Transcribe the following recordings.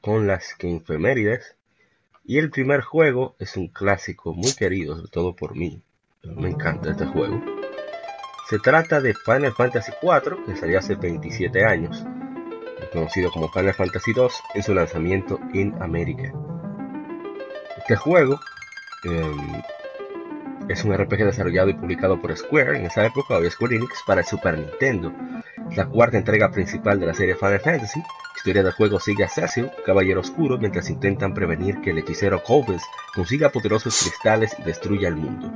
Con las que. Y el primer juego es un clásico muy querido, sobre todo por mí. Me encanta este juego. Se trata de Final Fantasy IV, que salió hace 27 años, conocido como Final Fantasy II en su lanzamiento en América. Este juego em, es un RPG desarrollado y publicado por Square, en esa época había Square Enix, para el Super Nintendo. Es la cuarta entrega principal de la serie Final Fantasy historia del juego sigue a Cecil, caballero oscuro, mientras intentan prevenir que el hechicero Colbus consiga poderosos cristales y destruya el mundo.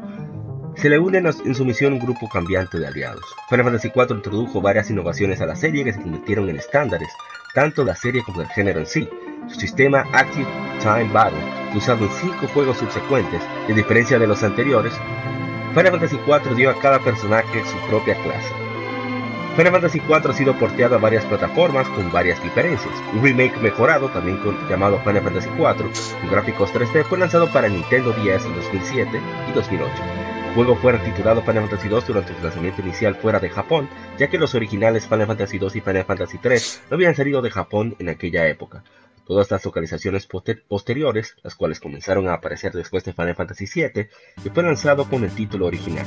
Se le unen en su misión un grupo cambiante de aliados. Final Fantasy IV introdujo varias innovaciones a la serie que se convirtieron en estándares, tanto la serie como del género en sí. Su sistema Active Time Battle, usado en cinco juegos subsecuentes, en diferencia de los anteriores, Final Fantasy IV dio a cada personaje su propia clase. Final Fantasy IV ha sido porteado a varias plataformas con varias diferencias. Un remake mejorado, también llamado Final Fantasy IV, con gráficos 3D, fue lanzado para Nintendo DS en 2007 y 2008. El juego fue retitulado Final Fantasy II durante su lanzamiento inicial fuera de Japón, ya que los originales Final Fantasy II y Final Fantasy III no habían salido de Japón en aquella época. Todas las localizaciones posteriores, las cuales comenzaron a aparecer después de Final Fantasy VII, y fue lanzado con el título original.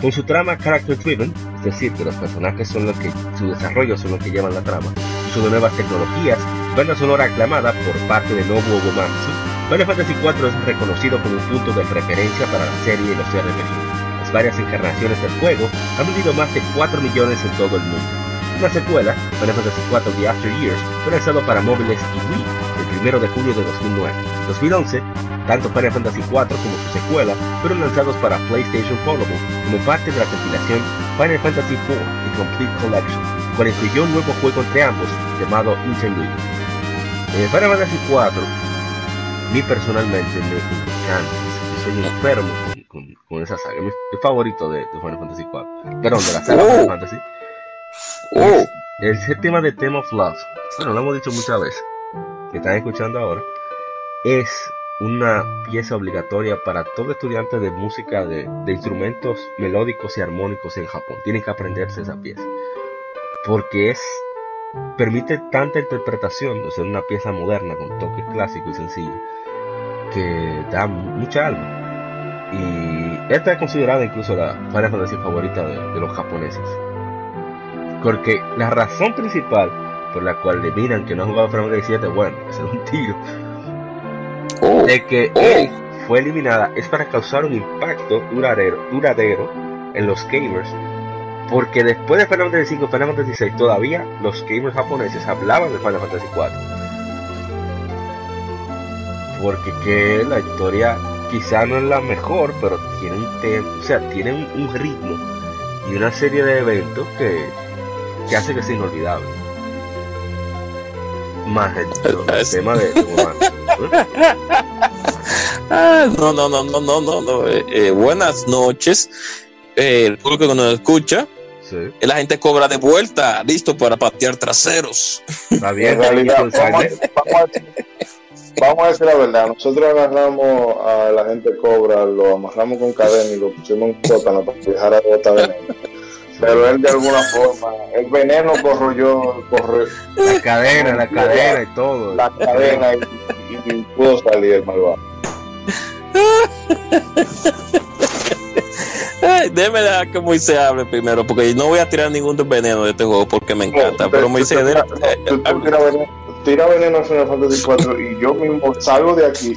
Con su trama character driven, es decir, que los personajes son los que, su desarrollo son los que llevan la trama, uso de nuevas tecnologías, banda sonora aclamada por parte de Nobuo Uematsu, Final Fantasy IV es reconocido como un punto de referencia para la serie y los RPG. Las varias encarnaciones del juego han vendido más de 4 millones en todo el mundo. Una secuela, Final Fantasy IV The After Years, fue lanzado para móviles y Wii el 1 de julio de 2009. En 2011, tanto Final Fantasy IV como su secuela fueron lanzados para PlayStation Portable como parte de la compilación Final Fantasy IV The Complete Collection, cual incluyó un nuevo juego entre ambos llamado Interlude. En Final Fantasy IV, a mí personalmente me encanta, soy enfermo con, esa saga, mi, favorito de, Final Fantasy IV, perdón, de la saga Final oh. Fantasy. Oh. El tema de Theme of Love, bueno, lo hemos dicho muchas veces, que están escuchando ahora, es una pieza obligatoria para todo estudiante de música de, instrumentos melódicos y armónicos en Japón. Tienen que aprenderse esa pieza. Porque es permite tanta interpretación de ser una pieza moderna con toque clásico y sencillo que da mucha alma. Y esta es considerada incluso la Final Fantasy favorita de, los japoneses. Porque la razón principal por la cual le miran que no ha jugado Final Fantasy 7, bueno, es un tiro Oh. de que oh. fue eliminada es para causar un impacto duradero, duradero en los gamers. Porque después de Final Fantasy V, Final Fantasy VI, todavía los gamers japoneses hablaban de Final Fantasy IV. Porque que la historia quizá no es la mejor, pero tiene un o sea, tiene un, ritmo y una serie de eventos que, que hace que sea inolvidable. Más el, tema de, ah, no, no, no, no, no, no, no. Eh, eh, buenas noches. Eh, el público que nos escucha. Sí. La gente cobra de vuelta, listo para patear traseros. Está bien, vamos, a, decir la verdad. Nosotros agarramos a la gente cobra, lo amarramos con cadena y lo pusimos en sótano para dejar a botar veneno. Pero él de alguna forma, el veneno corroyó, corre la cadena, la cadena y todo. La cadena y y pudo salir el malvado. déjeme dejar que Moisés hable primero, porque no voy a tirar ningún veneno de este juego porque me encanta. pero Moisés, tira, veneno, tira veneno a Final Fantasy 4 y yo mismo salgo de aquí.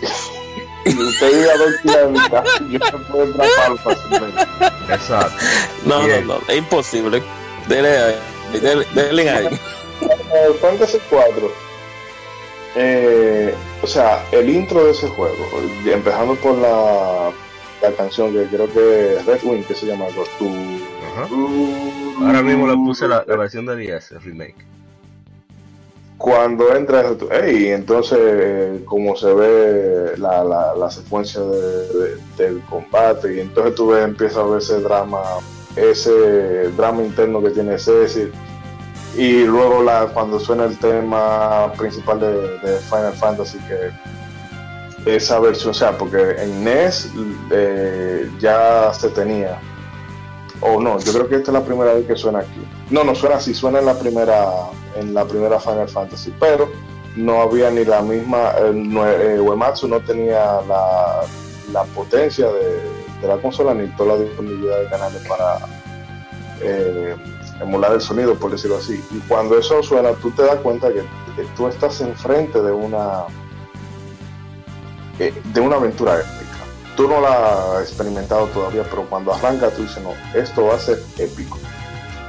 Y usted dos de mi casa y yo no puedo entrar fácilmente. Exacto. No, no, no, es imposible. Dele Denle ahí. Fantasy 4. Eh, o sea, el intro de ese juego, empezando por la, la canción que creo que es Red Wing, que se llama Tú. Ahora mismo le puse la, versión de 10, el remake. Cuando entra, hey, entonces como se ve la, la, secuencia de, del combate, y entonces tú ves, empieza a ver ese drama, ese drama interno que tiene Cecil y luego la, cuando suena el tema principal de, Final Fantasy, que esa versión, o sea, porque en NES eh, ya se tenía, o no, yo creo que esta es la primera vez que suena aquí. No, no suena así, suena en la primera, en la primera Final Fantasy, pero no había ni la misma, eh, Uematsu no tenía la, la potencia de, de, la consola ni toda la disponibilidad de canales para eh, emular el sonido, por decirlo así. Y cuando eso suena, tú te das cuenta que, tú estás enfrente de una eh, de una aventura épica. Tú no la has experimentado todavía, pero cuando arranca tú dices, no, esto va a ser épico.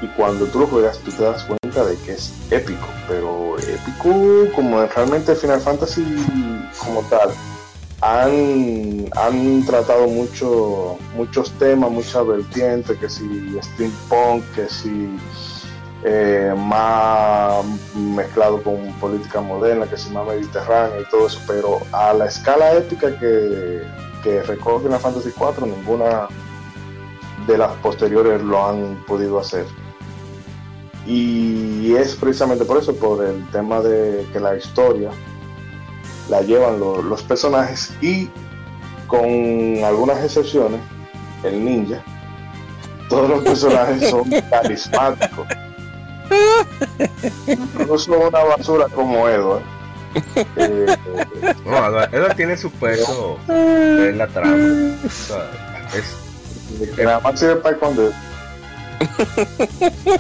Y cuando tú lo juegas, tú te das cuenta de que es épico, pero épico como realmente Final Fantasy como tal. Han, han tratado mucho, muchos temas, muchas vertientes, que si steampunk, que si eh, más mezclado con política moderna, que si más mediterránea y todo eso, pero a la escala épica que, que recoge la Fantasy 4, ninguna de las posteriores lo han podido hacer. Y es precisamente por eso, por el tema de que la historia la llevan los personajes y con algunas excepciones, el ninja, todos los personajes son carismáticos. No son una basura como Edward. Eh, no, Edward tiene su peso en la trama. es, que nada más sirve para esconder.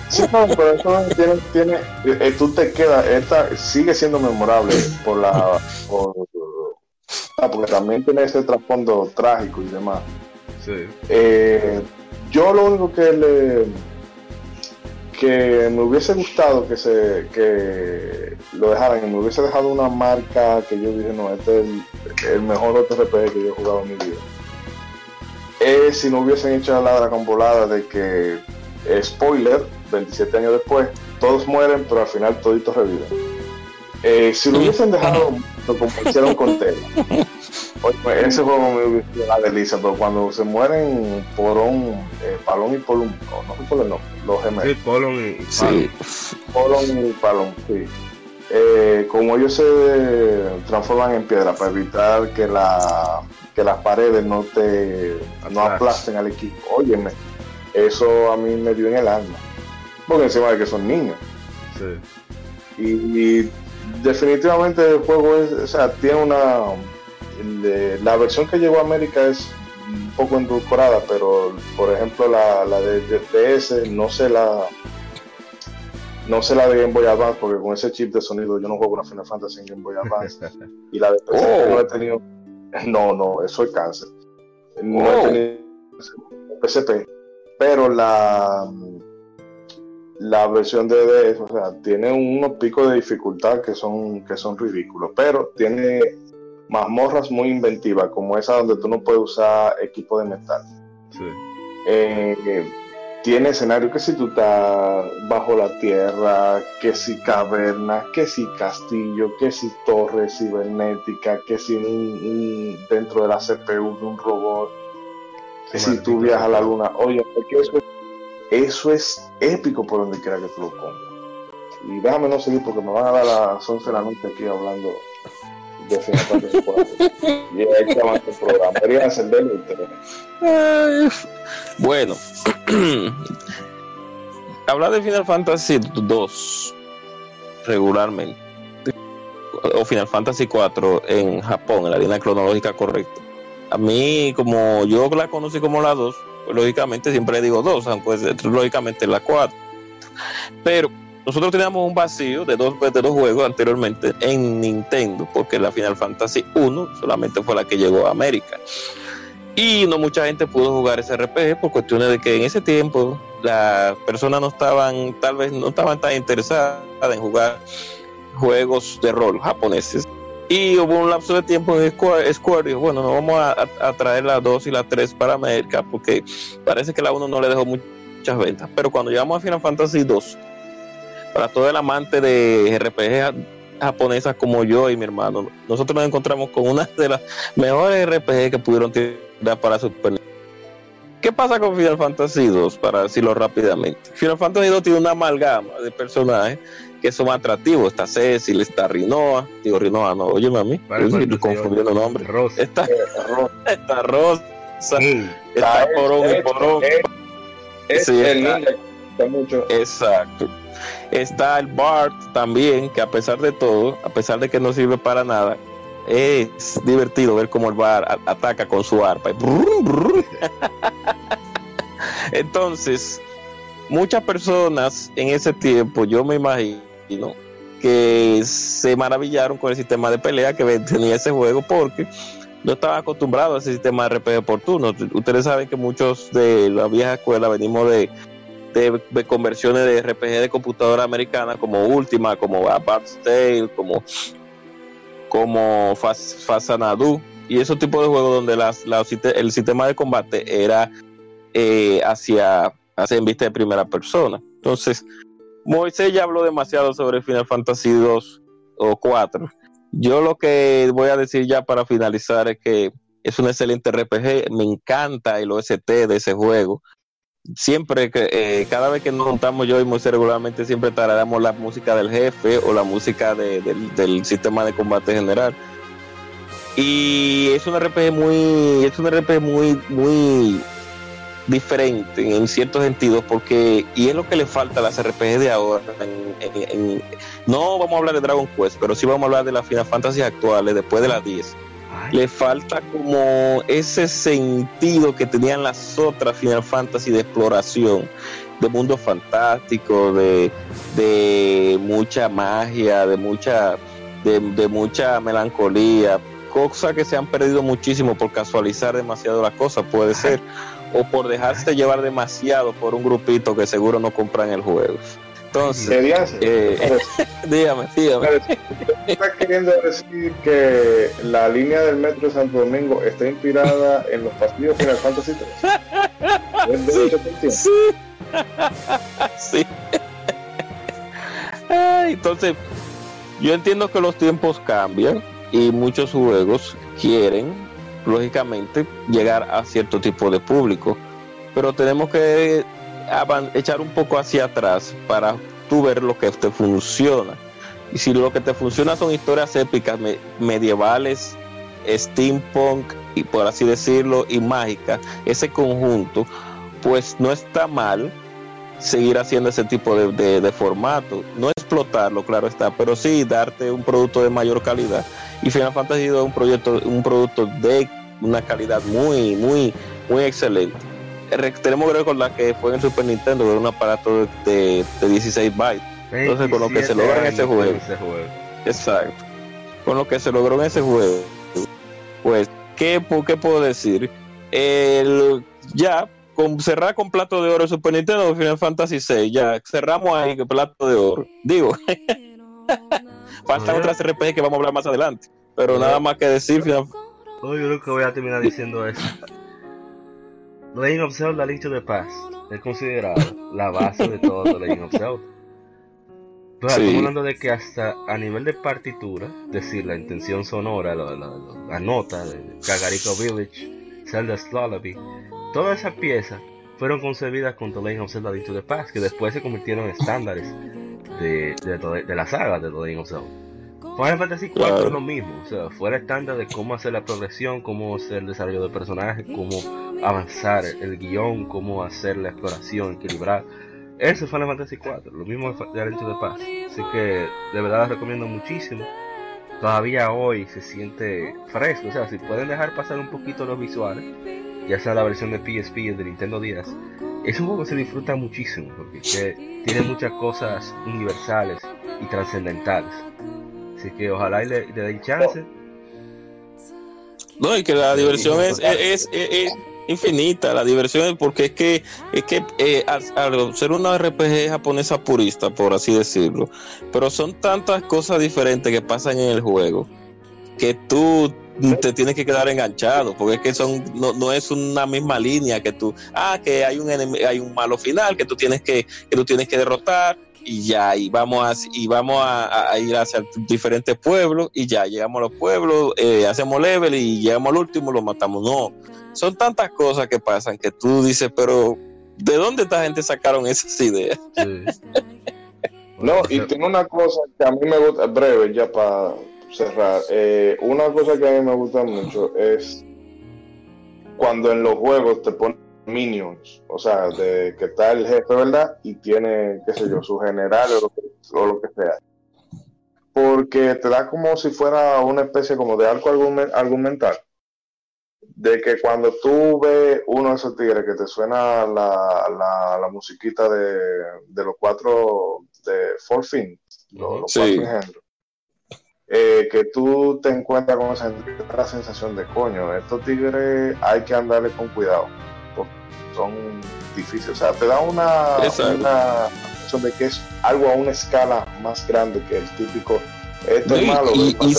Sí, no, pero eso tiene, tiene eh, tú te quedas, esta sigue siendo memorable por la, por, ah, porque también tiene ese trasfondo trágico y demás. Sí. Eh, yo lo único que le que me hubiese gustado que se que lo dejaran y me hubiese dejado una marca que yo dije no este es el, el mejor RPG que yo he jugado en mi vida es si no hubiesen hecho la ladra con volada de que spoiler, 27 años después, todos mueren, pero al final toditos reviven. Eh, si lo hubiesen dejado como hicieron con Tela, ese juego me hubiese la delicia, pero cuando se mueren Porón, eh, Palón y Polón, no, no sé no, los gemelos. Sí, Polón y Palón. Sí. Polón y Palón, sí. Eh, como ellos se transforman en piedra para evitar que la que las paredes no te no aplasten al equipo. Óyeme, eso a mí me dio en el alma. Porque encima de que son niños. Sí. Y, definitivamente el juego es, o sea, tiene una... la versión que llegó a América es un poco endulcorada, pero por ejemplo la, la de, DS no sé la no sé la de Game Boy Advance porque con ese chip de sonido yo no juego una Final Fantasy en Game Boy Advance y la de PC no he tenido no no eso es cáncer no he oh. tenido PSP pero la, la versión de DS, o sea, tiene unos picos de dificultad que son, que son ridículos, pero tiene mazmorras muy inventivas, como esa donde tú no puedes usar equipo de metal. Eh, tiene escenario que si tú estás bajo la tierra, que si cavernas, que si castillo, que si torre cibernética, que si dentro de la CPU de un robot si tú viajas a la luna. Oye, eso, eso es épico por donde quiera que tú lo pongas. Y déjame no seguir porque me van a dar las 11 de la noche aquí hablando de Final Fantasy y hay que avanzar el programa. Debería encenderlo Bueno, hablar de Final Fantasy 2 regularmente o Final Fantasy 4 en Japón, en la línea cronológica correcta, a mí, como yo la conocí como la 2, pues, lógicamente siempre digo 2, aunque lógicamente la 4. Pero nosotros teníamos un vacío de dos, de dos juegos anteriormente en Nintendo, porque la Final Fantasy 1 solamente fue la que llegó a América. Y no mucha gente pudo jugar ese RPG por cuestiones de que en ese tiempo las personas no estaban, tal vez no estaban tan interesadas en jugar juegos de rol japoneses. Y hubo un lapso de tiempo en Square, bueno, no vamos a, traer la 2 y la 3 para América porque parece que la 1 no le dejó muchas ventas. Pero cuando llegamos a Final Fantasy 2, para todo el amante de RPG japonesas como yo y mi hermano, nosotros nos encontramos con una de las mejores RPG que pudieron tirar para Super Nintendo ¿Qué pasa con Final Fantasy 2? Para decirlo rápidamente. Final Fantasy 2 tiene una amalgama de personajes que son atractivos. Está Cecil, está Rinoa. Digo Rinoa, no, oye, mami. Estoy confundiendo nombres. Rosa. Está, está Rosa. está Porón y Porón. Es el está mucho. Exacto. Está el Bart también, que a pesar de todo, a pesar de que no sirve para nada, es divertido ver cómo el bar ataca con su arpa. Entonces, muchas personas en ese tiempo, yo me imagino, que se maravillaron con el sistema de pelea que tenía ese juego porque no estaba acostumbrado a ese sistema de RPG por. Ustedes saben que muchos de la vieja escuela venimos de, de, conversiones de RPG de computadora americana como Ultima, como Bart's Tale, como como Fasanadu y esos tipos de juegos donde el sistema de combate era eh, hacia, hacia en vista de primera persona. Entonces, Moisés ya habló demasiado sobre Final Fantasy 2 o 4. Yo lo que voy a decir ya para finalizar es que es un excelente RPG, me encanta el OST de ese juego siempre que eh, cada vez que nos juntamos yo y Moisés regularmente siempre tarareamos la música del jefe o la música del, sistema de combate general y es un RPG muy es un RPG muy muy diferente en ciertos sentidos porque y es lo que le falta a las RPG de ahora no vamos a hablar de Dragon Quest pero sí vamos a hablar de las Final Fantasy actuales después de las 10 le falta como ese sentido que tenían las otras Final Fantasy de exploración, de mundo fantástico, de, de mucha magia, de mucha, de, mucha melancolía, cosas que se han perdido muchísimo por casualizar demasiado las cosas, puede ser, o por dejarse llevar demasiado por un grupito que seguro no compran el juego. Entonces, eh, dígame, dígame. ¿Estás queriendo decir que la línea del metro de Santo Domingo está inspirada en los pasillos Final Fantasy 3? Sí. sí. entonces, yo entiendo que los tiempos cambian y muchos juegos quieren, lógicamente, llegar a cierto tipo de público, pero tenemos que echar un poco hacia atrás para tú ver lo que te funciona. Y si lo que te funciona son historias épicas medievales, steampunk y por así decirlo, y mágicas, ese conjunto, pues no está mal seguir haciendo ese tipo de, formato. No explotarlo, claro está, pero sí darte un producto de mayor calidad. Y Final Fantasy es un proyecto, un producto de una calidad muy, muy, muy excelente tenemos que recordar que fue en Super Nintendo, era un aparato de, 16 bytes. Entonces, con lo que se logró en ese juego, exacto, con lo que se logró en ese juego, pues, ¿qué, qué puedo decir? El, ya, con cerrar con plato de oro Super Nintendo Final Fantasy VI, ya cerramos ahí con plato de oro. Digo, faltan otras RPG que vamos a hablar más adelante, pero nada más que decir. Final... yo creo que voy a terminar diciendo eso. Legend of Zelda Link to the Past es considerado la base de todo The Legend of Zelda. estamos hablando de que hasta a nivel de partitura, es decir, la intención sonora, la, nota de Kagariko Village, Zelda's Lullaby, todas esas piezas fueron concebidas con The Legend of Zelda Link to the Past, que después se convirtieron en estándares de, de, la saga de The Legend of Zelda. Final Fantasy 4 es lo mismo, o sea, fuera estándar de cómo hacer la progresión, cómo hacer el desarrollo de personajes, cómo avanzar el guion, cómo hacer la exploración, equilibrar. Eso fue Final Fantasy 4, lo mismo de Arento de Paz. Así que de verdad recomiendo muchísimo. Todavía hoy se siente fresco, o sea, si pueden dejar pasar un poquito los visuales, ya sea la versión de PSP y de Nintendo 10, es un juego que se disfruta muchísimo, porque tiene muchas cosas universales y trascendentales. Así que ojalá le, den chance. No, y que la diversión es, es, infinita, la diversión es porque es que es que eh, al, ser una RPG japonesa purista, por así decirlo, pero son tantas cosas diferentes que pasan en el juego que tú te tienes que quedar enganchado, porque es que son no, no es una misma línea que tú, ah, que hay un hay un malo final que tú tienes que que tú tienes que derrotar y ya, y vamos a, y vamos a, ir hacia diferentes pueblos y ya llegamos a los pueblos, eh, hacemos level y llegamos al último, lo matamos. No, son tantas cosas que pasan que tú dices, pero ¿de dónde esta gente sacaron esas ideas? no, y tengo una cosa que a mí me gusta, breve, ya para cerrar, eh, una cosa que a mí me gusta mucho es cuando en los juegos te ponen minions, o sea, de que está el jefe, ¿verdad? Y tiene, qué sé yo, su general o lo que, o lo que sea. Porque te da como si fuera una especie como de arco argumental. De que cuando tú ves uno de esos tigres que te suena la, la, la musiquita de, de, los cuatro, de Four Things, los, cuatro ejemplos, eh, que tú te encuentras con esa sensación de coño, estos tigres hay que andarle con cuidado son difíciles. O sea, te da una, una sensación de que es algo a una escala más grande que el típico. Esto es malo. Y, y,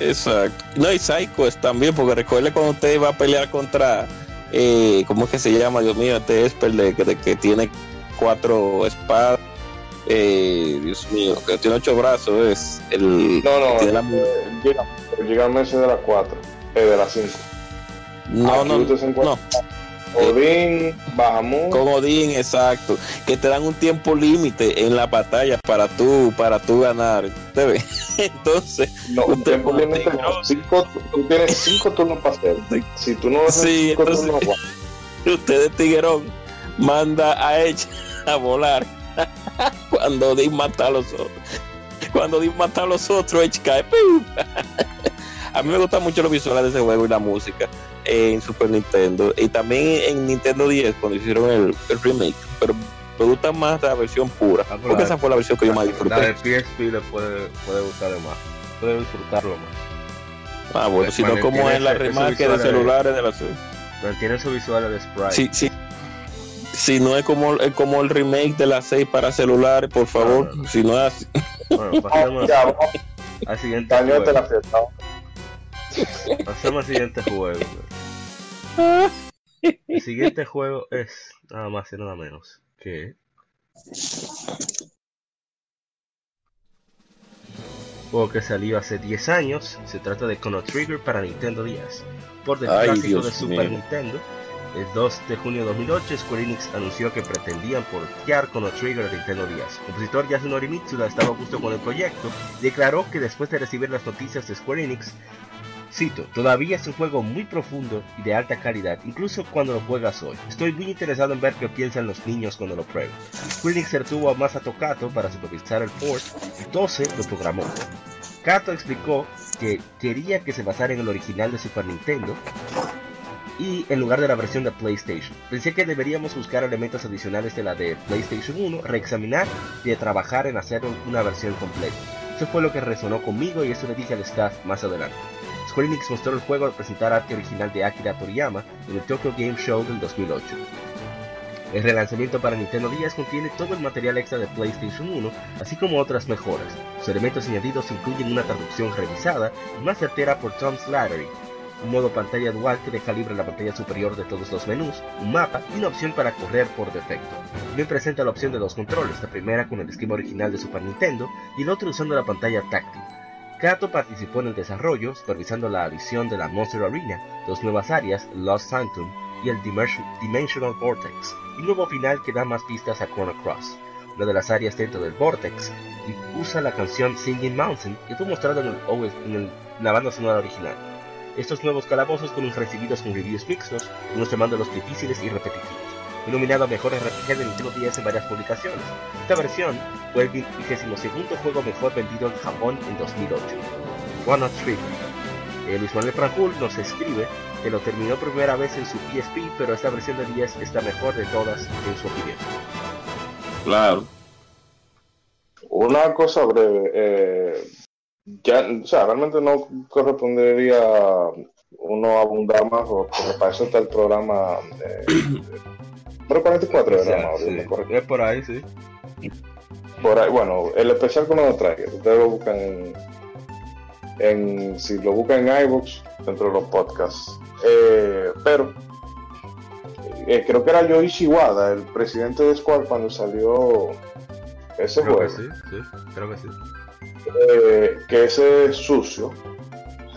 Exacto. No, y Psycho es también, porque recuerde cuando usted va a pelear contra. Eh, ¿Cómo es que se llama? Dios mío, este Esper de, de, que tiene cuatro espadas. Eh, Dios mío, que tiene ocho brazos. Es el. No, no, tiene la... llega, llega a de las cuatro, eh, de las cinco. No, no, no. Odín, Bahamut. Con Odín, exacto. Que te dan un tiempo límite en la batalla para tú, para tú ganar. Entonces, no, un tiempo límite cinco, tú tienes cinco turnos para hacer. Si tú no haces sí, cinco entonces, turnos, Usted Tiguerón manda a ella a volar cuando Odín mata a los otros. Cuando Odín mata a los otros, Edge cae. a mí me gustan mucho los visuales de ese juego y la música en Super Nintendo y también en Nintendo 10 cuando hicieron el, remake, pero me gusta más la versión pura, ah, porque esa fue la versión que yo más disfruté. La de PSP le puede, puede gustar más, puede disfrutarlo más. Ah, bueno, si no como es la remake de celulares de la Mantiene su visual de sprite. Sí, sí. Si no es como, es como el remake de la 6 para celulares, por favor. Si no es así. Bueno, pasemos al siguiente. Juego. Pasemos al siguiente juego. El siguiente juego es nada más y nada menos que juego que salió hace 10 años. Se trata de Chrono Trigger para Nintendo 10. Por del clásico de Super Nintendo. El 2 de junio de 2008, Square Enix anunció que pretendían portear Chrono Trigger a Nintendo 10. El compositor Yasunori Mitsuda estaba justo con el proyecto. Declaró que después de recibir las noticias de Square Enix, Cito, todavía es un juego muy profundo y de alta calidad, incluso cuando lo juegas hoy. Estoy muy interesado en ver qué piensan los niños cuando lo prueben. Square tuvo a Masato Kato para supervisar el port y 12 lo programó. Kato explicó que quería que se basara en el original de Super Nintendo y en lugar de la versión de PlayStation. Pensé que deberíamos buscar elementos adicionales de la de PlayStation 1, reexaminar y trabajar en hacer una versión completa. Eso fue lo que resonó conmigo y eso le dije al staff más adelante. Square Enix mostró el juego al presentar arte original de Akira Toriyama en el Tokyo Game Show del 2008. El relanzamiento para Nintendo 10 contiene todo el material extra de PlayStation 1, así como otras mejoras. Sus elementos añadidos incluyen una traducción revisada y más certera por Tom Slattery, un modo pantalla dual que deja libre la pantalla superior de todos los menús, un mapa y una opción para correr por defecto. También presenta la opción de dos controles, la primera con el esquema original de Super Nintendo y la otra usando la pantalla táctil. Kato participó en el desarrollo, supervisando la adición de la Monster Arena, dos nuevas áreas, Lost Sanctum y el Dimensional Vortex, y nuevo final que da más pistas a Chrono Cross. Una de las áreas dentro del Vortex usa la canción Singing Mountain que fue mostrada en, en la banda sonora original. Estos nuevos calabozos fueron recibidos con reviews mixtos, unos llamándolos difíciles y repetitivos nominado a Mejor RPG de Nintendo 10 en varias publicaciones. Esta versión fue el 22 juego mejor vendido en Japón en 2008. One Not Trigger. Eh, Luis Manuel Franjul nos escribe que lo terminó primera vez en su PSP, pero esta versión de 10 es la mejor de todas en su opinión. Claro. Una cosa breve. Eh, ya, o sea, realmente no correspondería uno abundar más, porque para eso está el programa eh, número 44, ¿verdad? Sí, es por ahí, sí. Por ahí, bueno, el especial que uno trae, ustedes lo buscan en, en, si lo buscan en iVoox, dentro de los podcasts. Eh, pero eh, creo que era Yoichi Wada, el presidente de Squad, cuando salió ese creo juego. Que sí, sí, creo que sí. Eh, que ese sucio,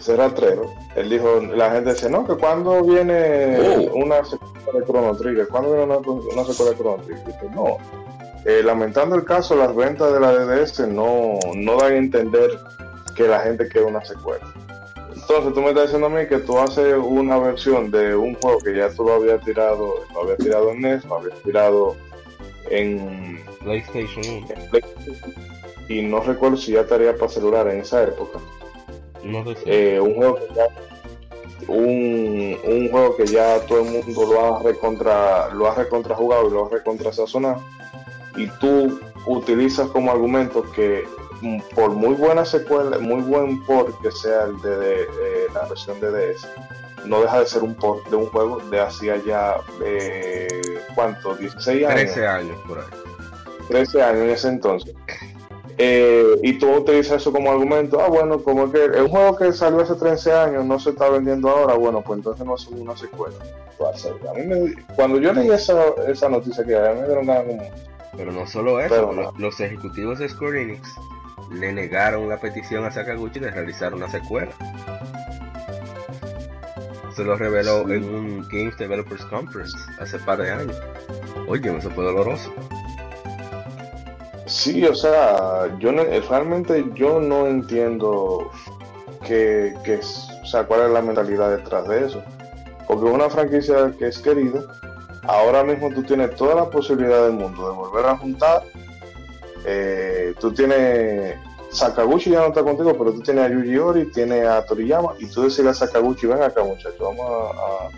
ese ratrero, él dijo, la gente dice, no, que cuando viene Oh. una secuela de Chrono Trigger, cuando viene una, una secuela de Chrono Trigger, Dice, no. Eh, lamentando el caso, las ventas de la DDS no, no dan a entender que la gente quiere una secuela. Entonces tú me estás diciendo a mí que tú haces una versión de un juego que ya tú lo habías tirado, lo habías tirado en NES, lo habías tirado en PlayStation 1. en PlayStation, y no recuerdo si ya estaría para celular en esa época. No sé si. Eh, un juego que ya un, un juego que ya todo el mundo lo ha recontra lo ha recontra jugado y lo ha recontra sazonado y tú utilizas como argumento que mm, por muy buena secuela, muy buen port que sea el de, de- de la versión de DS, no deja de ser un port de un juego de hacía ya eh, ¿cuánto? 16 años. 13 años por ahí. 13 años en ese entonces. Eh, y tú utilizas eso como argumento, ah bueno, como que es un juego que salió hace 13 años, no se está vendiendo ahora, bueno, pues entonces no hacemos una secuela. Pues, A mí me- cuando yo leí esa, esa noticia que a mí me dieron ganas como, Pero no solo eso, Pero los, los ejecutivos de Square Enix le negaron la petición a Sakaguchi de realizar una secuela. Se lo reveló Sí. en un Games Developers Conference hace par de años. Oye, eso fue doloroso. Sí, o sea, yo no- realmente yo no entiendo que, que es- o sea, cuál es la mentalidad detrás de eso. Porque una franquicia que es querida, ahora mismo tú tienes toda la posibilidad del mundo de volver a juntar. Eh, tú tienes Sakaguchi ya no está contigo, pero tú tienes a Yuji Ori, tienes a Toriyama, y tú decirle a Sakaguchi, ven acá muchachos, vamos a,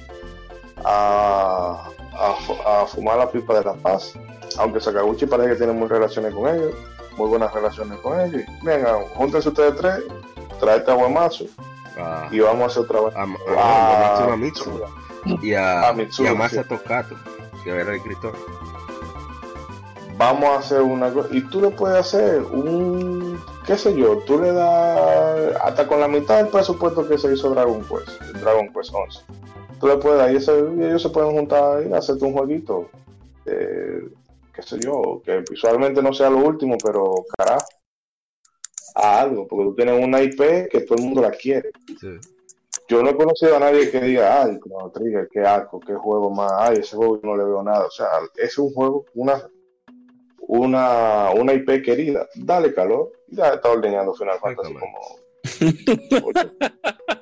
a, a, a fu- a fumar la pipa de la paz aunque Sakaguchi parece que tiene muy relaciones con ellos, muy buenas relaciones con ellos. Venga, júntense ustedes tres, tráete a Guamazo A, y vamos a hacer otra vez. a, a- Ah, a Mitsu y a, a Mitsuno, y a sí. Masato Kato, que era el escritor. Vamos a hacer una cosa. Y tú le puedes hacer un, qué sé yo, tú le das hasta con la mitad del presupuesto que se hizo Dragon Quest, Dragon Quest 11. Tú le puedes dar y, ese- y ellos se pueden juntar y hacerte un jueguito. eh, qué sé yo, que visualmente no sea lo último, pero carajo, a algo, porque tú tienes una IP que todo el mundo la quiere. Sí. Yo no he conocido a nadie que diga, ay, Chrono Trigger, qué asco, qué juego más, ay, ese juego no le veo nada. O sea, es un juego, una, una, una IP querida. Dale calor. Ya está ordeñando Final Fantasy como.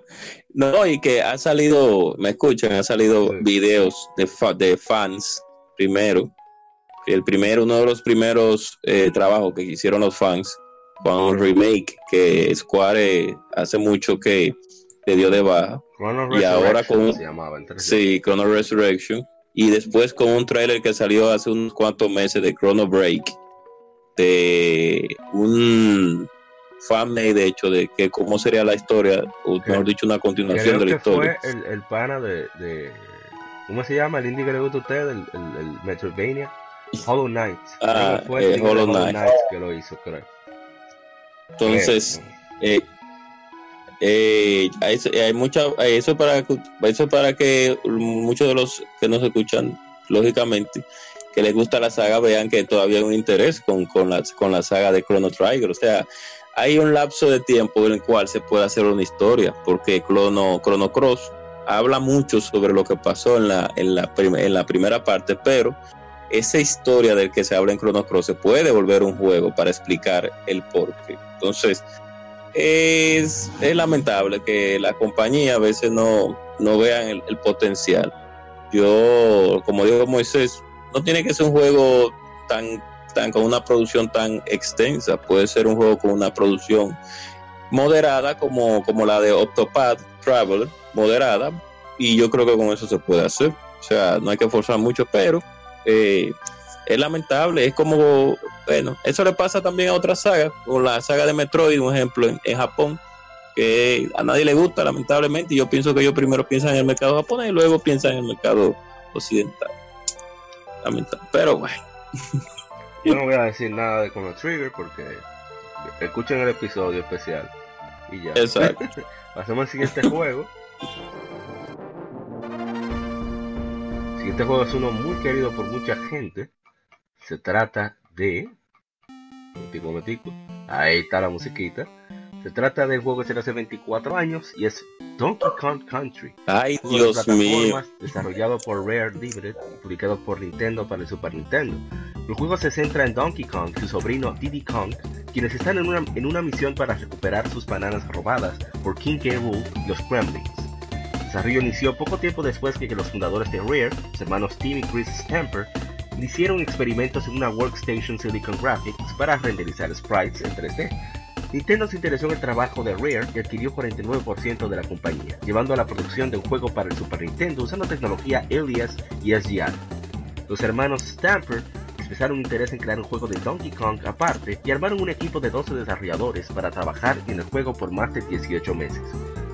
No, y que ha salido, me escuchan, ha salido Sí. videos de, fa- de fans primero. El primero, uno de los primeros eh, trabajos que hicieron los fans con un remake que Square hace mucho que le dio de baja. Chrono Y ahora con- se llamaba en 3D. Sí, Chrono Resurrection. Y después con un trailer que salió hace unos cuantos meses de Chrono Break. De un fanmade, de hecho, de que cómo sería la historia, o mejor dicho, una continuación Creo de la que historia. fue el, el pana de, de- ¿Cómo se llama? El indie que le gusta a usted, el, el, el Metroidvania. Hollow Knight. Ah, fue eh, Hollow Knight. que lo hizo, creo. Entonces, eh, eh, hay mucha, eso para que- eso para que muchos de los que nos escuchan, lógicamente, que les gusta la saga, vean que todavía hay un interés con, con, la, con la saga de Chrono Trigger. O sea, hay un lapso de tiempo en el cual se puede hacer una historia, porque Chrono, Cross habla mucho sobre lo que pasó en la, en la, primera parte, pero esa historia del que se habla en Chrono Cross se puede volver un juego para explicar el porqué. Entonces, es, es lamentable que la compañía a veces no, no vean el, el potencial. Yo, como digo Moisés, no tiene que ser un juego tan, tan con una producción tan extensa, puede ser un juego con una producción moderada como, como la de Octopath Traveler, moderada, y yo creo que con eso se puede hacer. O sea, no hay que forzar mucho, pero eh, es lamentable, es como, bueno, eso le pasa también a otras sagas, como la saga de Metroid, un ejemplo, en, en Japón, que a nadie le gusta, lamentablemente. Y yo pienso que ellos primero piensan en el mercado japonés y luego piensan en el mercado occidental. Lamentable. Pero bueno. Yo no voy a decir nada de Chrono Trigger porque escuchen el episodio especial y ya. Exacto. Pasemos al siguiente juego. El siguiente juego es uno muy querido por mucha gente. Se trata de. Momentico. Ahí está la musiquita. Se trata del juego que se hace 24 años y es Donkey Kong Country. Ay, de Dios mío. Desarrollado por Rare Limited y publicado por Nintendo para el Super Nintendo. El juego se centra en Donkey Kong y su sobrino Diddy Kong, quienes están en una, en una misión para recuperar sus bananas robadas por King K. Rool y los Kremlins. El desarrollo inició poco tiempo después que, que los fundadores de Rare, los hermanos Tim y Chris Stamper, hicieron experimentos en una workstation Silicon Graphics para renderizar sprites en 3D. Nintendo se interesó en el trabajo de Rare y adquirió 49% de la compañía, llevando a la producción de un juego para el Super Nintendo usando tecnología Alias y SGI. Los hermanos Stamper expresaron interés en crear un juego de Donkey Kong aparte y armaron un equipo de 12 desarrolladores para trabajar en el juego por más de 18 meses.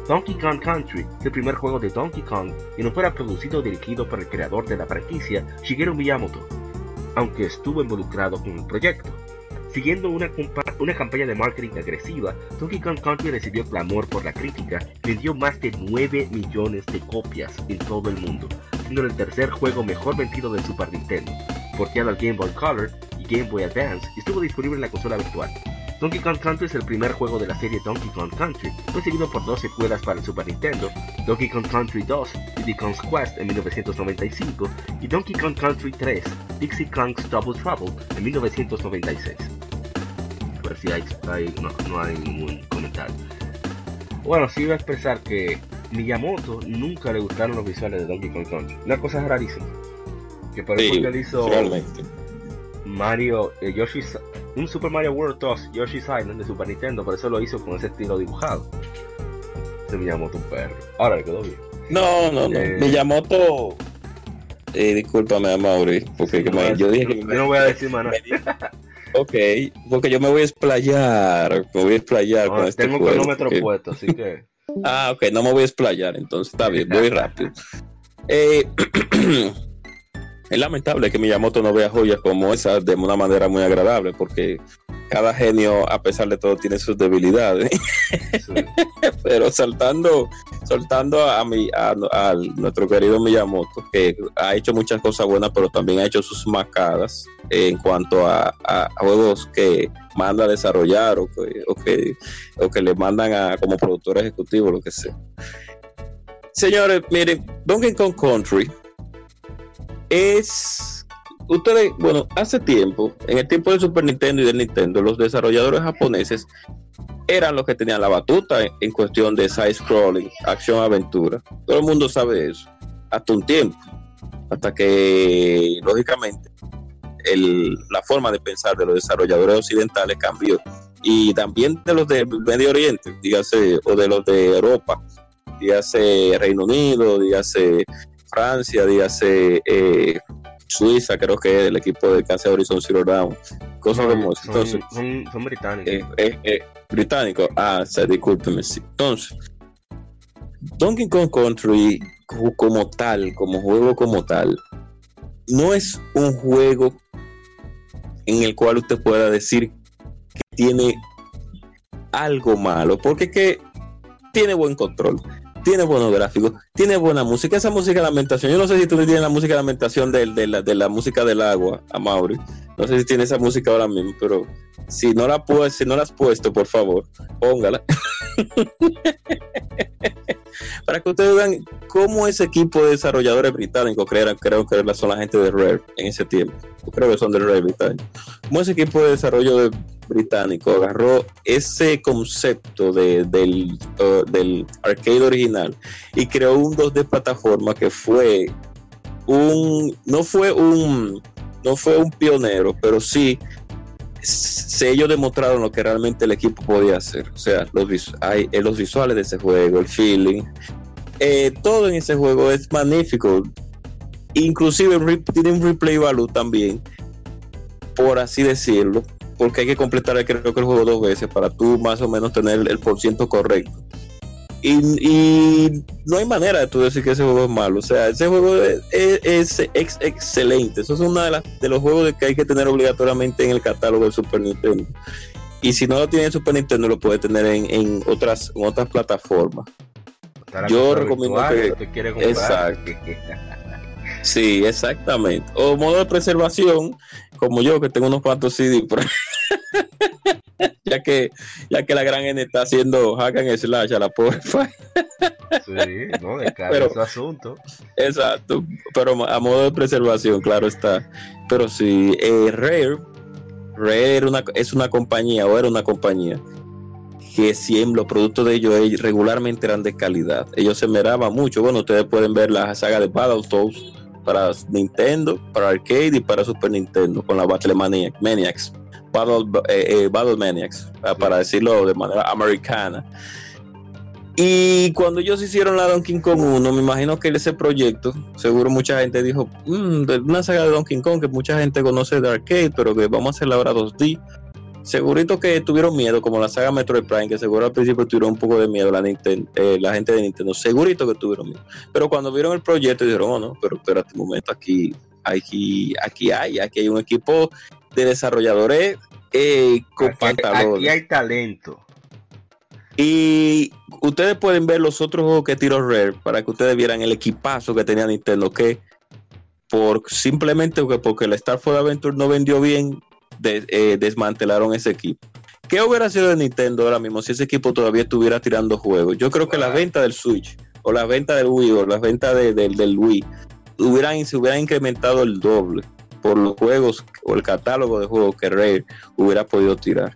Donkey Kong Country el primer juego de Donkey Kong y no fuera producido o dirigido por el creador de la franquicia, Shigeru Miyamoto, aunque estuvo involucrado con el proyecto. Siguiendo una, campaña de marketing agresiva, Donkey Kong Country recibió clamor por la crítica y vendió más de 9 millones de copias en todo el mundo, siendo el tercer juego mejor vendido del Super Nintendo, porteado al Game Boy Color y Game Boy Advance y estuvo disponible en la consola virtual. Donkey Kong Country es el primer juego de la serie Donkey Kong Country, fue seguido por dos secuelas para el Super Nintendo, Donkey Kong Country 2, Diddy Kong's Quest en 1995 y Donkey Kong Country 3, Dixie Kong's Double Trouble en 1996. A ver si hay, hay- no, no hay ningún comentario. Bueno, sí iba a expresar que Miyamoto nunca le gustaron los visuales de Donkey Kong Country. Una cosa rarísima. Que por eso Sí, hizo realmente. Mario, eh, Yoshi's, un Super Mario World 2, Yoshi's Island de Super Nintendo, por eso lo hizo con ese estilo dibujado. Se me llamó tu perro. Ahora le quedó bien. No, no, no. Eh. Miyamoto. Eh, discúlpame, Mauri, porque que me- yo dije que yo no voy a decir más nada. Ok, porque yo me voy a explayar, me voy a explayar No, con este tengo un juego, cronómetro puesto, así que. Ah, ok, no me voy a explayar, entonces está bien, voy rápido. Eh, es lamentable que Miyamoto no vea joyas como esas de una manera muy agradable, porque cada genio, a pesar de todo, tiene sus debilidades. Pero saltando, soltando a, mi, a, nuestro querido Miyamoto, que ha hecho muchas cosas buenas, pero también ha hecho sus macadas en cuanto a- a juegos que manda a desarrollar o que, o que, o que le mandan a como productor ejecutivo, lo que sea. Señores, miren, Donkey Kong Country es ustedes, bueno, hace tiempo, en el tiempo del Super Nintendo y del Nintendo, los desarrolladores japoneses eran los que tenían la batuta en, cuestión de side scrolling, acción aventura. Todo el mundo sabe eso, hasta un tiempo, hasta que lógicamente el- la forma de pensar de los desarrolladores occidentales cambió y también de los de Medio Oriente, dígase, o de los de Europa, dígase Reino Unido, dígase Francia, dígase eh, Suiza, creo que es el equipo de Casa Horizon Zero Dawn, cosas como eso. son, Entonces, son, son británicos. eh, eh, eh, británico. Ah, sea, discúlpeme, sí. Entonces, Donkey Kong Country co- como tal, como juego como tal, no es un juego en el cual usted pueda decir que tiene algo malo, porque que tiene buen control, tiene buenos gráficos, tiene buena música, esa música de lamentación, yo no sé si tú tienes la música de lamentación de, de la, de la música del agua, a no sé si tiene esa música ahora mismo, pero si no la puedes, si no la has puesto, por favor, póngala. Para que ustedes vean cómo ese equipo de desarrolladores británicos creo, creo que son la gente de Rare en ese tiempo. Creo que son de Rare británico. Cómo ese equipo de desarrollo de- británico agarró ese concepto de- del, uh, del arcade original y creó un 2D plataforma que fue un no fue un no fue un pionero, pero sí ellos demostraron lo que realmente el equipo podía hacer. O sea, los, eh, los visuales de ese juego, el feeling, eh, todo en ese juego es magnífico. Inclusive tiene un replay value también, por así decirlo, porque hay que completar creo que el juego dos veces para tú más o menos tener el por ciento correcto. Y, no hay manera de tú decir que ese juego es malo. O sea, ese juego es, excelente. Eso es uno de, de los juegos que hay que tener obligatoriamente en el catálogo del Super Nintendo. Y si no lo tiene en Super Nintendo, lo puede tener en, otras, otras plataformas. Yo recomiendo que. Exacto. Sí, exactamente. O modo de preservación, como yo, que tengo unos cuantos CD ya que ya que la gran N está haciendo hack and slash a la pobre Sí, no, de pero, asunto. Exacto, pero a modo de preservación, claro está. Pero sí, eh, Rare, Rare una, es una compañía, o era una compañía, que siempre los productos de ellos regularmente eran de calidad. Ellos se meraban mucho. Bueno, ustedes pueden ver la saga de Battletoads para Nintendo, para arcade y para Super Nintendo con la Battle Maniacs. Battle, eh, eh, Battle Maniacs, para decirlo de manera americana. Y cuando ellos hicieron la Donkey Kong 1, me imagino que ese proyecto, seguro mucha gente dijo, mm, una saga de Donkey Kong que mucha gente conoce de arcade, pero que vamos a hacerla ahora 2D. Segurito que tuvieron miedo, como la saga Metroid Prime, que seguro al principio tuvieron un poco de miedo la, eh, la gente de Nintendo. Segurito que tuvieron miedo. Pero cuando vieron el proyecto dijeron, oh no, pero espérate un momento, aquí, aquí, aquí hay, aquí hay un equipo de desarrolladores eh, con pantalones. Aquí hay talento. Y ustedes pueden ver los otros juegos que tiró Rare para que ustedes vieran el equipazo que tenía Nintendo, que por simplemente porque la Star Food Adventure no vendió bien, eh, desmantelaron ese equipo. ¿Qué hubiera sido de Nintendo ahora mismo si ese equipo todavía estuviera tirando juegos? Yo creo que la venta del Switch, o la venta del Wii, o la venta del Wii, hubieran, se hubieran incrementado el doble por los juegos o el catálogo de juegos que Rare hubiera podido tirar.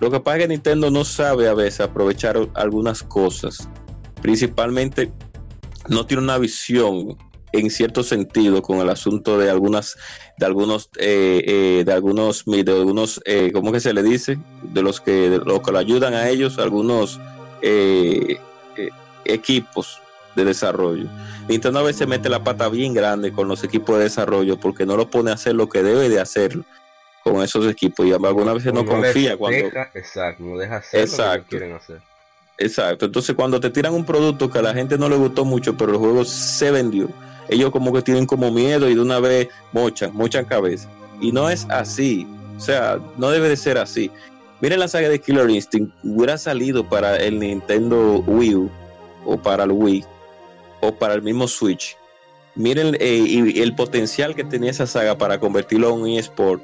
Lo que pasa es que Nintendo no sabe a veces aprovechar algunas cosas. Principalmente no tiene una visión en cierto sentido con el asunto de algunas de algunos eh, eh, de algunos de algunos eh, cómo que se le dice de los que de los que lo ayudan a ellos algunos equipos de desarrollo Nintendo a veces mete la pata bien grande con los equipos de desarrollo porque no lo pone a hacer lo que debe de hacer con esos equipos. Y algunas veces no, confía cuando exacto no deja hacer exacto. lo que quieren hacer. Exacto. Entonces cuando te tiran un producto que a la gente no le gustó mucho pero el juego se vendió ellos como que tienen como miedo y de una vez mochan mochan cabeza. Y no es así. O sea no debe de ser así. Miren la saga de Killer Instinct. Hubiera salido para el Nintendo Wii U o para el Wii o para el mismo Switch. Miren eh, el potencial que tenía esa saga para convertirlo en un eSport.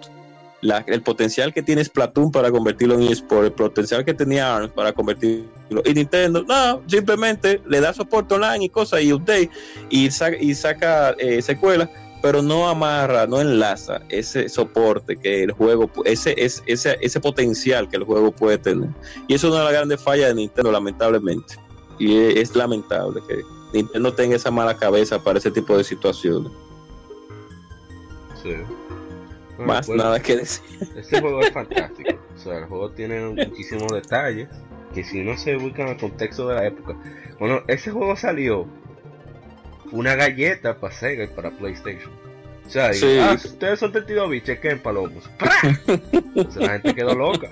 el potencial que tiene Splatoon para convertirlo en eSport, el potencial que tenía ARMS para convertirlo. Y Nintendo, no, simplemente le da soporte online y cosas y update y saca, y eh, secuelas, pero no amarra, no enlaza ese soporte que el juego, ese, ese, ese, ese potencial que el juego puede tener. Y eso es una de las grandes fallas de Nintendo, lamentablemente. Y es lamentable que Nintendo tenga esa mala cabeza para ese tipo de situaciones. Sí. Más nada que decir. Este juego es fantástico. O sea, el juego tiene muchísimos detalles que si no se ubican en el contexto de la época. Bueno, ese juego salió una galleta para Sega y para PlayStation. O sea, ah, ustedes son 32 bits, chequen palomos. Entonces la gente quedó loca.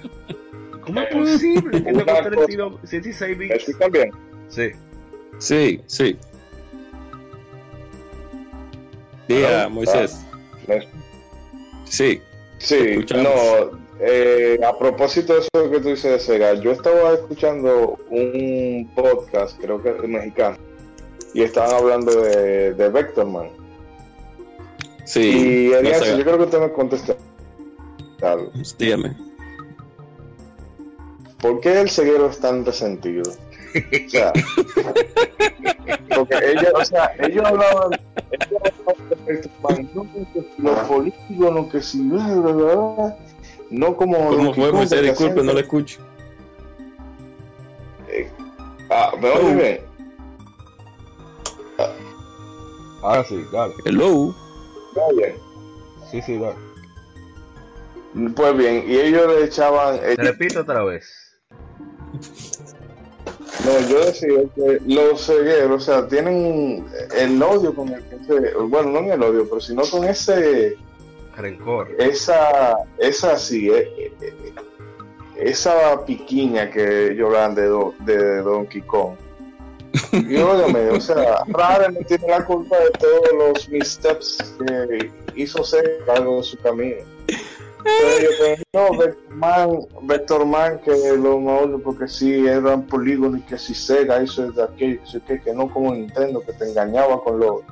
¿Cómo es posible que no 32, 16 bits? también? Sí. Sí, sí. Día, Moisés. Ah, sí. Sí, no. Eh, a propósito de eso que tú dices de Sega, yo estaba escuchando un podcast, creo que es mexicano, y estaban hablando de, de Vectorman. Sí. Y yo creo que usted me contestó. Dígame. ¿Por qué el ceguero es tan resentido? O sea, porque ellos, o sea, ellos hablaban, ellos hablaban no, que los políticos, que si, no como. ¿Cómo fue, Moisés? Disculpe, no le escucho. Eh, ah, ¿me oye bien? Ah. Ahora sí, dale. Hello. bien? Sí, sí, dale. Pues bien, y ellos le echaban. Te repito otra vez. No, yo decía que los cegueros, o sea, tienen el odio con el que se, bueno, no en el odio, pero sino con ese rencor. Esa, esa sí, eh, eh, esa piquiña que ellos dan de, de Donkey Kong. Y óyeme, o sea, Rare no tiene la culpa de todos los missteps que hizo ser cargo de su camino. Pero no, Vectorman, Vectorman que lo mejor porque sí eran polígonos y que si Sega hizo de aquello, que, que no como Nintendo que te engañaba con lo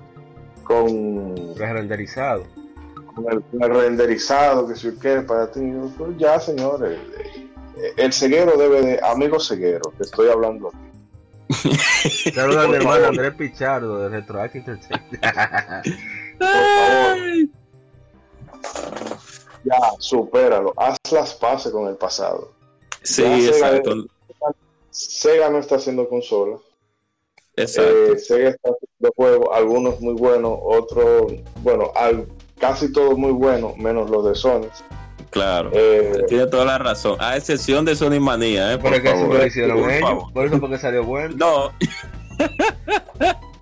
con renderizado con el, con el renderizado que si que para ti. Pues ya señores el ceguero debe de amigo ceguero te estoy hablando Saludos a mi hermano Andrés Pichardo de Retroact Entertainment. ya, supéralo. Haz las paces con el pasado. Sí, Ya exacto. Sega, Sega no está haciendo consola. Exacto. Eh, Sega está haciendo juegos, algunos muy buenos, otros, bueno, al, casi todos muy buenos, menos los de Sony. claro. Eh, Tiene toda la razón. A excepción de Sony Manía, ¿eh? Por eso favor. lo hicieron Por ellos. favor. Por eso porque salió bueno. No,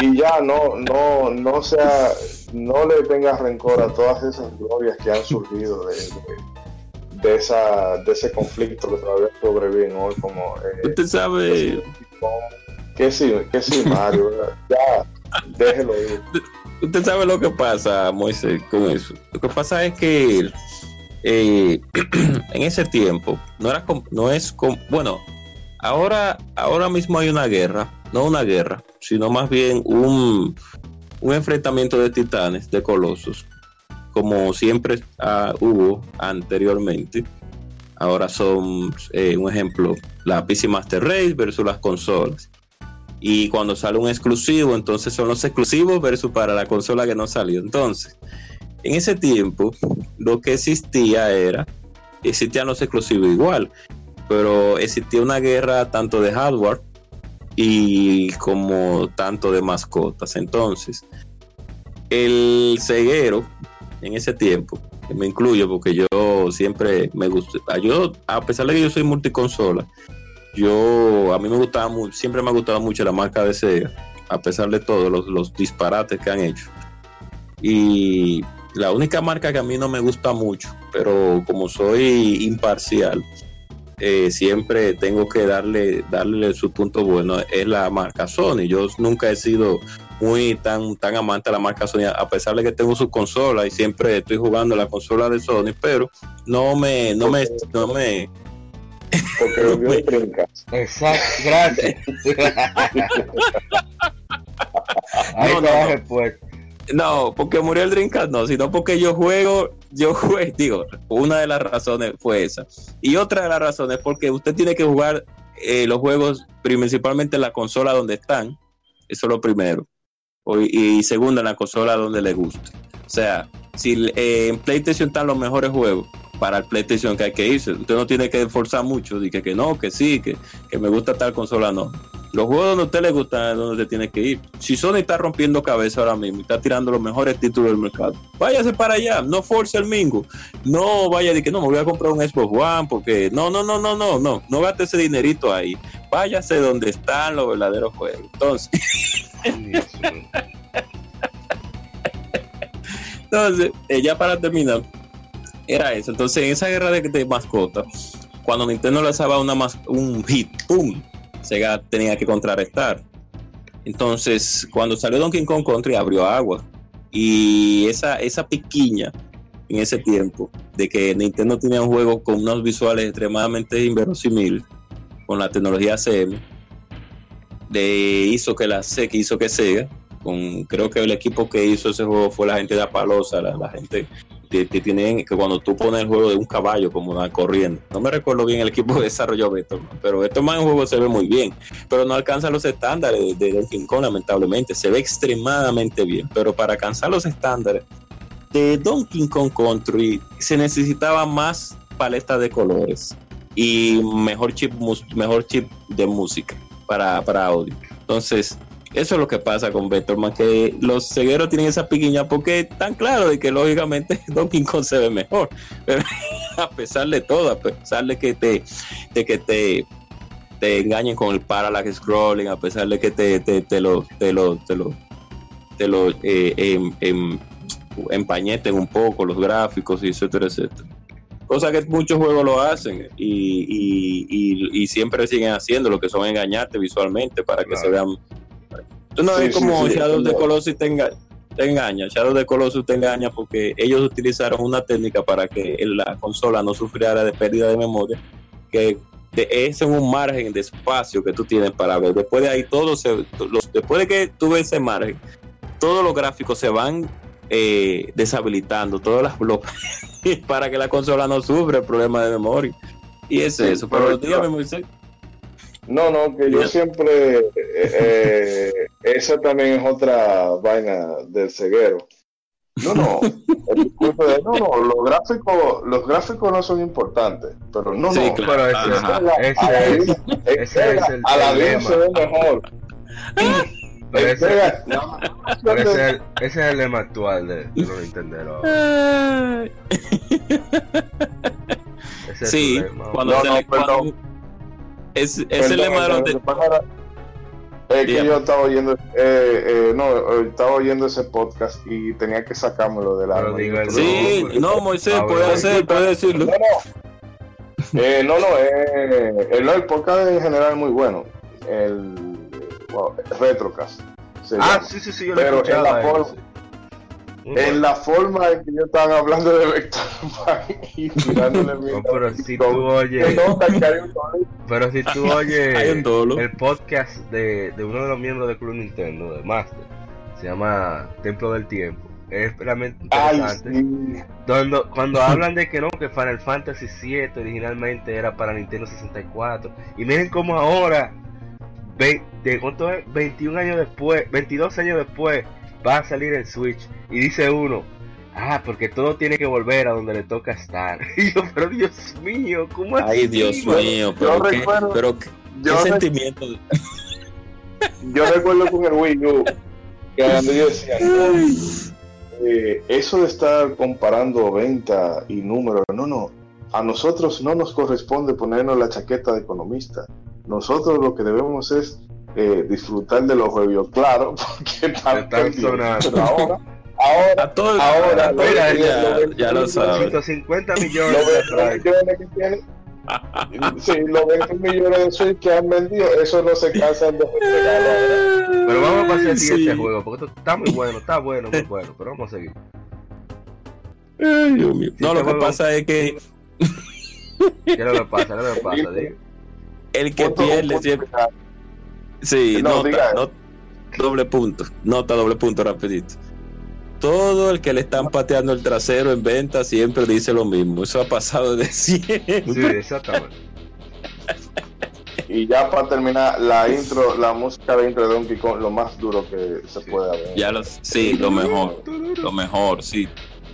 y ya no, no, no sea, no le tengas rencor a todas esas glorias que han surgido de, de, de esa, de ese conflicto que todavía sobreviven hoy, como eh, usted sabe, que sí, que sí, Mario, ya, déjelo ir. usted sabe lo que pasa, Moisés, con eso. Lo que pasa es que eh, en ese tiempo no era, no es, bueno, ahora, ahora mismo hay una guerra, no una guerra, sino más bien un, un enfrentamiento de titanes, de colosos, como siempre ah, hubo anteriormente. Ahora son, eh, un ejemplo, la PC Master Race versus las consolas. Y cuando sale un exclusivo, entonces son los exclusivos versus para la consola que no salió. Entonces, en ese tiempo, lo que existía era, existían los exclusivos igual, pero existía una guerra tanto de hardware y como tanto de mascotas. Entonces, el ceguero en ese tiempo, me incluyo porque yo siempre me gusta, yo, a pesar de que yo soy multiconsola, yo, a mí me gustaba mucho, siempre me ha gustado mucho la marca de Sega, a pesar de todos los disparates que han hecho. Y la única marca que a mí no me gusta mucho, pero como soy imparcial, eh, siempre tengo que darle, darle su punto bueno, es la marca Sony. Yo nunca he sido muy tan, tan amante de la marca Sony, a pesar de que tengo su consola y siempre estoy jugando la consola de Sony, pero no me, no me, no me, Porque lo vio. Exacto, gracias. Ahí No, está no, la no. respuesta. No, porque murió el Dreamcast, no, sino porque yo juego, yo juego, digo, una de las razones fue esa. Y otra de las razones es porque usted tiene que jugar eh, los juegos principalmente en la consola donde están, eso es lo primero. Y segunda, en la consola donde le guste. O sea, si eh, en PlayStation están los mejores juegos, para el PlayStation que hay que irse. Usted no tiene que esforzar mucho, de que, que no, que sí, que, que me gusta tal consola, no. Los juegos donde a usted le gusta es donde se tiene que ir. Si Sony está rompiendo cabeza ahora mismo y está tirando los mejores títulos del mercado, váyase para allá, no force el mingo. No vaya de que no, me voy a comprar un Xbox One porque no, no, no, no, no, no, no gaste ese dinerito ahí. Váyase donde están los verdaderos juegos. Entonces. Entonces, eh, ya para terminar, era eso. Entonces, en esa guerra de, de mascotas, cuando Nintendo lanzaba una mas- un hit, ¡pum! Sega tenía que contrarrestar. Entonces, cuando salió Donkey Kong Country, abrió agua. Y esa, esa piquiña en ese tiempo de que Nintendo tenía un juego con unos visuales extremadamente inverosímiles con la tecnología CM, de, hizo que la que hizo que Sega con creo que el equipo que hizo ese juego fue la gente de Apalosa, la, la gente que, tienen que cuando tú pones el juego de un caballo como va corriendo, no me recuerdo bien el equipo que desarrolló Beto, pero esto más en juego se ve muy bien, pero no alcanza los estándares de, Donkey Kong lamentablemente, se ve extremadamente bien, pero para alcanzar los estándares de Donkey Kong Country se necesitaba más paleta de colores y mejor chip mejor chip de música para, para audio. Entonces, eso es lo que pasa con Vectorman, que los cegueros tienen esa piquiña porque tan claro de que lógicamente Donkey Kong se ve mejor. Pero a pesar de todo, a pesar de que te, de que te, te engañen con el parallax scrolling, a pesar de que te, te, te lo, te lo, te lo, te lo eh, em- em- empañeten un poco los gráficos y etcétera, etcétera. cosa que muchos juegos lo hacen y, y, y, y siempre siguen haciendo lo que son engañarte visualmente para que Claro. se vean. Tú no Sí, ves sí, como sí, Shadow de. Colossus te, enga- te engaña. Shadow de Colossus te engaña porque ellos utilizaron una técnica para que la consola no sufriera de pérdida de memoria, que de- es un margen de espacio que tú tienes para ver. Después de ahí, todo se, los, después de que tú ves ese margen, todos los gráficos se van eh, deshabilitando, todas las bloques, para que la consola no sufra el problema de memoria. Y es Sí, eso. pero dígame, Moisés. No, no, que yo siempre, eh, eh, esa también es otra vaina del ceguero. No, no, de, no, no, los gráficos, los gráficos no son importantes, pero no, Sí, no, claro. Pero ese, es, vista- ese es el a la vez se ve mejor. pero ese, pero es el, ese es el lema actual de, de los Nintendo. ahora. Ese es Sí, cuando No, se no, cuando- es, es el lema de los lo de- que yo estaba oyendo, eh, eh, no, estaba oyendo ese podcast y tenía que sacármelo del alma. Sí, no, Moisés, puede bueno. hacer, puede decirlo. No, no. Eh, no, no, eh, el, el podcast en general es muy bueno. El, wow, Retrocast. Ah, llama. sí, sí, sí, yo lo he Pero en escuchado. la a él, forma- En la forma en que ellos estaban hablando de Vector y tirándole No, mierda. pero si tú oyes, nota que hay un dolor. pero si tú Hay oyes el podcast de, de uno de los miembros del Club Nintendo, de Master, se llama Templo del Tiempo. Es realmente Ay, interesante. sí. Cuando, cuando hablan de que no, que Final Fantasy VII originalmente era para Nintendo 64. Y miren cómo ahora, ve- de, ¿cuánto es? 21 años después, 22 años después, va a salir el Switch. Y dice uno, ah, porque todo tiene que volver a donde le toca estar. Y yo, pero Dios mío, ¿cómo así? Ay, Dios mío, yo pero qué, recuerdo- pero qué, Yo, qué sentimiento. yo recuerdo con el Wii U que cuando yo decía, no, eh, eso de estar comparando venta y números, no, no, a nosotros no nos corresponde ponernos la chaqueta de economista. Nosotros lo que debemos es eh, disfrutar de los juegos, claro, porque están, sonando. Ahora, ahora, A todo el- Ahora, a todo el- mira, ya, ya lo sabes. 150 los millones de 20 strikes. millones que tienen, sí, los 20 millones de Switch que han vendido, eso no se cansan de. Pero vamos a pasar al Sí. siguiente juego, porque esto está muy bueno, está bueno, muy bueno, pero vamos a seguir. Ay, Dios mío. No, Sí, lo que juego- pasa es que ¿Qué es lo pasa? ¿Qué es lo pasa? El que pierde siempre. final. Sí, No, nota, diga. not- doble punto. Nota doble punto rapidito. Todo el que le están pateando el trasero en venta siempre dice lo mismo. Eso ha pasado de siempre. Sí, exactamente. Y ya para terminar, la intro, la música de intro de Donkey Kong, lo más duro que se Sí. puede haber. Ya lo, sí, lo mejor. Lo mejor, sí.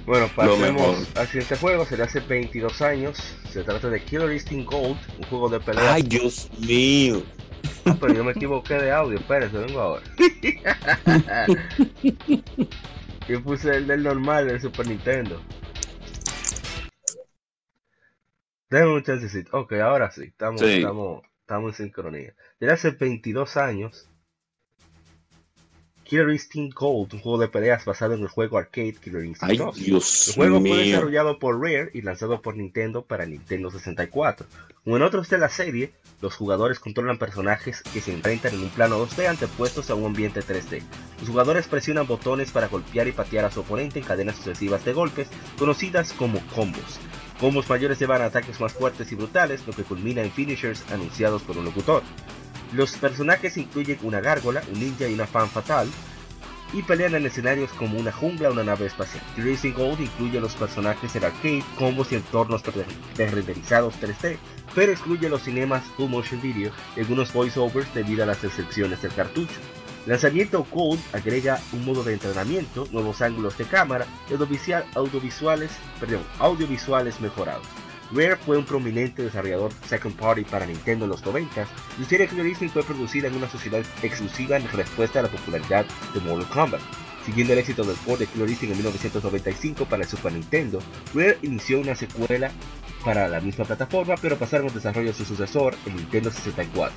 Bueno, pasemos al siguiente juego, será hace 22 años. Se trata de Killer Instinct Gold, un juego de pelea. Ay, Dios mío. Ah, pero yo me equivoqué de audio, espérate, vengo ahora. yo puse el del normal del Super Nintendo. Déjame un chancecito. Ok, ahora sí, estamos, Sí. estamos, estamos en sincronía. Desde hace 22 años, Killer Instinct Gold, un juego de peleas basado en el juego arcade Killer Instinct Ay, 2. Dios El juego fue desarrollado por Rare y lanzado por Nintendo para Nintendo 64. Como en otros de la serie, los jugadores controlan personajes que se enfrentan en un plano 2D antepuestos a un ambiente 3D. Los jugadores presionan botones para golpear y patear a su oponente en cadenas sucesivas de golpes, conocidas como combos. Combos mayores llevan a ataques más fuertes y brutales, lo que culmina en finishers anunciados por un locutor. Los personajes incluyen una gárgola, un ninja y una fan fatal, y pelean en escenarios como una jungla o una nave espacial. Racing Gold incluye los personajes en arcade, combos y entornos renderizados 3D, pero excluye los cinemas full motion video y algunos voiceovers debido a las excepciones del cartucho. Lanzamiento Gold agrega un modo de entrenamiento, nuevos ángulos de cámara y audiovisuales mejorados. Rare fue un prominente desarrollador second party para Nintendo en los 90 y la serie fue producida en una sociedad exclusiva en respuesta a la popularidad de Mortal Kombat. Siguiendo el éxito del port de Killer Instinct en 1995 para el Super Nintendo, Rare inició una secuela para la misma plataforma, pero pasaron al desarrollo de su sucesor, el Nintendo 64.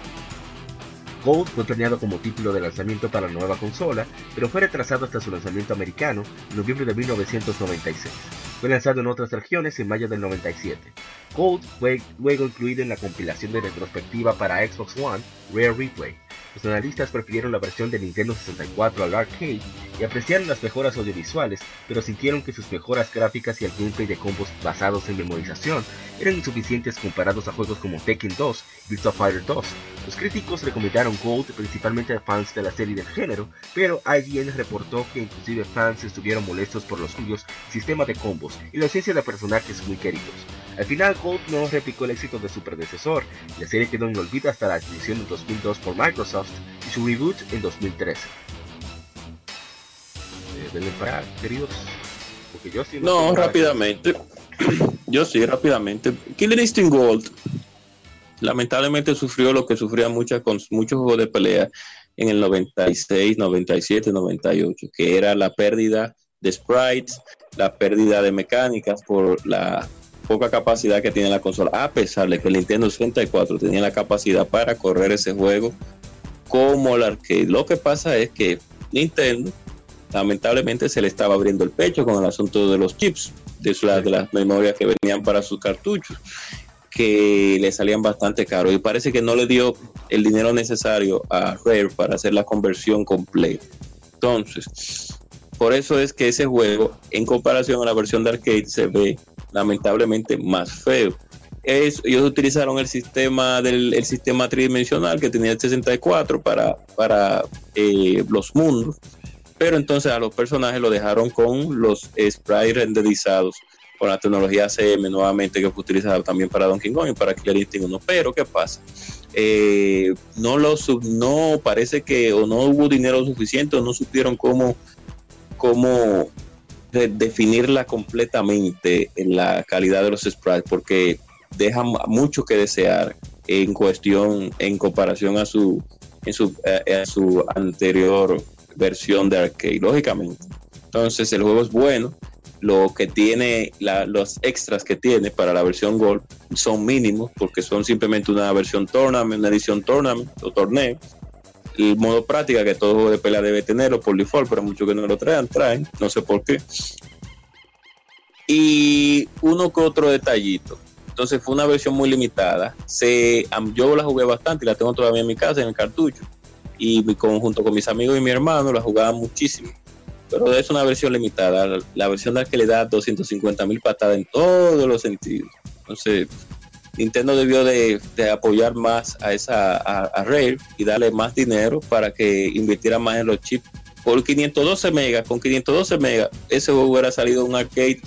Gold fue planeado como título de lanzamiento para la nueva consola, pero fue retrasado hasta su lanzamiento americano en noviembre de 1996. Fue lanzado en otras regiones en mayo del 97. Gold fue luego incluido en la compilación de retrospectiva para Xbox One, Rare Replay. Los analistas prefirieron la versión de Nintendo 64 al arcade y apreciaron las mejoras audiovisuales, pero sintieron que sus mejoras gráficas y el gameplay de combos basados en memorización eran insuficientes comparados a juegos como Tekken 2 y Virtua Fighter 2. Los críticos recomendaron Gold principalmente a fans de la serie del género, pero IGN reportó que inclusive fans estuvieron molestos por los suyos sistema de combos y la ausencia de personajes muy queridos. Al final, Gold no replicó el éxito de su predecesor, la serie quedó en olvido hasta la adquisición en 2002 por Microsoft y su reboot en 2013. Eh, para queridos. Porque yo sí no, rápidamente. yo sí, rápidamente. Killer Instinct Gold lamentablemente sufrió lo que sufrían muchas con muchos juegos de pelea en el 96, 97, 98, que era la pérdida de sprites, la pérdida de mecánicas por la poca capacidad que tiene la consola, a pesar de que el Nintendo 64 tenía la capacidad para correr ese juego como el arcade. Lo que pasa es que Nintendo lamentablemente se le estaba abriendo el pecho con el asunto de los chips, de, de las memorias que venían para sus cartuchos, que le salían bastante caros y parece que no le dio el dinero necesario a Rare para hacer la conversión completa. Entonces, por eso es que ese juego, en comparación a la versión de arcade, se ve lamentablemente más feo. ellos utilizaron el sistema del el sistema tridimensional que tenía el 64 para, para eh, los mundos, pero entonces a los personajes lo dejaron con los sprites renderizados con la tecnología CM nuevamente que fue utilizada también para Donkey Kong y para Killer Instinct 1. Pero ¿qué pasa? Eh, no lo no parece que o no hubo dinero suficiente o no supieron cómo cómo definirla completamente en la calidad de los sprites porque deja mucho que desear en cuestión en comparación a su en su, a, su anterior versión de arcade lógicamente. Entonces el juego es bueno. Lo que tiene los extras que tiene para la versión Gold son mínimos porque son simplemente una versión tournament una edición tournament o torneo el modo práctica que todo juego de pelea debe tener, o por pero muchos que no lo traen, traen, no sé por qué. Y uno que otro detallito. Entonces fue una versión muy limitada. Se, yo la jugué bastante y la tengo todavía en mi casa, en el cartucho. Y junto con mis amigos y mi hermano la jugaba muchísimo. Pero es una versión limitada. La versión de la que le da 250 mil patadas en todos los sentidos. Entonces, Nintendo debió de, apoyar más a esa a, y darle más dinero para que invirtiera más en los chips. Por 512 megas, con 512 megas, ese juego hubiera salido un arcade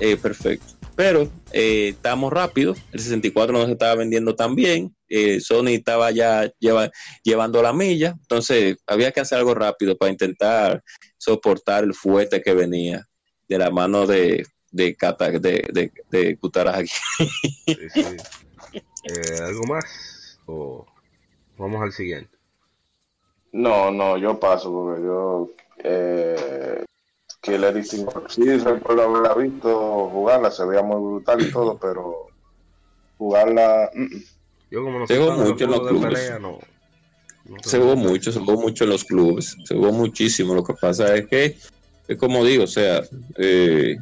eh, perfecto. Pero eh, estamos rápidos, el 64 no se estaba vendiendo tan bien, eh, Sony estaba ya llevando la milla, entonces había que hacer algo rápido para intentar soportar el fuerte que venía de la mano de, de, cata, de, de, de aquí. Eh, ¿Algo más? ¿O vamos al siguiente? No, no, yo paso porque yo. Eh, que le dicen, sí, recuerdo haberla visto jugarla, se veía muy brutal y todo, pero jugarla. Mm, mm. Yo como no se jugó mucho en los clubes. se jugó mucho, se jugó mucho en los clubes, se jugó muchísimo. Lo que pasa es que, es como digo, o sea, eh,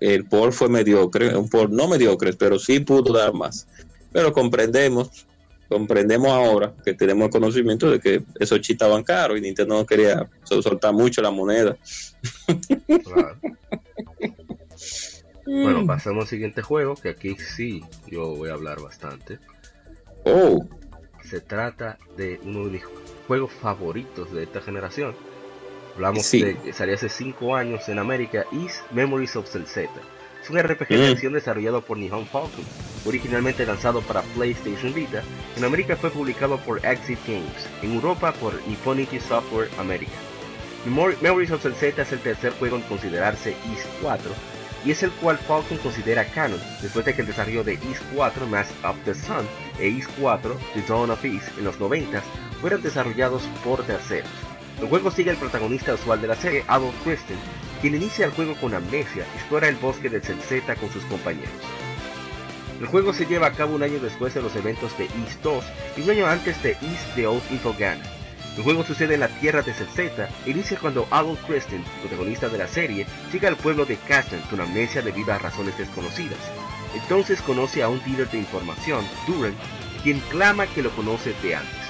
el por fue mediocre, un por no mediocre, pero sí pudo dar más. Pero comprendemos, comprendemos ahora que tenemos el conocimiento de que esos chips estaban caros y Nintendo no quería soltar mucho la moneda. bueno, pasamos al siguiente juego, que aquí sí yo voy a hablar bastante. Oh. Se trata de uno de mis juegos favoritos de esta generación Hablamos de que salió hace 5 años en América, Is Memories of Z. Es un RPG de mm. acción desarrollado por Nihon Falcon, originalmente lanzado para PlayStation Vita. En América fue publicado por Exit Games, en Europa por Nipponiki Software America. Memories of Z es el tercer juego en considerarse Is 4 y es el cual Falcon considera canon después de que el desarrollo de Is 4 Mass of the Sun e Is 4 The Dawn of Is en los 90 fueron desarrollados por terceros. El juego sigue al protagonista usual de la serie, Adolf Kristen, quien inicia el juego con amnesia y explora el bosque de Celzeta con sus compañeros. El juego se lleva a cabo un año después de los eventos de East 2 y un año antes de East The Old Infogana. El juego sucede en la tierra de Celzeta e inicia cuando Adolf Kristen, protagonista de la serie, llega al pueblo de Castle con amnesia debido a razones desconocidas. Entonces conoce a un líder de información, Duran, quien clama que lo conoce de antes.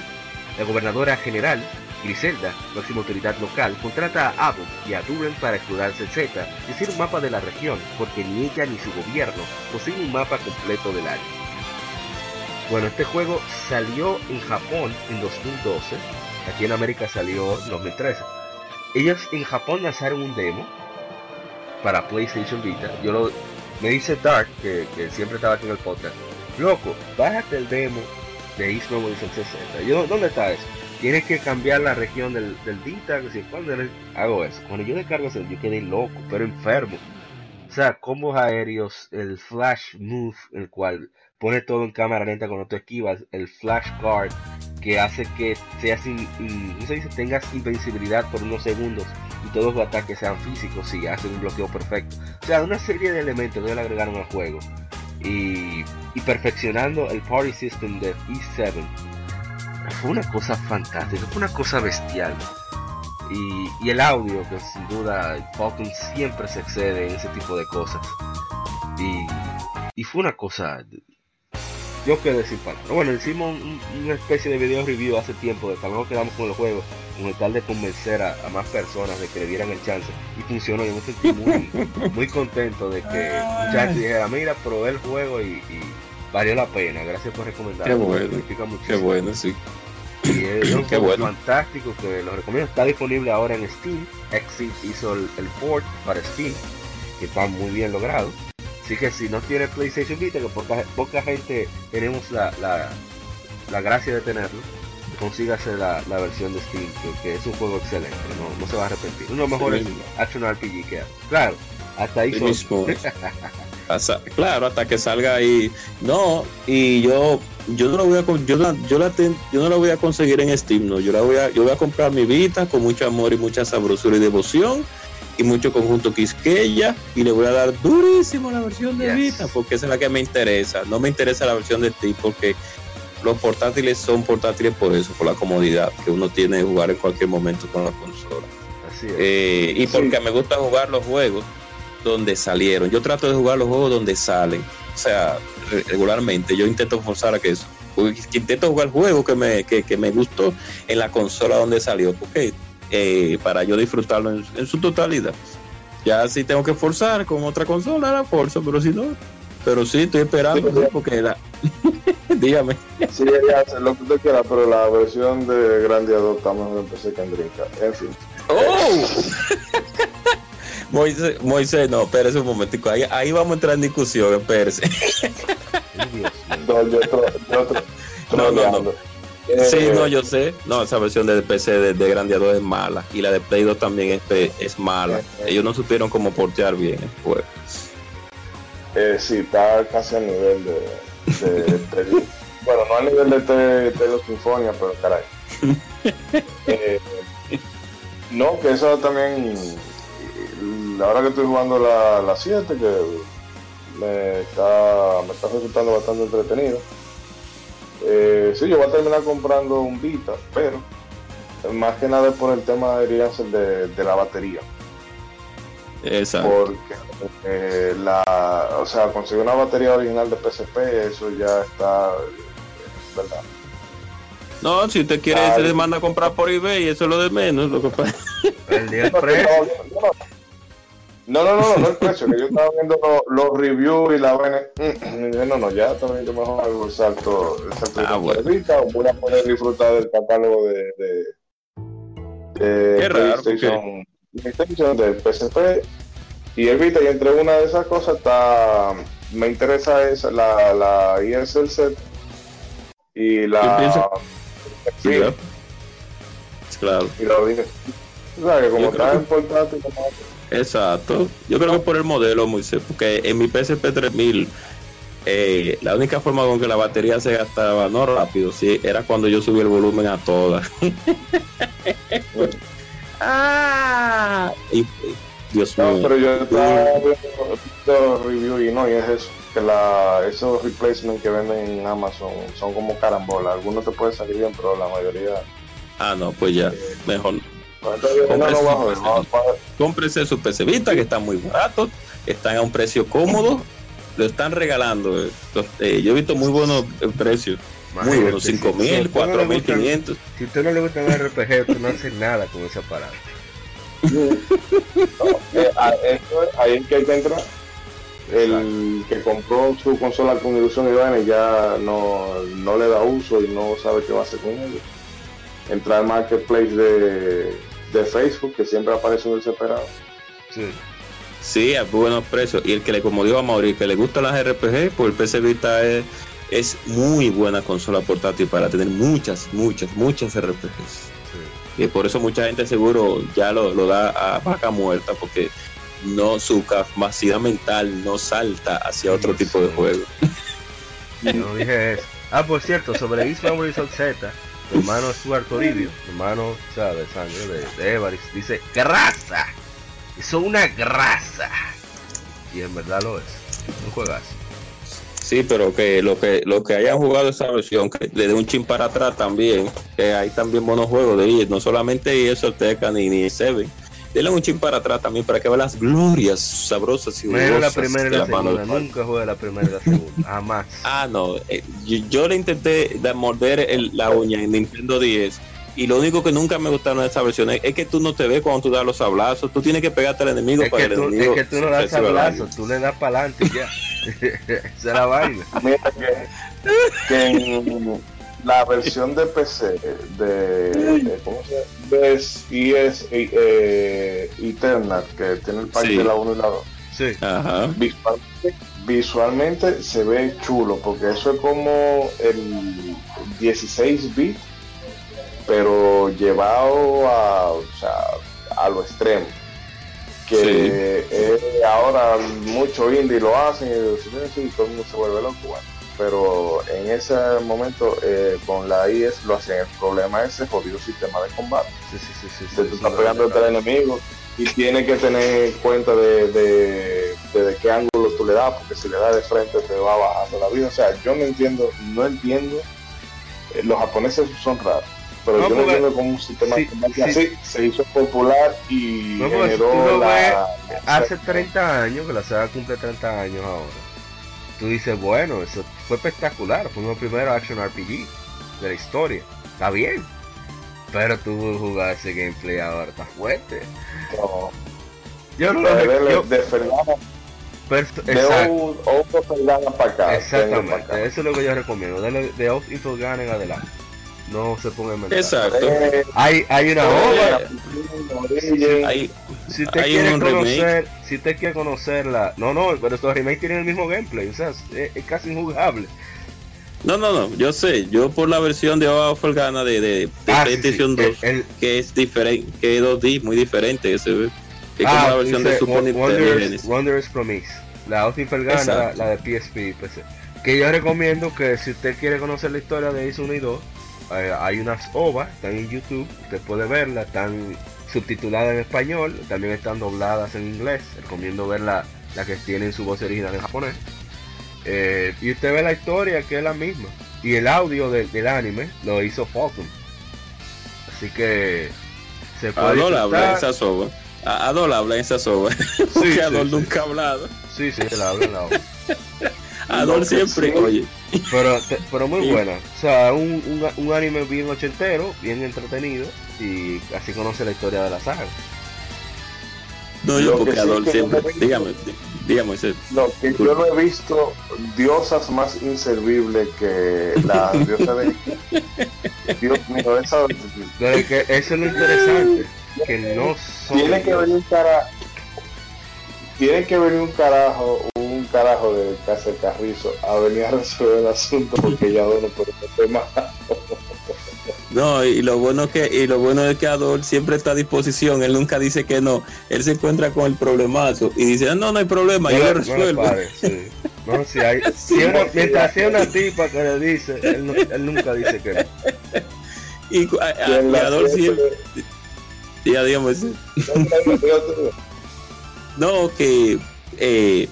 La gobernadora general, Griselda, máxima autoridad local, contrata a Adolf y a Duran para explorar Celzeta y hacer un mapa de la región, porque ni ella ni su gobierno poseen un mapa completo del área. Bueno, este juego salió en Japón en 2012 Aquí en América salió en 2013. Ellos en Japón lanzaron un demo para PlayStation Vita. Yo lo, me dice Dark, que, siempre estaba aquí en el podcast. Loco, bájate el demo de East Memories 60. Yo, ¿dónde está eso? Tienes que cambiar la región del, del. Que si, ¿cuándo hago eso? Cuando yo descargo eso, yo quedé loco, pero enfermo. O sea, combos aéreos, el flash move, el cual pone todo en cámara lenta cuando tú esquivas, el flash guard que hace que seas se dice? tengas invencibilidad por unos segundos y todos los ataques sean físicos y hacen un bloqueo perfecto. O sea, una serie de elementos que le agregaron al juego. Y, perfeccionando el party system de E7 fue una cosa fantástica, fue una cosa bestial. Y, el audio, que sin duda Falcon siempre se excede en ese tipo de cosas. Y, y fue una cosa yo qué decir palabras. Bueno, hicimos una especie de video review hace tiempo de tal vez quedamos con el juego, con el tal de convencer a, más personas de que le dieran el chance. Y funcionó, yo me sentí muy, muy contento de que ya dijera, mira, probé el juego y, valió la pena. Gracias por recomendarlo. Qué bueno, qué bueno, sí. Y es un juego fantástico que lo recomiendo. Está disponible ahora en Steam. Exit hizo el, el port para Steam, que está muy bien logrado. Así que si no tiene PlayStation Vita, que poca, gente tenemos la, la, gracia de tenerlo, consígase la, la versión de Steam, que, es un juego excelente, no, no se va a arrepentir. Uno de los mejores action RPG que hay. Claro, hasta ahí son... claro, hasta que salga ahí. No, y yo yo no la voy a yo la, yo la yo no la voy a conseguir en Steam, no. Yo la voy a yo voy a comprar mi Vita con mucho amor y mucha sabrosura y devoción y mucho conjunto Quisqueya y le voy a dar durísimo la versión de Vita porque esa es la que me interesa. No me interesa la versión de Steam porque los portátiles son portátiles por eso, por la comodidad que uno tiene de jugar en cualquier momento con la consola. Eh, y porque me gusta jugar los juegos donde salieron. Yo trato de jugar los juegos donde salen. O sea, regularmente yo intento forzar a que eso. Intento jugar el juego que me, que, que me gustó en la consola donde salió. Porque eh, para yo disfrutarlo en, su totalidad. Ya si tengo que forzar con otra consola, la forzo, pero si no, pero sí, estoy esperando porque la... dígame. Sí, hace lo que usted quiera, pero la versión de Grandiador está mejor en PC que en En fin. ¡Oh! Moisés, Moisés, no, espérese un momentico. Ahí, ahí vamos a entrar en discusión, espérese. no, yo, no, no, no. Sí, eh, no, yo sé. No, esa versión de PC de, de Grandiador es mala. Y la de Play 2 también es, es mala. Eh, eh. Ellos no supieron cómo portear bien el juego. Eh, sí, está casi a nivel de. bueno, no a nivel de Tele Sinfonia, pero caray. no, que eso también. Ahora que estoy jugando la 7, que me está, me está resultando bastante entretenido eh, sí, yo voy a terminar comprando un Vita, pero más que nada por el tema de, de la batería. Exacto. Porque eh, la, o sea, conseguir una batería original de PSP, eso ya está, ¿verdad? No, si usted quiere, se le manda a comprar por eBay, eso es lo de menos. Lo que pasa. El día no, no, no, no, el precio, que yo estaba viendo los, reviews y la vaina. no, no, ya también yo mejor hago el salto, el salto ah, de bueno. voy a poder disfrutar del catálogo de, de, de Qué raro, PlayStation, PlayStation, de PSP y el Vita, y entre una de esas cosas está, me interesa esa, la, la ESL set y la... Sí, claro. Y la O sea, que como está en portátil, como Exacto. Yo creo que por el modelo, Moisés, porque en mi PSP 3000 eh, la única forma con que la batería se gastaba no rápido, sí, era cuando yo subí el volumen a todas. ah, Dios mío. pero yo estaba viendo review y no, y es eso, que la, esos replacements que venden en Amazon son como carambola. Algunos te pueden salir bien, pero la mayoría Ah, no, pues ya, mejor. Cómprese su PC Vita, que está muy barato, están a un precio cómodo, lo están regalando. eh. Yo he visto muy buenos eh, precios, muy buenos, Imagínate, 5 si- mil, si a usted no 4 le mil gustan- 500. Si usted no le gusta el RPG, usted no hace nada con ese aparato. Eh, ahí es que hay que entrar. El que compró su consola con ilusión y vaina y ya no, no le da uso y no sabe qué va a hacer con ellos. Entrar al marketplace de, de Facebook, que siempre aparece un desesperado. Sí. Sí, a buenos precios. Y el que le, como digo a Mauri, que le gustan las RPG, pues el PC Vita es, es muy buena consola portátil para tener muchas, muchas, muchas RPGs. Y por eso mucha gente seguro ya lo, lo da a vaca muerta, porque no su capacidad mental no salta hacia otro tipo de juego. Yo no dije eso. Ah, por cierto, sobre Z, hermano Stuart Toribio, hermano, ¿sabes? Sangre de, de Everest, dice, ¡grasa! Eso es una grasa. Y en verdad lo es. Un juegazo. Sí, pero que lo que lo que hayan jugado esa versión, que le dé un chin para atrás también, que hay también buenos juegos de ellos, no solamente eso Tekken ni, ni Seven. Denle un chin para atrás también para que vean las glorias sabrosas y Menos la jugosas primera y de la segunda. Nunca jugué la primera y la segunda. Jamás. Ah, no. eh, yo, yo le intenté de morder el- la uña en Nintendo 10 y lo único que nunca me gustaron de esa versión es, es que tú no te ves cuando tú das los sablazos. Tú tienes que pegarte al enemigo Es para que, el tú, es enemigo que tú no das reciba daño. sablazo, tú le das para adelante y ya. Esa es la vaina. Mira que, que en la versión de PC de, de- ¿cómo se llama? Es ES eh, Eternal, que tiene el pack Sí. de la 1 y la 2. Sí. Ajá. Visualmente, visualmente se ve chulo, porque eso es como el 16 bits, pero llevado a, o sea, a lo extremo. Que Sí. eh, ahora mucho indie lo hacen y, y todo el mundo se vuelve loco. bueno. Pero en ese momento eh, con la IS lo hacen. El problema es ese jodido sistema de combate Sí, sí, sí, sí, sí, se te está pegando el enemigo y tiene que tener cuenta de, de, de, de qué ángulo tú le das, porque si le das de frente te va bajando la vida. O sea, yo no entiendo, no entiendo. eh, los japoneses son raros, pero No, yo no entiendo cómo un sistema sí, de combate sí. así se hizo popular y No, generó la, Hace 30 años, que la saga cumple 30 años ahora. Tú dices, bueno, eso fue espectacular. Fue uno primeros action RPG de la historia. Está bien. Pero tú jugar ese gameplay ahora está fuerte. no, Yo no lo de, de, de Fernanda, de Fernanda para acá. venga para exactamente. acá. Eso es lo que yo recomiendo. De, de Off Into Gun en adelante. No se ponga en. Exacto. Eh, Hay, hay una eh, obra. Hay, Si usted hay quiere remake. conocer, si usted quiere conocerla, no, no, pero estos remakes tienen el mismo gameplay, o sea, es, es casi injugable. no, no, no. Yo sé. Yo por la versión de Oahu Gana de, de, de Ah, PlayStation sí, 2, el- el- que es diferente, que es 2D, muy diferente. Que se ve. Que como ah, la versión de Super Nintendo Promise. La Austin Fergana, la, la de PSP y PC. Que yo recomiendo que si usted quiere conocer la historia de Ace 1 y 2, eh, hay unas ovas, están en YouTube, usted puede verlas, están subtituladas en español, también están dobladas en inglés. Recomiendo ver la, la que tienen su voz original en japonés. Eh, y usted ve la historia que es la misma. Y el audio del- del anime lo hizo Falcon. Así que se puede Adol habla en esa soba. Adol habla en esa soba. Porque sí, Adol sí. nunca ha hablado. Sí, sí, él habla, él habla. Adol siempre, sí. oye. Pero, te- pero muy buena. O sea, un, un, un anime bien ochentero, bien entretenido. Y así conoce la historia de la saga. No, yo Lo porque que sí Adol siempre. me- Dígame, dí- dígame, ese- No, que yo no he visto diosas más inservibles que la diosa de. Dios mío, esa. Pero es que eso es lo interesante. Que no son. Tiene que venir un cara. Tiene que venir un carajo, carajo de casa de Carrizo a venir a resolver el asunto porque ya no puede meter más. No, y lo bueno que y lo bueno es que Adol siempre está a disposición, él nunca dice que no, él se encuentra con el problemazo y dice, "Ah, no, no hay problema, No yo lo no resuelvo. pare, sí. No, si hay, si mientras sea una tipa que le dice, él, no- él nunca dice que no. y, a- Y Adol siempre, ya digamos, no, que eh,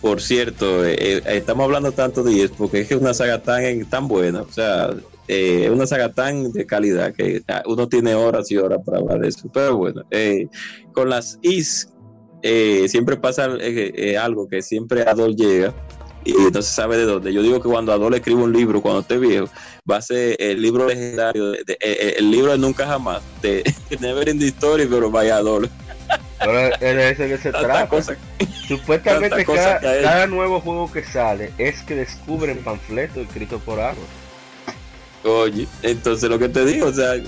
Por cierto, eh, eh, estamos hablando tanto de es porque es que es una saga tan, tan buena, o sea, eh, es una saga tan de calidad que ah, uno tiene horas y horas para hablar de eso. Pero bueno, con las Is siempre pasa algo que siempre Adol llega y se sabe de dónde. Yo digo que cuando Adol escribe un libro, cuando esté viejo, va a ser el libro legendario, el libro de Nunca Jamás, de Never in the Story, pero vaya Adol. Pero es de eso que se trata. Supuestamente cada, nuevo juego que sale es que descubren panfletos escritos por Adol. Oye, entonces lo que te digo, o sea, el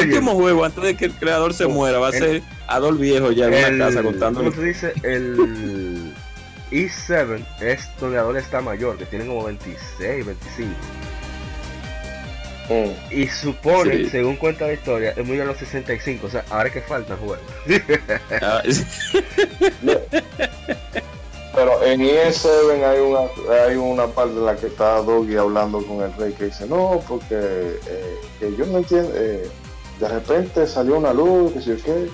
último juego antes de que el creador se muera va a ser Adol viejo ya en una casa contando. ¿Cómo se dice? El E7 es donde Adol está mayor, que tiene como 26, 25. Mm. Y supone, según cuenta la historia, es muy a los 65. O sea, ahora que falta juego. Ah, Pero en E7 hay una, hay una parte en la que está Doggy hablando con el rey que dice, no, porque eh, que yo no entiendo, eh, de repente salió una luz, que sé qué,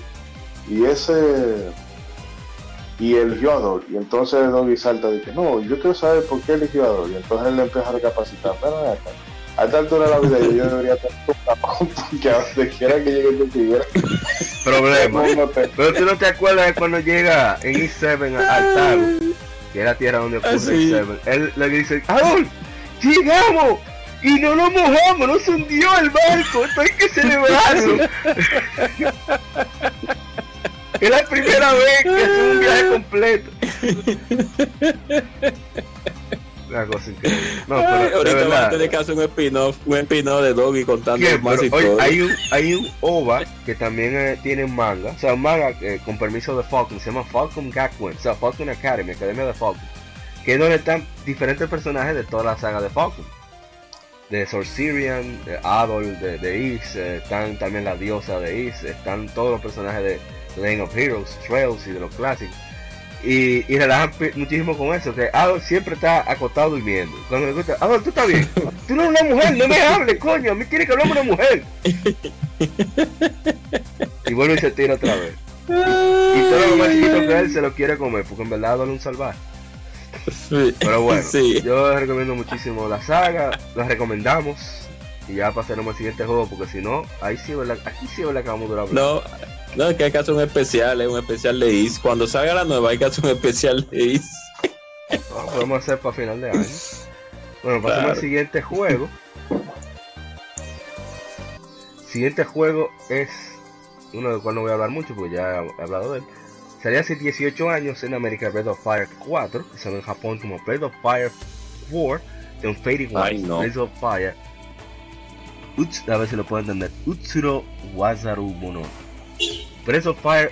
y ese, y a Doggy. Y entonces Doggy salta y dice, no, yo quiero saber por qué eligió a Doggy. Entonces él le empieza a recapacitar, pero acá a esta altura de la vida yo, debería tener un porque a donde quiera que llegue tu figura. Problema. Pero tú no te acuerdas de cuando llega en E7 al Tago, que es la tierra donde ocurre E7. Él le dice, ¡Adol! ¡Llegamos! Y no nos mojamos, no se hundió el barco, esto hay que celebrarlo. es la primera vez que es un viaje completo. Una cosa increíble. No, pero, ahorita va a tener que hacer un spin-off, un spin-off de Doggy contando más Oye, hay un, hay un OVA que también eh, tiene manga, o sea, un manga eh, con permiso de Falcon, se llama Falcon Gakuen, o sea, Falcon Academy, Academia de Falcon, que es donde están diferentes personajes de toda la saga de Falcon. De Sorcerian, de Adol, de, de Is, eh, están también la diosa de Is, están todos los personajes de Lane of Heroes, Trails y de los clásicos y, y relajan muchísimo con eso, que Adol siempre está acostado durmiendo. Cuando me gusta, Adol, tú estás bien. Tú no eres una mujer, no me hables, coño. A mí tiene que hablar una mujer. y vuelve y se tira otra vez. Y, todo lo más chiquito que él se lo quiere comer, porque en verdad Adol es un salvaje. Pero bueno, yo recomiendo muchísimo la saga, la recomendamos. Y ya pasaremos al siguiente juego, porque si no, ahí sí, aquí sí la acabamos de durar. No, no, es que hay que hacer un especial, es un especial de Is. Cuando salga la nueva hay que hacer un especial de Is. No, podemos hacer para final de año. Bueno, pasamos al siguiente juego. Siguiente juego es uno del cual no voy a hablar mucho porque ya he hablado de él. Salió hace 18 años en América Breath of Fire 4, que salió en Japón como Breath of Fire 4, de un Fading Wars, no. Breath of Fire. Uts, a ver si lo puedo entender. Utsuro Wazaru Mono. Breath of Fire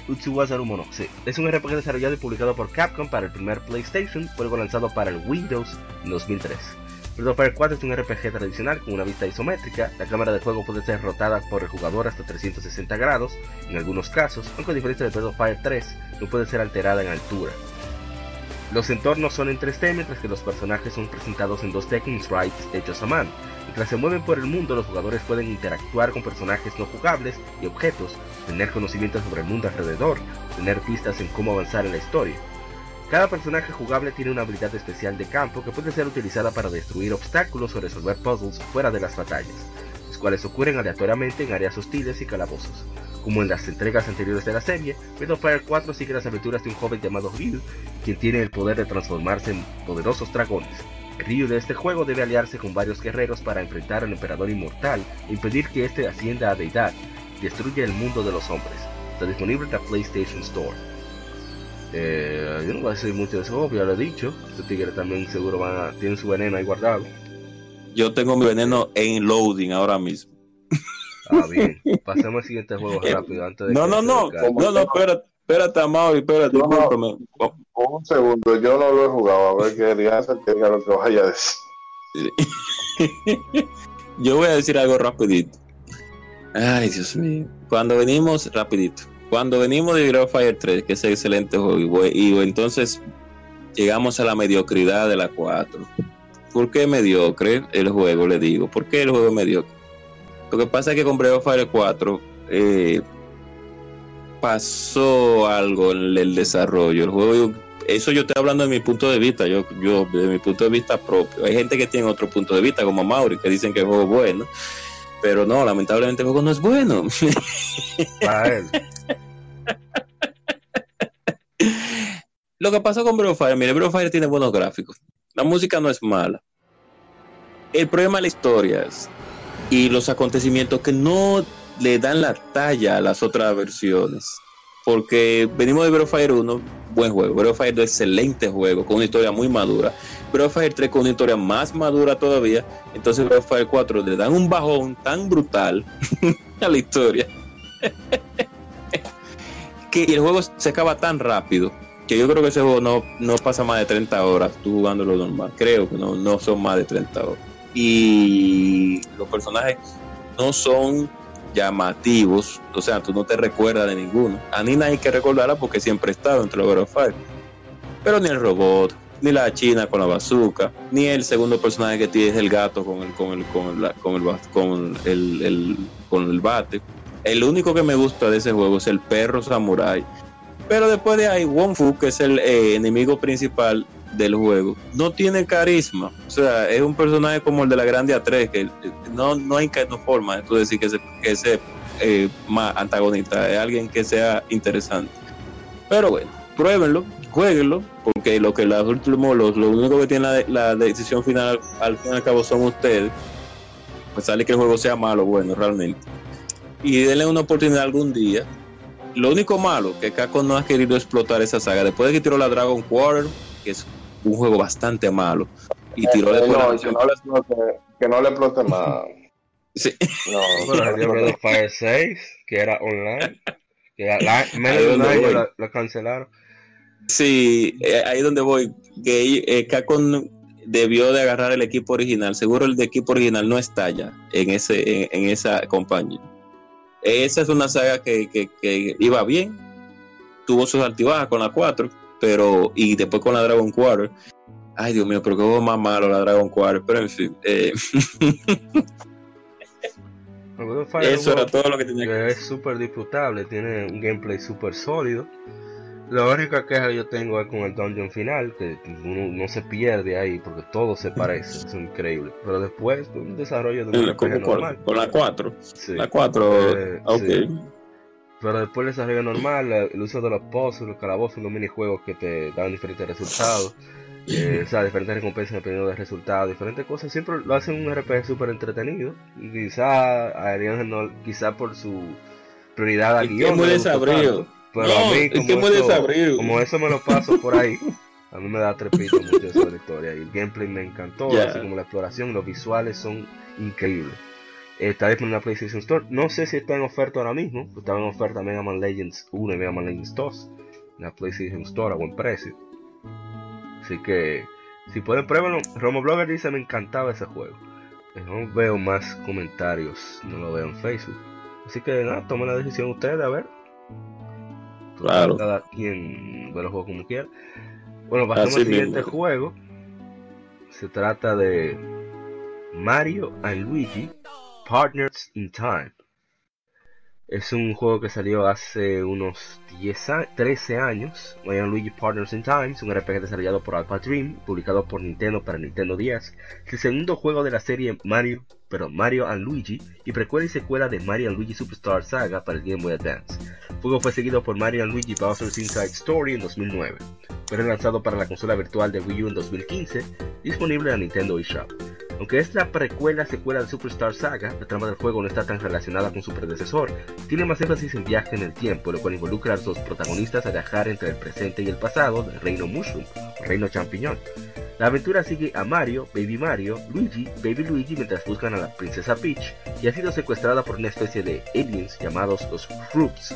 Mono. Sí, es un RPG desarrollado y publicado por Capcom para el primer PlayStation, luego lanzado para el Windows en 2003. Breath of Fire 4 es un RPG tradicional con una vista isométrica, la cámara de juego puede ser rotada por el jugador hasta 360 grados, en algunos casos, aunque a diferencia de Breath of Fire 3, no puede ser alterada en altura. Los entornos son en 3D mientras que los personajes son presentados en 2D con sprites hechos a mano. Mientras se mueven por el mundo, los jugadores pueden interactuar con personajes no jugables y objetos, tener conocimientos sobre el mundo alrededor, tener pistas en cómo avanzar en la historia. Cada personaje jugable tiene una habilidad especial de campo que puede ser utilizada para destruir obstáculos o resolver puzzles fuera de las batallas, los cuales ocurren aleatoriamente en áreas hostiles y calabozos. Como en las entregas anteriores de la serie, of Fire 4 sigue las aventuras de un joven llamado Ryu, quien tiene el poder de transformarse en poderosos dragones. Ryu de este juego debe aliarse con varios guerreros para enfrentar al emperador inmortal e impedir que este ascienda a deidad destruya el mundo de los hombres. Está disponible en la PlayStation Store. Eh, yo no voy a decir mucho de ese juego, ya lo he dicho. Este tigre también seguro van a, tienen su veneno ahí guardado. Yo tengo mi veneno en loading ahora mismo. Ah, bien. Pasemos al siguiente juego eh, rápido antes de No, no, no. No, no, espérate, espérate, Amado, espérate, no, Un segundo, yo no lo he jugado. A ver qué que diga lo que vaya a decir. yo voy a decir algo rapidito. Ay, Dios mío. Cuando venimos, rapidito. Cuando venimos de Breath Fire 3, que es un excelente juego, y, entonces llegamos a la mediocridad de la 4. ¿Por qué mediocre el juego, le digo? ¿Por qué el juego es mediocre? Lo que pasa es que con Breath of Fire 4 eh, pasó algo en el desarrollo. El juego eso yo estoy hablando de mi punto de vista, yo, yo de mi punto de vista propio. Hay gente que tiene otro punto de vista, como Mauri, que dicen que el juego es bueno, pero no, lamentablemente el juego no es bueno. Para él. Lo que pasó con Breath of Fire, mire, Breath of Fire tiene buenos gráficos. La música no es mala. El problema es la historia y los acontecimientos que no le dan la talla a las otras versiones. Porque venimos de Breath Fire 1, buen juego. Breath Fire 2, excelente juego, con una historia muy madura. Breath of Fire 3 con una historia más madura todavía. Entonces Breath of Fire 4 le dan un bajón tan brutal a la historia. que el juego se acaba tan rápido que yo creo que ese juego no, no pasa más de 30 horas tú jugando lo normal. Creo que no, no son más de 30 horas. Y los personajes no son llamativos, o sea, tú no te recuerdas de ninguno. A Nina hay que recordarla porque siempre dentro de Breath of Fire. Pero ni el robot, ni la china con la bazooka, ni el segundo personaje que tienes el gato con el con el con el con el, con el, con el bate. El único que me gusta de ese juego es el perro samurai. Pero después de ahí, Wong Fu, que es el eh, enemigo principal del juego, no tiene carisma. O sea, es un personaje como el de la Grande A3, que no, no hay no forma de decir que ese, que ese eh, más antagonista es alguien que sea interesante. Pero bueno, pruébenlo, jueguenlo, porque lo que los últimos, los, lo único que tiene la, la decisión final al fin y al cabo son ustedes. Pues sale que el juego sea malo, bueno, realmente. Y denle una oportunidad algún día. Lo único malo que Kako no ha querido explotar esa saga. Después de que tiró la Dragon Quarter, que es un juego bastante malo, y tiró Eh, no, la- que no le explote, que no le explote más. Sí. No, Fire 6, que era online. Que la- menos de la, la cancelaron. Sí, eh, ahí donde voy. Que eh, Capcom debió de agarrar el equipo original. Seguro el de equipo original no está ya en ese en, en esa compañía. Esa es una saga que, que- que iba bien. Tuvo sus altibajas con la 4, pero y después con la Dragon Quarter. Ay, Dios mío, pero que hubo más malo la Dragon Quarter. Pero en fin, eh, eso era juego todo lo que tenía que es súper disfrutable, tiene un gameplay súper sólido. La única queja que yo tengo es con el dungeon final, que uno no se pierde ahí porque todo se parece, es increíble. Pero después, un desarrollo de un normal. Con la 4. Sí. La 4. Eh, ok. sí. Pero después el desarrollo normal, el uso de los puzzles, los calabozos, los minijuegos que te dan diferentes resultados, eh, o sea, diferentes recompensas dependiendo del resultado, diferentes cosas, siempre lo hacen un RPG súper entretenido. Y quizá harían, no, quizá por su prioridad al guion. es muy desabrido. Pero No, a mí, como, eso, desabrido. como eso me lo paso por ahí, a mí me da trepito mucho eso de la historia. Y el gameplay me encantó, así como la exploración, los visuales son increíbles. Está disponible en la PlayStation Store. No sé si está en oferta ahora mismo. Estaba en oferta Mega Man Legends 1 y Mega Man Legends 2 en la PlayStation Store a buen precio. Así que, si pueden pruébenlo. Romo Blogger dice: Me encantaba ese juego. No veo más comentarios, no lo veo en Facebook. Así que, nada, tomen la decisión ustedes, a ver. Claro. Cada quien ve los juegos como quiera. Bueno, pasamos al siguiente mismo. juego. Se trata de Mario and Luigi Partners in Time. Es un juego que salió hace unos 10 a- 13 años. Mario Luigi Partners in Time es un RPG desarrollado por Alpha Dream, publicado por Nintendo para Nintendo 10. Es el segundo juego de la serie Mario, pero Mario and Luigi y precuela y secuela de Mario and Luigi Superstar Saga para el Game Boy Advance. El juego fue seguido por Mario and Luigi Bowser's Inside Story en 2009. Fue lanzado para la consola virtual de Wii U en 2015, disponible en la Nintendo eShop. Aunque es la precuela secuela de Superstar Saga, la trama del juego no está tan relacionada con su predecesor. Tiene más énfasis en viaje en el tiempo, lo cual involucra los protagonistas a viajar entre el presente y el pasado del reino Mushroom, reino champiñón. La aventura sigue a Mario, Baby Mario, Luigi, Baby Luigi mientras buscan a la princesa Peach, y ha sido secuestrada por una especie de aliens llamados los Shroops.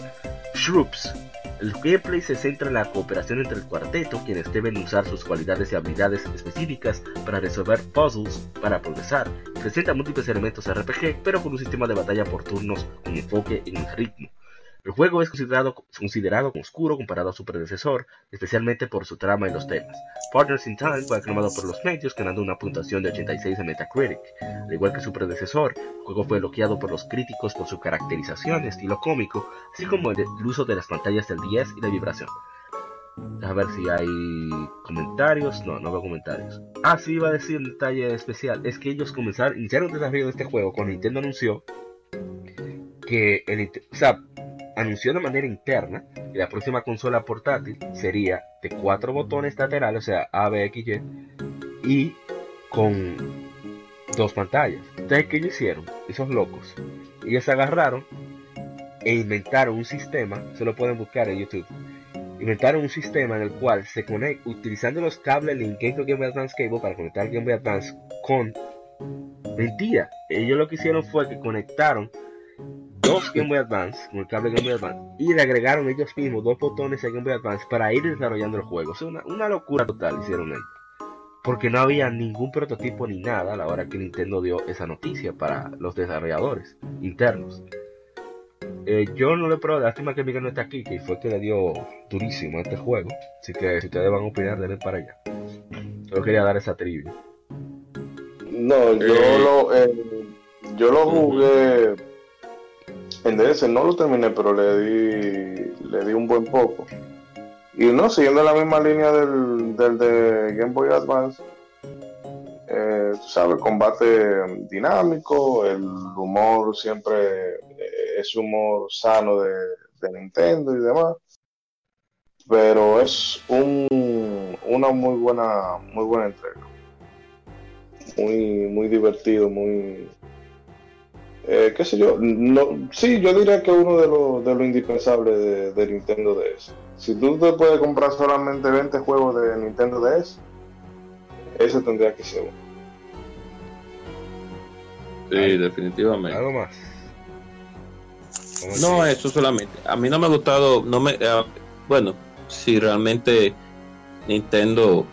Shroops. El gameplay se centra en la cooperación entre el cuarteto, quienes deben usar sus cualidades y habilidades específicas para resolver puzzles para progresar. Presenta múltiples elementos RPG, pero con un sistema de batalla por turnos con enfoque en el ritmo. El juego es considerado, considerado oscuro comparado a su predecesor, especialmente por su trama y los temas. Partners in Time fue aclamado por los medios, ganando una puntuación de 86 en Metacritic. Al igual que su predecesor, el juego fue elogiado por los críticos por su caracterización, estilo cómico, así como el, el uso de las pantallas del 10 y la vibración. A ver si hay comentarios. No, no veo comentarios. Ah, sí, iba a decir un detalle especial. Es que ellos comenzaron, iniciaron el desarrollo de este juego cuando Nintendo anunció que el, o sea, anunció de manera interna que la próxima consola portátil sería de cuatro botones laterales, o sea, A, B, X, Y, y con dos pantallas. Entonces, ¿qué hicieron? Esos locos. Ellos se agarraron e inventaron un sistema, se lo pueden buscar en YouTube. Inventaron un sistema en el cual se conecta utilizando los cables Nintendo Game Advance Cable para conectar Game Boy Advance con mentira. Ellos lo que hicieron fue que conectaron dos Game Boy Advance con el cable Game Boy Advance y le agregaron ellos mismos dos botones a Game Boy Advance para ir desarrollando el juego. Es una, una locura total hicieron ellos. Porque no había ningún prototipo ni nada a la hora que Nintendo dio esa noticia para los desarrolladores internos. Eh, yo no le probé, lástima que Miguel no está aquí, que fue que le dio durísimo a este juego. Así que si ustedes van a opinar, denle para allá. Solo quería dar esa trivia. No, yo Eh. lo eh, yo lo jugué en DS, no lo terminé, pero le di le di un buen poco. Y no, siguiendo la misma línea del, del de Game Boy Advance, eh, sabes, combate dinámico, el humor siempre eh, es humor sano de, de Nintendo y demás. Pero es un, una muy buena, muy buena entrega muy, muy divertido, muy... eh, qué sé yo, no, sí, yo diría que uno de los de lo indispensable de, de Nintendo DS. Si tú te puedes comprar solamente 20 juegos de Nintendo DS, ese tendría que ser uno. Sí, definitivamente. ¿Algo más? ¿Cómo No, eso solamente. A mí no me ha gustado, no me, ah, bueno, si realmente Nintendo,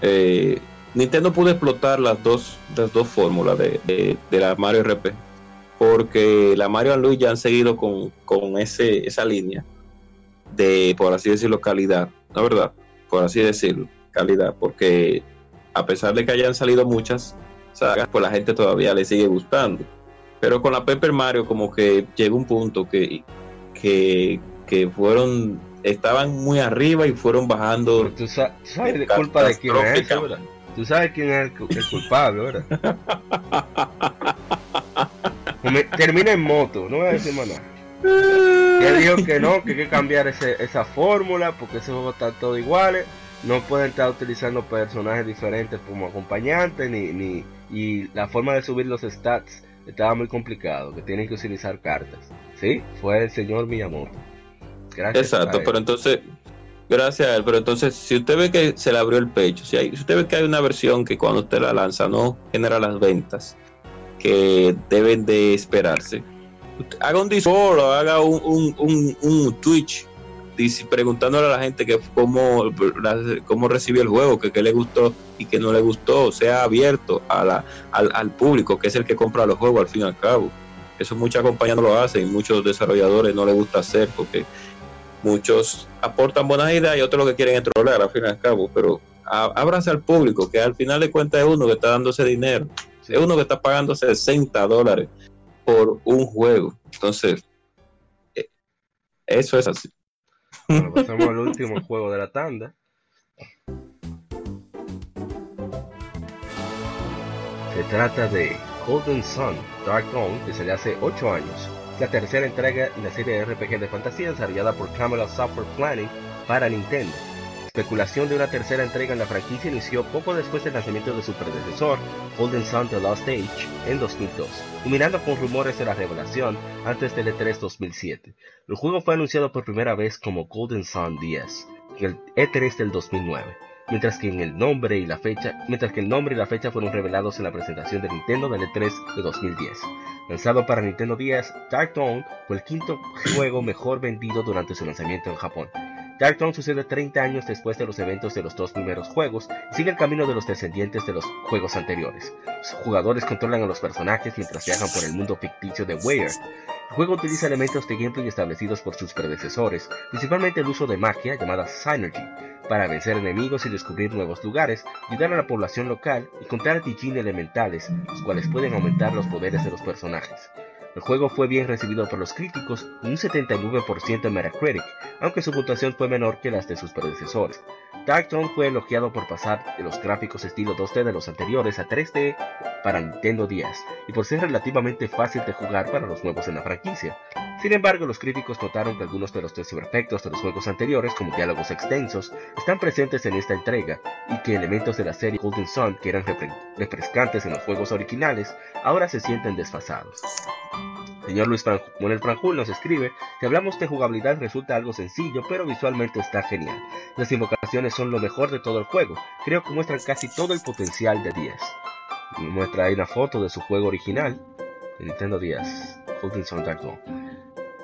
eh, Nintendo pudo explotar las dos, las dos fórmulas de, de, de la Mario RP, porque la Mario and Luigi ya han seguido con, con ese, esa línea de, por así decirlo, calidad, la verdad, por así decirlo, calidad, porque a pesar de que hayan salido muchas sagas, pues la gente todavía le sigue gustando. Pero con la Paper Mario como que llegó un punto que, que, que fueron, estaban muy arriba y fueron bajando. Tú, sa- tú sabes de culpa de quién es. ¿verdad? Tú sabes quién es el, el culpable, ¿verdad? Termina en moto, no voy a decir más nada. Que dijo que no, que hay que cambiar ese- esa fórmula porque esos juegos están todos iguales. No pueden estar utilizando personajes diferentes como acompañantes, ni, ni, y la forma de subir los stats estaba muy complicado, que tienen que utilizar cartas. Sí, fue el señor Miyamoto. Gracias. Exacto, a él. pero entonces, gracias a él, pero entonces, si usted ve que se le abrió el pecho, si, hay, si usted ve que hay una versión que cuando usted la lanza no genera las ventas que deben de esperarse, haga un Discord o haga un, un, un, un Twitch preguntándole a la gente que cómo, cómo recibió el juego, que qué le gustó y qué no le gustó, sea abierto a la, al, al público, que es el que compra los juegos al fin y al cabo. Eso muchas compañías no lo hacen y muchos desarrolladores no les gusta hacer porque muchos aportan buenas ideas y otros lo que quieren es trolear al fin y al cabo, pero ábrase al público, que al final de cuentas es uno que está dándose dinero. Es uno que está pagando 60 dólares por un juego. Entonces, eh, eso es así. Bueno, pasamos al último juego de la tanda. Se trata de Golden Sun Dark Dawn, que salió hace 8 años. Es la tercera entrega en la serie de RPG de fantasía desarrollada por Camelot Software Planning para Nintendo. Especulación de una tercera entrega en la franquicia inició poco después del lanzamiento de su predecesor, Golden Sun The Lost Age, en 2002, culminando con rumores de la revelación antes del E3 2007. El juego fue anunciado por primera vez como Golden Sun 10 en el E3 del 2009, mientras que el nombre y la fecha, mientras que el nombre y la fecha fueron revelados en la presentación de Nintendo del E3 de 2010. Lanzado para Nintendo 10, Dark Dawn fue el quinto juego mejor vendido durante su lanzamiento en Japón. Dark Dawn sucede 30 años después de los eventos de los dos primeros juegos y sigue el camino de los descendientes de los juegos anteriores. Los jugadores controlan a los personajes mientras viajan por el mundo ficticio de Ware, el juego utiliza elementos de gameplay establecidos por sus predecesores, principalmente el uso de magia llamada Synergy, para vencer enemigos y descubrir nuevos lugares, ayudar a la población local y contar Dijin elementales, los cuales pueden aumentar los poderes de los personajes. El juego fue bien recibido por los críticos, con un 79% en Metacritic, aunque su puntuación fue menor que las de sus predecesores. Dark Zone fue elogiado por pasar de los gráficos estilo 2D de los anteriores a 3D para Nintendo 10 y por ser relativamente fácil de jugar para los nuevos en la franquicia. Sin embargo, los críticos notaron que algunos de los efectos de los juegos anteriores, como diálogos extensos, están presentes en esta entrega y que elementos de la serie Golden Sun, que eran refrescantes en los juegos originales, ahora se sienten desfasados. Señor Luis Manuel Franjul nos escribe, si hablamos de jugabilidad resulta algo sencillo, pero visualmente está genial. Las invocaciones son lo mejor de todo el juego, creo que muestran casi todo el potencial de 10. Y muestra ahí una foto de su juego original, de Nintendo 10, Golden Sun Dark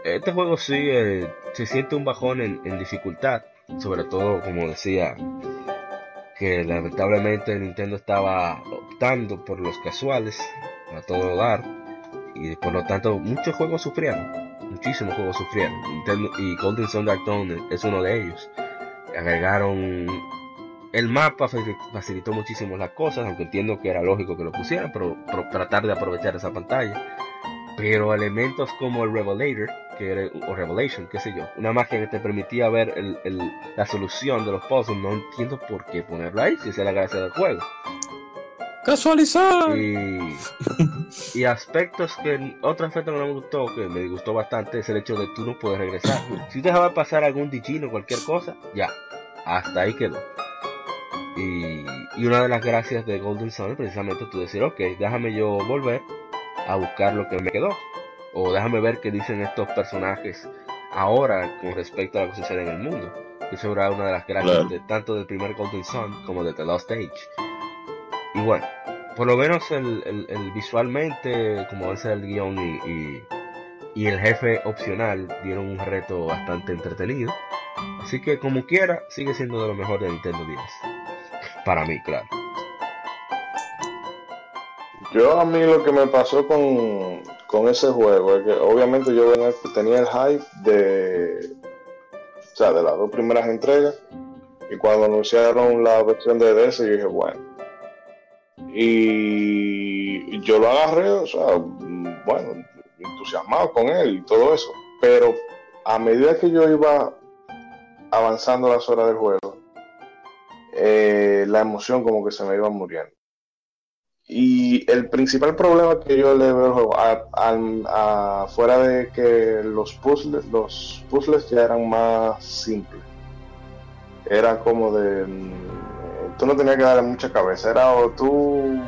Este juego sí eh, se siente un bajón en, dificultad, sobre todo como decía, que lamentablemente Nintendo estaba optando por los casuales a todo dar y por lo tanto muchos juegos sufrieron, muchísimos juegos sufrieron y Golden Sun Dark es uno de ellos. Agregaron el mapa facilitó muchísimo las cosas, aunque entiendo que era lógico que lo pusieran, pero, tratar de aprovechar esa pantalla. Pero elementos como el Revelator, que o Revelation, qué sé yo, una magia que te permitía ver la solución de los puzzles, no entiendo por qué ponerlo ahí, si es la gracia del juego. Casualizar. Y, aspectos que, otro aspecto que no me gustó, que me gustó bastante, es el hecho de que tú no puedes regresar. Si dejaba pasar algún digino o cualquier cosa, ya, hasta ahí quedó. Y, y, una de las gracias de Golden Sun es precisamente tú decir, ok, déjame yo volver a buscar lo que me quedó. O déjame ver qué dicen estos personajes ahora con respecto a lo que sucede en el mundo. Eso era una de las gracias de, tanto del primer Golden Sun como de The Lost Age. Y bueno, por lo menos el, el, visualmente, como dice el guion y, y, el jefe opcional, dieron un reto bastante entretenido. Así que como quiera, sigue siendo de lo mejor de Nintendo 10. Para mí, claro. Yo a mí lo que me pasó con, con ese juego es que obviamente yo tenía el hype de, o sea, de las dos primeras entregas y cuando anunciaron la versión de DS yo dije, bueno, y yo lo agarré, o sea, bueno, entusiasmado con él y todo eso. Pero a medida que yo iba avanzando las horas del juego, eh, la emoción como que se me iba muriendo. Y el principal problema que yo le veo al juego, fuera de que los puzzles, los puzzles ya eran más simples, era como de tú no tenías que darle mucha cabeza, era o tú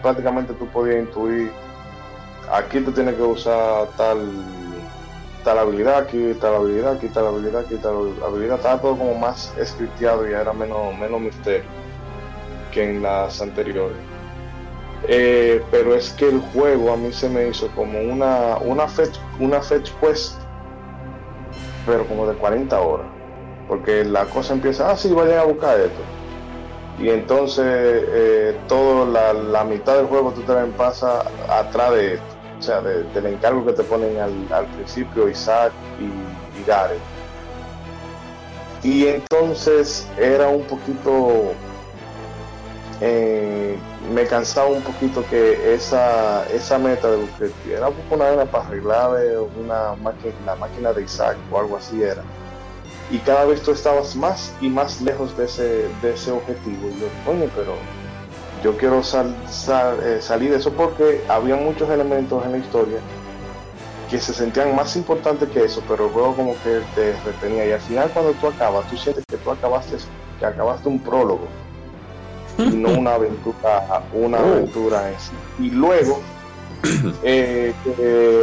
prácticamente tú podías intuir aquí tú tienes que usar tal tal habilidad, aquí tal habilidad, aquí tal habilidad, aquí tal habilidad, estaba todo como más scripteado y era menos, menos misterio que en las anteriores. Eh, pero es que el juego a mí se me hizo como una, una, fetch, una fetch quest, pero como de 40 horas. Porque la cosa empieza, ah, sí, vayan a buscar esto y entonces eh, toda la, mitad del juego tú la pasa atrás de esto, o sea, del encargo que te ponen al, principio Isaac y, y Gareth. Y entonces era un poquito, eh, me cansaba un poquito que esa, esa meta de que era una arena para arreglar una la máquina de Isaac o algo así era y cada vez tú estabas más y más lejos de ese, de ese objetivo. Y yo, coño, pero yo quiero eh, salir de eso porque había muchos elementos en la historia que se sentían más importantes que eso, pero luego como que te retenía. Y al final cuando tú acabas, tú sientes que tú acabaste, que acabaste un prólogo y no una aventura, una oh. aventura en sí. Y luego eh,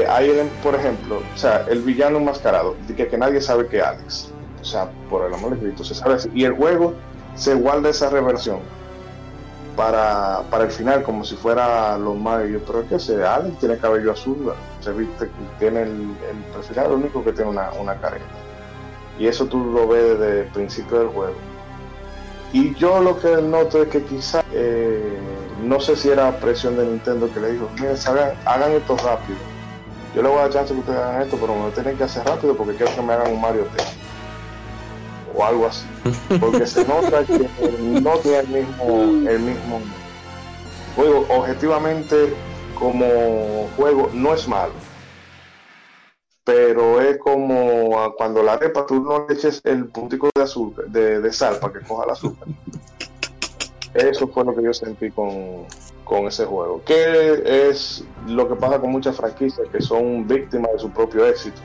hay, por ejemplo, o sea, el villano enmascarado, que, que nadie sabe que Alex. O sea, por el amor de Cristo, se sabe así. Y el juego se guarda esa reversión para, el final, como si fuera los más. Yo creo que ese Alex tiene cabello azul, se viste, tiene el, el lo único que tiene una, una careta. Y eso tú lo ves desde el principio del juego. Y yo lo que noto es que quizá, eh, no sé si era presión de Nintendo que le dijo, miren, hagan, hagan esto rápido. Yo le voy a dar chance que ustedes hagan esto, pero me lo tienen que hacer rápido porque quiero que me hagan un Mario Tennis o algo así. Porque se nota que no tiene el mismo, el mismo juego. Objetivamente, como juego no es malo. Pero es como cuando la arepa tú no le eches el puntico de azúcar, de, de sal para que coja el azúcar. Eso fue lo que yo sentí con, con ese juego. Que es lo que pasa con muchas franquicias que son víctimas de su propio éxito.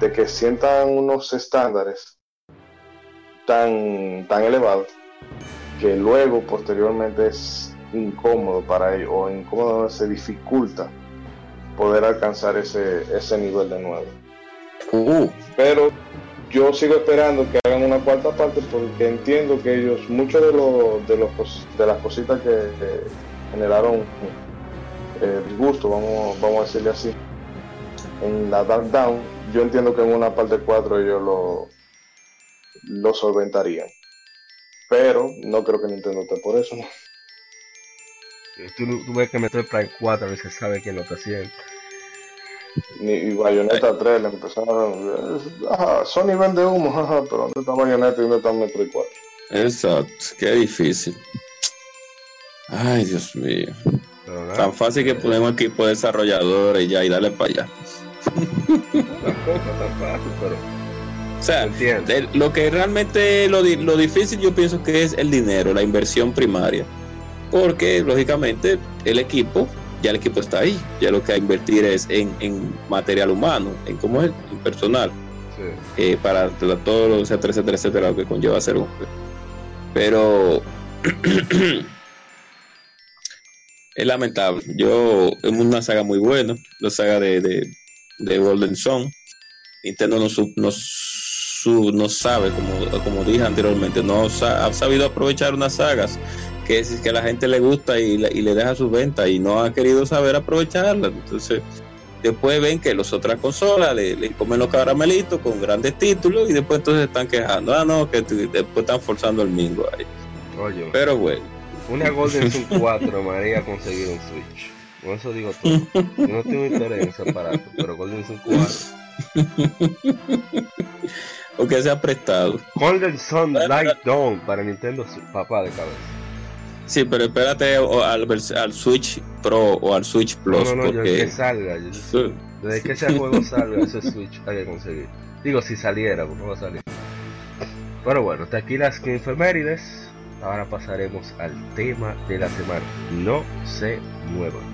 De que sientan unos estándares tan, tan elevados que luego posteriormente es incómodo para ellos o incómodo se dificulta poder alcanzar ese, ese nivel de nuevo. Uh, Pero yo sigo esperando que hagan una cuarta parte porque entiendo que ellos, muchos de, los de, los, de las cositas que, que generaron eh, disgusto, vamos, vamos a decirle así, en la Dark Down, yo entiendo que en una parte 4 ellos lo, lo solventarían. Pero no creo que Nintendo esté por eso, ¿no? Tú, tú ves que Metroid Prime 4 a veces sabe quién lo está haciendo. Ni y Bayonetta 3 le empezaron. eh, Ajá, Sony vende humo, jaja, pero ¿dónde está Bayonetta y dónde está Metroid 4? exacto, qué difícil. Ay, Dios mío. Nada, Tan fácil que ponemos equipo de desarrolladores y ya y darle para allá. tampoco tan fácil, pero O sea, de- lo que realmente lo, lo difícil yo pienso que es el dinero, la inversión primaria. Porque lógicamente el equipo, ya el equipo está ahí, ya lo que hay que invertir es en, en material humano, en cómo es, en personal, Sí. eh, para to- todo lo etcétera, etcétera, etcétera, lo que conlleva hacer un. Pero es lamentable. Yo, es una saga muy buena, la saga de, de, de Golden Sun. Nintendo no, su- no, su- no sabe, como, como dije anteriormente, no sa- ha sabido aprovechar unas sagas que, es, que a la gente le gusta y, le- y le deja su venta y no ha querido saber aprovecharlas. Entonces, después ven que las otras consolas le, le comen los caramelitos con grandes títulos y después entonces están quejando. Ah, no, que después están forzando el mingo ahí. Oye, Pero bueno, una Golden Sun 4 me haría conseguir un Switch. Con eso digo todo. Yo no tengo interés en ese aparato, pero Golden Sun 4. o que se ha prestado. Golden Sun Light Dawn para Nintendo papá de cabeza. Sí, pero espérate al, al Switch Pro o al Switch No, Plus, no, no, yo porque que salga. yo- desde que ese juego salga, ese Switch hay que conseguir. Digo, si saliera, porque no va a salir. Pero bueno, hasta aquí las que. Ahora pasaremos al tema de la semana. No se muevan.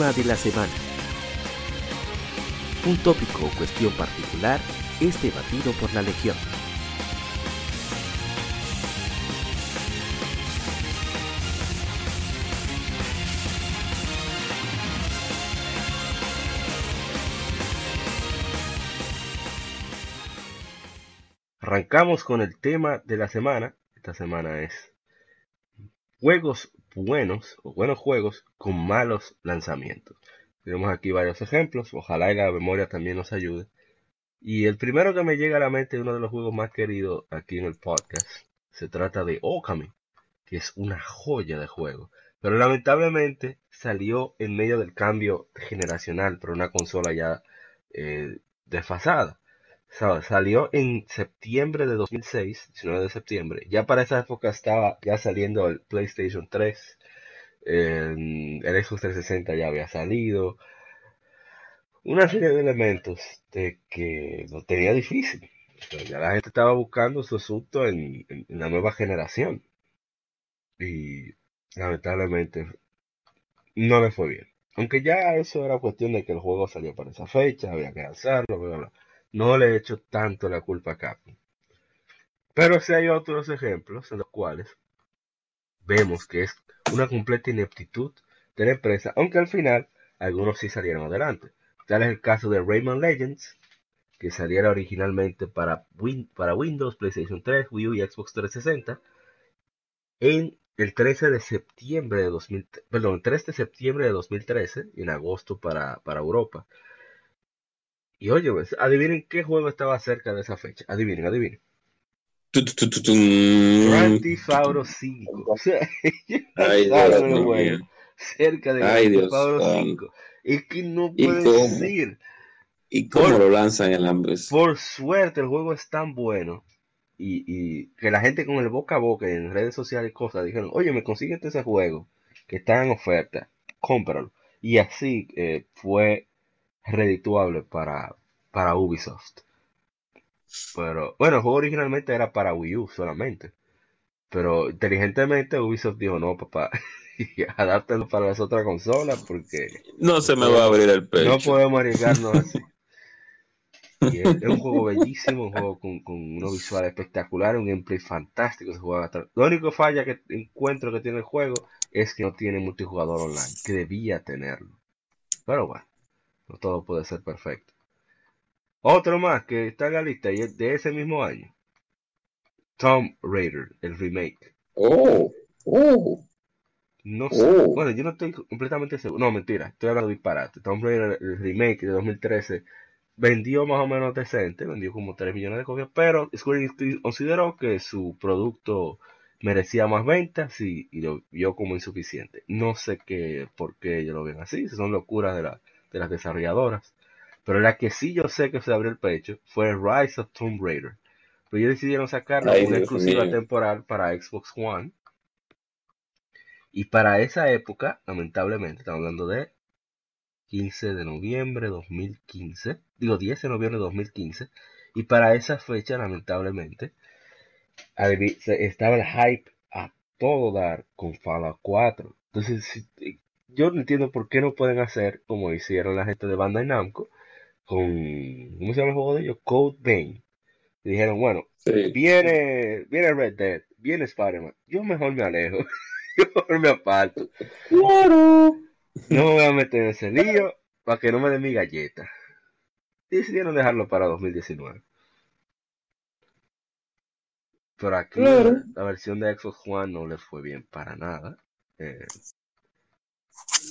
De la semana. Un tópico o cuestión particular es debatido por la Legión. Arrancamos con el tema de la semana. Esta semana es juegos buenos o buenos juegos con malos lanzamientos. Tenemos aquí varios ejemplos. Ojalá y la memoria también nos ayude. Y el primero que me llega a la mente uno de los juegos más queridos aquí en el podcast. Se trata de Okami, que es una joya de juego. Pero lamentablemente salió en medio del cambio generacional por una consola ya eh, desfasada. Sa- Salió en septiembre de 2006, 19 de septiembre. Ya para esa época estaba ya saliendo el PlayStation 3. eh, el Xbox 360 ya había salido. una serie de elementos de que lo tenía difícil. ya la gente estaba buscando su asunto en, en, la nueva generación. Y lamentablemente no le fue bien. Aunque ya eso era cuestión de que el juego salió para esa fecha, había que lanzarlo, bla, bla. No le he hecho tanto la culpa a Capcom. Pero sí hay otros ejemplos en los cuales vemos que es una completa ineptitud de la empresa, aunque al final algunos sí salieron adelante. Tal es el caso de Rayman Legends, que saliera originalmente para, para Windows, PlayStation 3, Wii U y Xbox 360 en el 13 de septiembre de 2000, perdón, el 3 de septiembre de 2013 y en agosto para, para Europa. Y oye, pues, adivinen qué juego estaba cerca de esa fecha. Adivinen, adivinen. Grand Theft Auto 5. Ay, Dios cerca de Grand Theft Auto 5. Es que no puede decir. ¿Y cómo lo lanzan en el Por suerte, el juego es tan bueno. Y, y, que la gente con el boca a boca en redes sociales y cosas dijeron, oye, me consigues ese juego que está en oferta, cómpralo. Y así eh, fue redituable para, para Ubisoft. Pero bueno, el juego originalmente era para Wii U solamente. Pero inteligentemente Ubisoft dijo, no, papá, adáptalo para las otras consolas porque... No se me va a abrir el pecho. No podemos arriesgarnos así. es, un juego bellísimo, un juego con, con unos visuales espectaculares, un gameplay fantástico. Se juega Lo único falla que encuentro que tiene el juego es que no tiene multijugador online, que debía tenerlo. Pero bueno, no todo puede ser perfecto. Otro más que está en la lista y es de ese mismo año. Tomb Raider, el remake. Oh, oh. No sé. Oh. Bueno, yo no estoy completamente seguro. No, mentira, estoy hablando de disparate. Tomb Raider, el remake de 2013, vendió más o menos decente, vendió como 3 millones de copias, pero Square Enix consideró que su producto merecía más ventas y, lo vio como insuficiente. No sé qué, por qué ellos lo ven así, son locuras de, la, de las desarrolladoras. Pero la que sí yo sé que se abrió el pecho fue Rise of Tomb Raider. Pero ellos decidieron sacarla una exclusiva temporal para Xbox One. Y para esa época, lamentablemente, estamos hablando de 15 de noviembre de 2015, digo 10 de noviembre de 2015, y para esa fecha, lamentablemente, estaba el hype a todo dar con Fallout 4. Entonces, yo no entiendo por qué no pueden hacer como hicieron la gente de Bandai Namco, con, ¿cómo se llama el juego de ellos? Code Vein. Y dijeron, bueno, viene, viene Red Dead, viene Spider-Man, yo mejor me alejo, yo mejor me aparto. No me voy a meter en ese lío para que no me den mi galleta. Y decidieron dejarlo para 2019. Pero aquí la, versión de Xbox One no le fue bien para nada. Eh,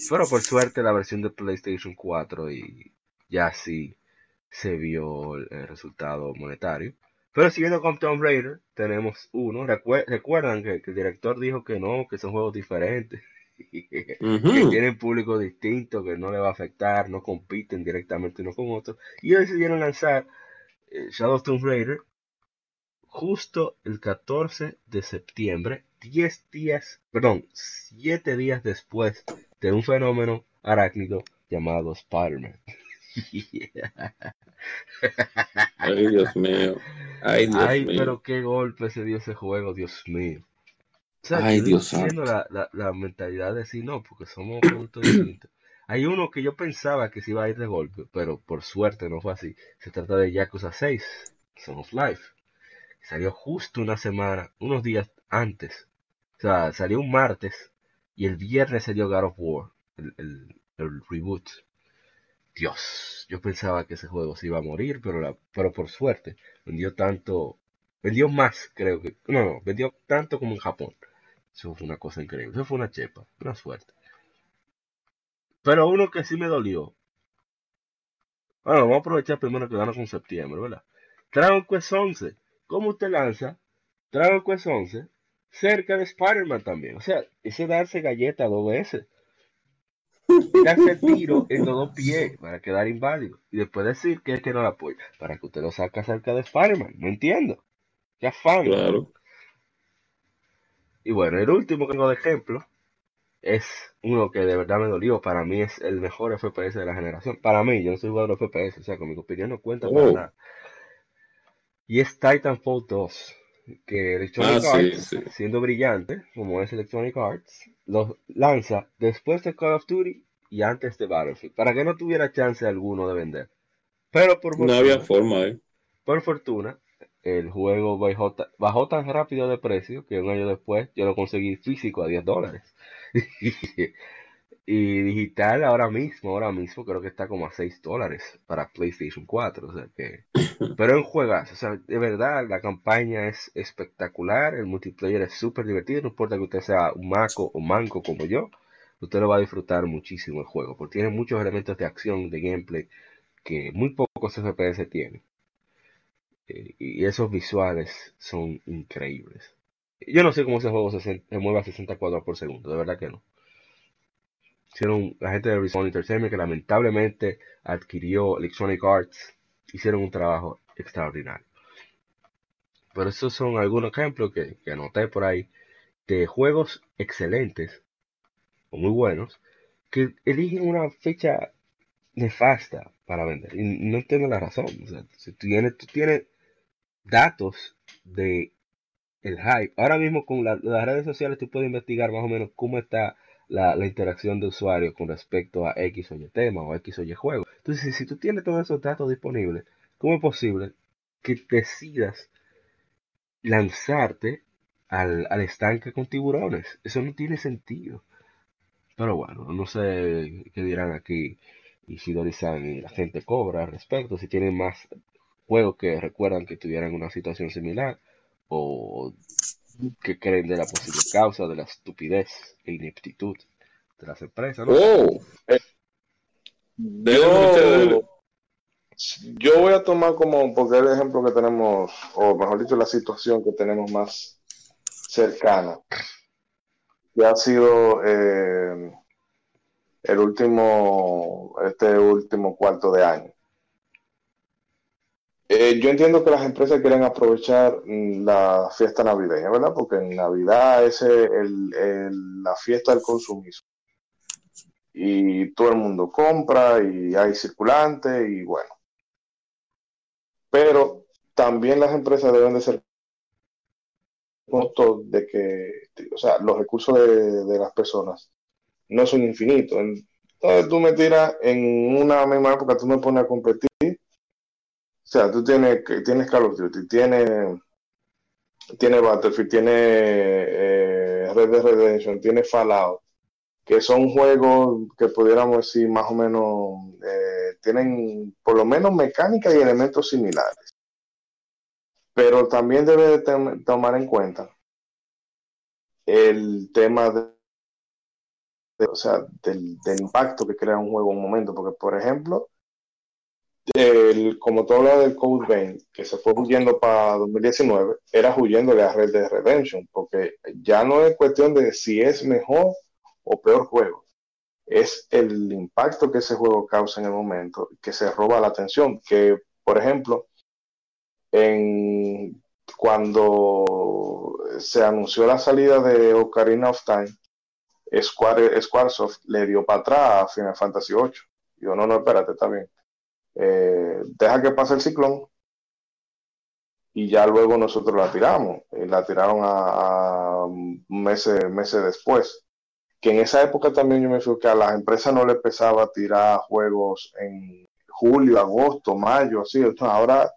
pero por suerte la versión de PlayStation 4 y ya sí se vio el, resultado monetario. Pero siguiendo con Tomb Raider, tenemos uno. recuerdan que, el director dijo que no, que son juegos diferentes, que tienen público distinto, que no le va a afectar, no compiten directamente uno con otro. Y ellos decidieron lanzar eh, Shadow Tomb Raider justo el 14 de septiembre, 10 días, perdón, 7 días después de un fenómeno arácnido llamado Spider-Man. Ay, Dios mío. Ay, Dios Ay, pero qué golpe se dio ese juego, Dios mío. Ay, Dios mío. La, la, la, mentalidad de decir no, porque somos productos distintos. Hay uno que yo pensaba que se iba a ir de golpe, pero por suerte no fue así. Se trata de Yakuza 6, Son of Life. Salió justo una semana, unos días antes. O sea, salió un martes y el viernes salió God of War, el, el, reboot. Dios, yo pensaba que ese juego se iba a morir, pero, pero por suerte vendió tanto, vendió más, creo que, no, no, vendió tanto como en Japón. Eso fue una cosa increíble, eso fue una chepa, una suerte. Pero uno que sí me dolió. Bueno, vamos a aprovechar primero que gana con septiembre, ¿verdad? Dragon Quest 11. ¿Cómo usted lanza Dragon Quest 11 cerca de Spider-Man también? O sea, ese darse galleta dos veces darse tiro en los dos pies para quedar inválido y después decir que es que no la apoya para que usted lo saque cerca de Spider-Man. No entiendo. Qué afán. Claro. Y bueno, el último que tengo de ejemplo es uno que de verdad me dolió. Para mí es el mejor FPS de la generación. Para mí, yo no soy jugador de FPS, o sea, con mi opinión no cuenta para Oh. nada. Y es Titanfall 2, que Electronic Ah, Arts, sí. siendo brillante, como es Electronic Arts, lo lanza después de Call of Duty y antes de Battlefield, para que no tuviera chance alguno de vender. Pero por No había fortuna, forma, ¿eh? por fortuna, el juego bajó, bajó tan rápido de precio que un año después yo lo conseguí físico a 10 dólares. Y digital ahora mismo, ahora mismo creo que está como a 6 dólares para PlayStation 4. O sea que... Pero es un juegazo, o sea, de verdad la campaña es espectacular, el multiplayer es súper divertido, no importa que usted sea un maco o manco como yo, usted lo va a disfrutar muchísimo el juego, porque tiene muchos elementos de acción, de gameplay, que muy pocos FPS tienen. Eh, y esos visuales son increíbles. Yo no sé cómo ese juego se, se mueve a 60 cuadros por segundo, de verdad que no. Hicieron la gente de Respawn Entertainment que lamentablemente adquirió Electronic Arts, hicieron un trabajo extraordinario. Pero esos son algunos ejemplos que, que anoté por ahí de juegos excelentes o muy buenos que eligen una fecha nefasta para vender. Y no entiendo la razón. O si tú tienes, tú tienes datos de el hype. Ahora mismo con la- las redes sociales tú puedes investigar más o menos cómo está la, interacción de usuarios con respecto a X o Y tema o X o Y juego. Entonces, si, tú tienes todos esos datos disponibles, ¿cómo es posible que decidas lanzarte al, al estanque con tiburones? Eso no tiene sentido. Pero bueno, no sé qué dirán aquí Isidori-san y la gente cobra al respecto, si tienen más juegos que recuerdan que tuvieran una situación similar o que creen de la posible causa de la estupidez e ineptitud de las empresas, ¿no? Oh, Yo, yo voy a tomar como, porque el ejemplo que tenemos, o mejor dicho, la situación que tenemos más cercana, que ha sido eh, el último, este último cuarto de año. Eh, yo entiendo que las empresas quieren aprovechar mm, la fiesta navideña, ¿verdad? Porque en Navidad es el- el- la fiesta del consumismo. Y todo el mundo compra y hay circulante y bueno. Pero también las empresas deben de ser de que, o sea, los recursos de, de las personas no son infinitos. Entonces tú me tiras en una misma época, tú me pones a competir. O sea, tú tienes, tienes Call of Duty, tienes, tienes Battlefield, tienes eh, Red Dead Redemption, tienes Fallout, que son juegos que pudiéramos decir más o menos, eh, tienen por lo menos mecánica y elementos similares. Pero también debe de tomar en cuenta el tema de, de- o sea, del, del impacto que crea un juego en un momento, porque por ejemplo, como tú hablas del Code Vein, que se fue huyendo para 2019, era huyéndole a Red Dead Redemption, porque ya no es cuestión de si es mejor o peor juego, es el impacto que ese juego causa en el momento, que se roba la atención, que por ejemplo, en, cuando se anunció la salida de Ocarina of Time, Square, Squaresoft le dio para atrás a Final Fantasy VIII. Yo, no, no, espérate, está bien. Eh, deja que pase el ciclón y ya luego nosotros la tiramos. Y la tiraron a, a meses, meses después. Que en esa época también yo me fijo que a las empresas no les pesaba tirar juegos en julio, agosto, mayo, así. Entonces, ahora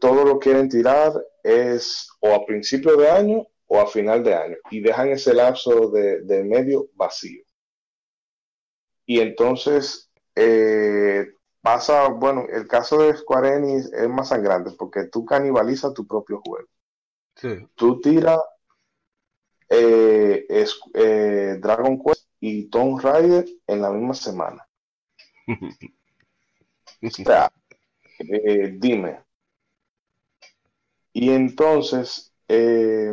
todo lo quieren tirar es o a principio de año o a final de año y dejan ese lapso de, de medio vacío. Y entonces eh, pasa, bueno, el caso de Square Enix es más sangrante porque tú canibalizas tu propio juego. Sí. Tú tiras eh, es- eh, Dragon Quest y Tomb Raider en la misma semana. O sea, eh, dime. Y entonces eh,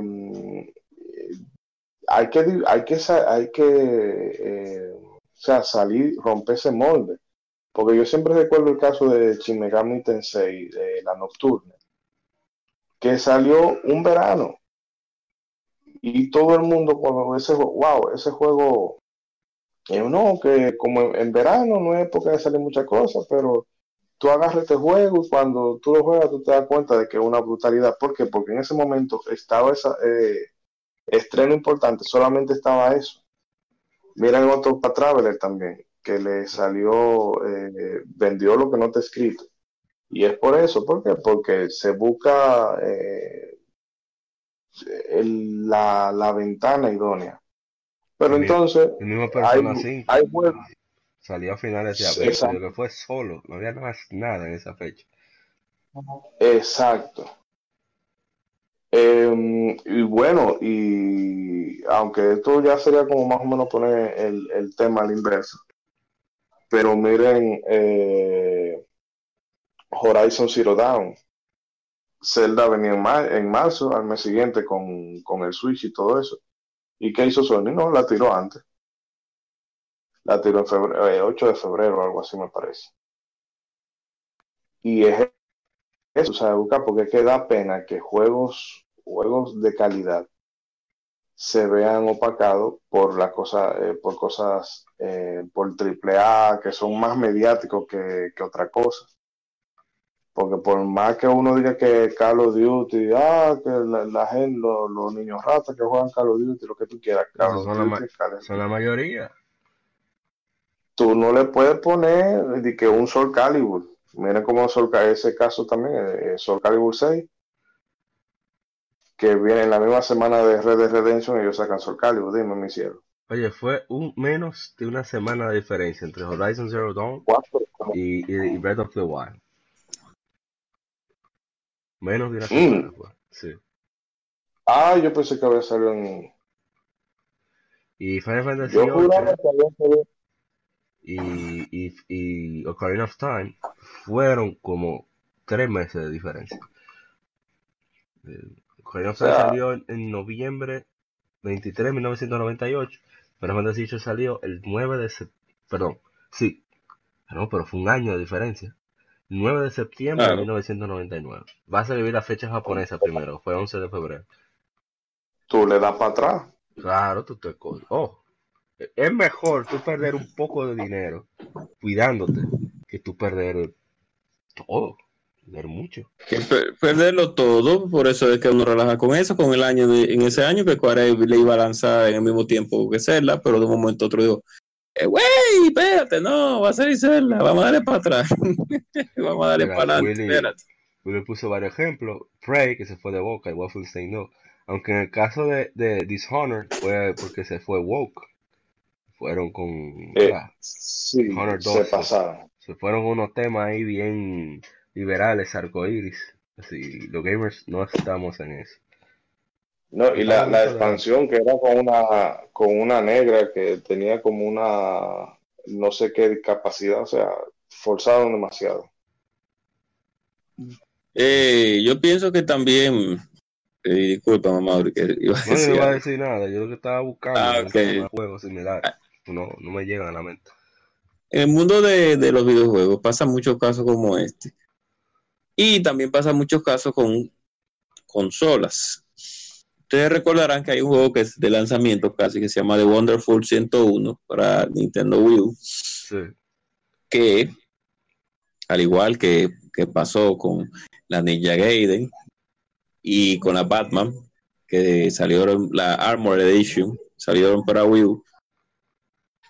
hay que hay que hay que o sea, salir, romper ese molde. Porque yo siempre recuerdo el caso de Shin Megami Tensei, de la Nocturne, que salió un verano. y todo el mundo cuando ese wow, ese juego, eh, no, que como en, verano no es época de salir muchas cosas, pero tú agarras este juego y cuando tú lo juegas tú te das cuenta de que es una brutalidad. ¿Por qué? Porque en ese momento estaba esa eh, estreno importante, solamente estaba eso. Miren otro para Traveler también, que le salió, eh, vendió lo que no está escrito. Y es por eso, ¿por qué? Porque se busca eh, la, la, ventana idónea. Pero entonces, el mismo Persona 5 salió a finales de abril, pero que fue solo, no había más nada en esa fecha. Exacto. Em, y bueno, y aunque esto ya sería como más o menos poner el, el tema al inverso, pero miren, eh, Horizon Zero Dawn. Zelda venía en, marzo, al mes siguiente, con, el Switch y todo eso. ¿Y qué hizo Sony? No, la tiró antes. La tiró en febrero, 8 eh, de febrero, algo así me parece. Y es eso, o buscar, porque es que da pena que juegos, juegos de calidad se vean opacados por las cosas, eh, por cosas, eh, por triple A, que son más mediáticos que, que otra cosa. Porque por más que uno diga que Call of Duty, ah, que la, gente, los, niños ratas que juegan Call of Duty, lo que tú quieras, son, la, son la mayoría. Tú no le puedes poner de que un Sol Calibur. Miren cómo Sol ese caso también, eh, Sol Calibur 6, que viene en la misma semana de Red Dead Redemption, ellos sacan Sol Calibur, dime mi cielo. Oye, fue un menos de una semana de diferencia entre Horizon Zero Dawn y, y Breath of the Wild. Menos de una mm. semana, pues. Sí. Ah, yo pensé que había salido en. Y Final Fantasy yo VIII y, y, y Ocarina of Time fueron como tres meses de diferencia. Ocarina of Time salió en, noviembre 23 de 1998. Final Fantasy VIII salió el 9 de septiembre. Perdón, sí. No, pero fue un año de diferencia. 9 de septiembre de 1999. Vas a vivir la fecha japonesa primero, fue 11 de febrero. Tú le das para atrás. Claro, tú te... Oh, es mejor tú perder un poco de dinero cuidándote que tú perder todo, perder mucho. perderlo todo, por eso es que uno relaja con eso, con el año de, en ese año que Cuare le iba a lanzar en el mismo tiempo que Zelda, pero de un momento a otro digo, eh, güey, espérate, no, va a ser Isela, vamos a darle para atrás, vamos a darle para adelante, espérate. Willy puso varios ejemplos, Prey, que se fue de Boca, y Wolfenstein no, aunque en el caso de, de Dishonored fue porque se fue Woke, fueron con eh, sí, se pasaron. Se fueron unos temas ahí bien liberales, arcoíris, así, los gamers no estamos en eso. No, y la, la expansión que era con una, con una negra que tenía como una, no sé qué capacidad, o sea, forzaron demasiado. Eh, yo pienso que también, eh, disculpa mamá, que iba a no, decir no iba a decir nada, yo lo que estaba buscando ah, okay. juegos similares, no, no me llegan a la mente. En el mundo de, de los videojuegos pasa muchos casos como este. Y también pasa muchos casos con consolas. Ustedes recordarán que hay un juego que es de lanzamiento casi que se llama The Wonderful 101 para Nintendo Wii U. Que, al igual que, pasó con la Ninja Gaiden y con la Batman, que salieron la Armor Edition, salieron para Wii U,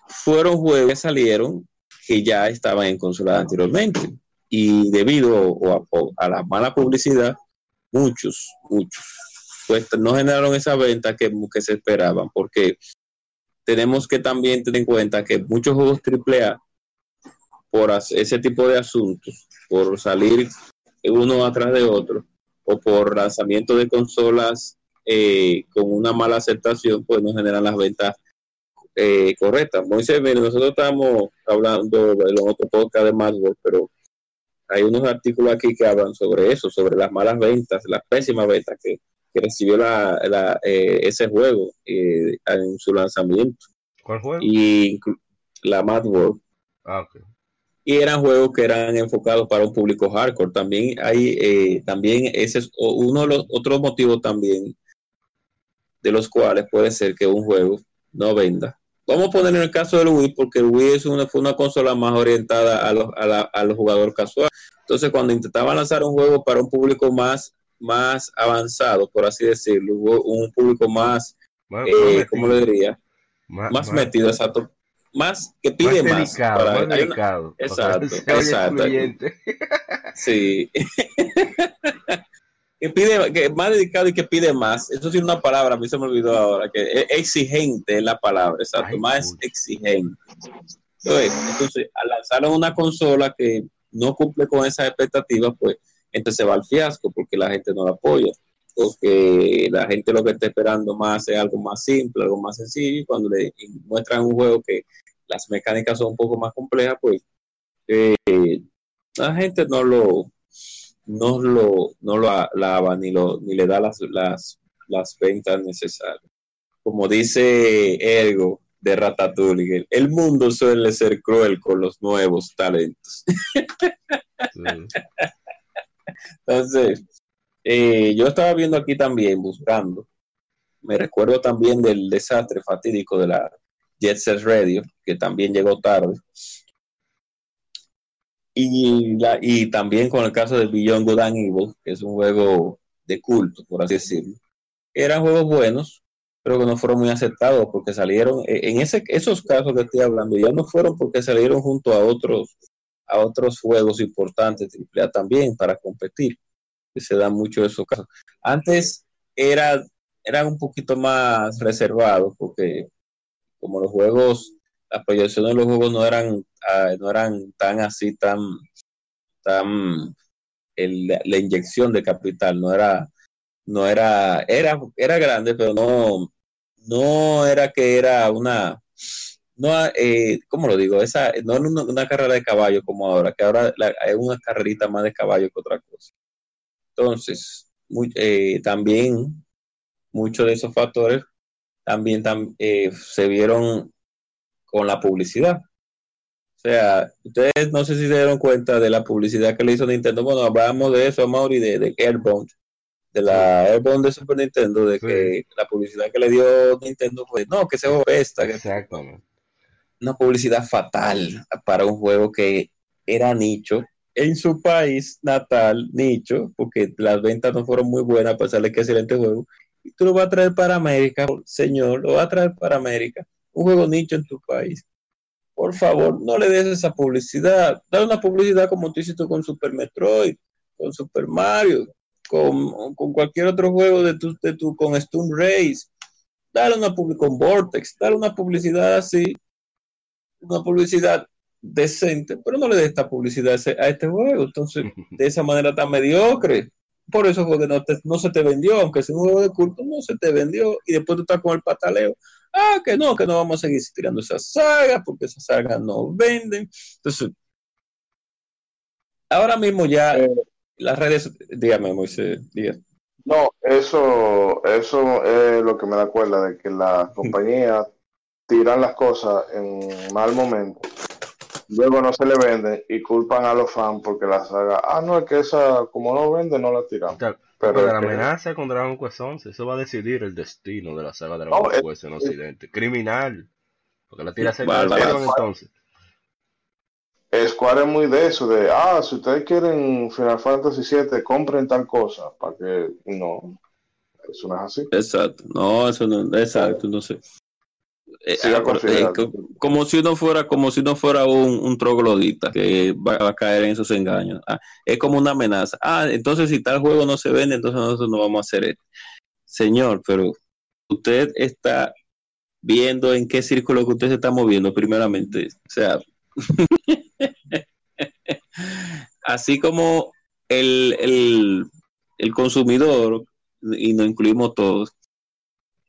fueron juegos que salieron que ya estaban en consolas anteriormente. Y debido a, la mala publicidad, muchos, muchos pues no generaron esa venta que, se esperaban, porque tenemos que también tener en cuenta que muchos juegos AAA, por ese tipo de asuntos, por salir uno atrás de otro, o por lanzamiento de consolas eh, con una mala aceptación, pues no generan las ventas eh, correctas. Moisés, nosotros estamos hablando de los otros podcast de Maxwell, pero hay unos artículos aquí que hablan sobre eso, sobre las malas ventas, las pésimas ventas que recibió la, eh, ese juego eh, en su lanzamiento. ¿Cuál juego? Y la Mad World. Ah, y eran juegos que eran enfocados para un público hardcore. También hay, eh, también ese es uno de los otros motivos también de los cuales puede ser que un juego no venda. Vamos a poner en el caso del Wii, porque el Wii es una, fue una consola más orientada a los, a, los jugadores casuales. Entonces, cuando intentaban lanzar un juego para un público más, más avanzado, por así decirlo, un público más, más eh, ¿cómo le diría? Más, metido, exacto. Más que pide más. Delicado, exacto, exacto. Sí. que pide, que más dedicado y que pide más. Eso sí es una palabra, a mí se me olvidó ahora, que es exigente es la palabra, exacto, más exigente. Entonces, al lanzar una consola que no cumple con esas expectativas, pues entonces se va al fiasco porque la gente no la apoya. Porque la gente lo que está esperando más es algo más simple, algo más sencillo, y cuando le muestran un juego que las mecánicas son un poco más complejas, pues eh, la gente no lo, no lo, no lo alaba ni, lo, ni le da las, las, las ventas necesarias. Como dice Ergo de Ratatouille, el mundo suele ser cruel con los nuevos talentos. Entonces, eh, yo estaba viendo aquí también, buscando, me recuerdo también del desastre fatídico de la Jet Set Radio, que también llegó tarde. Y, la, y también con el caso de Beyond Good and Evil, que es un juego de culto, por así decirlo. Eran juegos buenos, pero que no fueron muy aceptados porque salieron, e, en ese, esos casos que estoy hablando, ya no fueron porque salieron junto a otros, a otros juegos importantes, AAA también, para competir, se dan mucho esos casos. Antes era, eran un poquito más reservados porque como los juegos las proyecciones de los juegos no eran, ah, no eran tan así, tan, tan la inyección de capital, no era, no era, era, era grande, pero no, no era que era una, no, eh, ¿cómo lo digo? Esa, no era una, carrera de caballo como ahora, que ahora es una carrerita más de caballo que otra cosa. Entonces, eh, también muchos de esos factores también eh, se vieron con la publicidad. O sea, ustedes no sé si se dieron cuenta de la publicidad que le hizo Nintendo. Bueno, hablamos de eso, Mauri, de, de Airbound, de la Airbound de Super Nintendo, de que la publicidad que le dio Nintendo fue, no, que se esta. Exactamente. Una publicidad fatal para un juego que era nicho en su país natal, nicho, porque las ventas no fueron muy buenas, a pesar de que excelente juego. Y tú lo vas a traer para América, señor, lo vas a traer para América un juego nicho en tu país. Por favor, no le des esa publicidad. Dale una publicidad como tú hiciste con Super Metroid, con Super Mario, con, cualquier otro juego de tu, de tu con Stone Race. Dale una publicidad con Vortex, dale una publicidad así, una publicidad decente, pero no le des esta publicidad a este juego. Entonces, de esa manera tan mediocre. Por eso fue que no, no se te vendió, aunque sea un juego de culto, no se te vendió. Y después tú estás con el pataleo ah, que no, que no vamos a seguir tirando esa saga porque esas sagas no venden. Entonces, ahora mismo ya eh, las redes, dígame Moisés, dígame. No, eso, eso es lo que me da cuenta de que las compañías tiran las cosas en mal momento, luego no se le venden y culpan a los fans porque la saga, ah, no, es que esa, como no vende, no la tiramos. Pero la amenaza con Dragon Quest 11, eso va a decidir el destino de la saga Dragon Quest en Occidente. Criminal. Porque la tira se vale, entonces. Square es muy de eso, de, ah, si ustedes quieren Final Fantasy VII, compren tal cosa, para que no, eso no es así. Exacto, no, eso no, exacto, no sé. Eh, eh, como si no fuera como si no fuera un, troglodita que va, a caer en esos engaños. Ah, es como una amenaza. Ah entonces si tal juego no se vende entonces nosotros no vamos a hacer esto. Señor pero usted está viendo en qué círculo que usted se está moviendo primeramente. O sea así como el, el, el consumidor y nos incluimos todos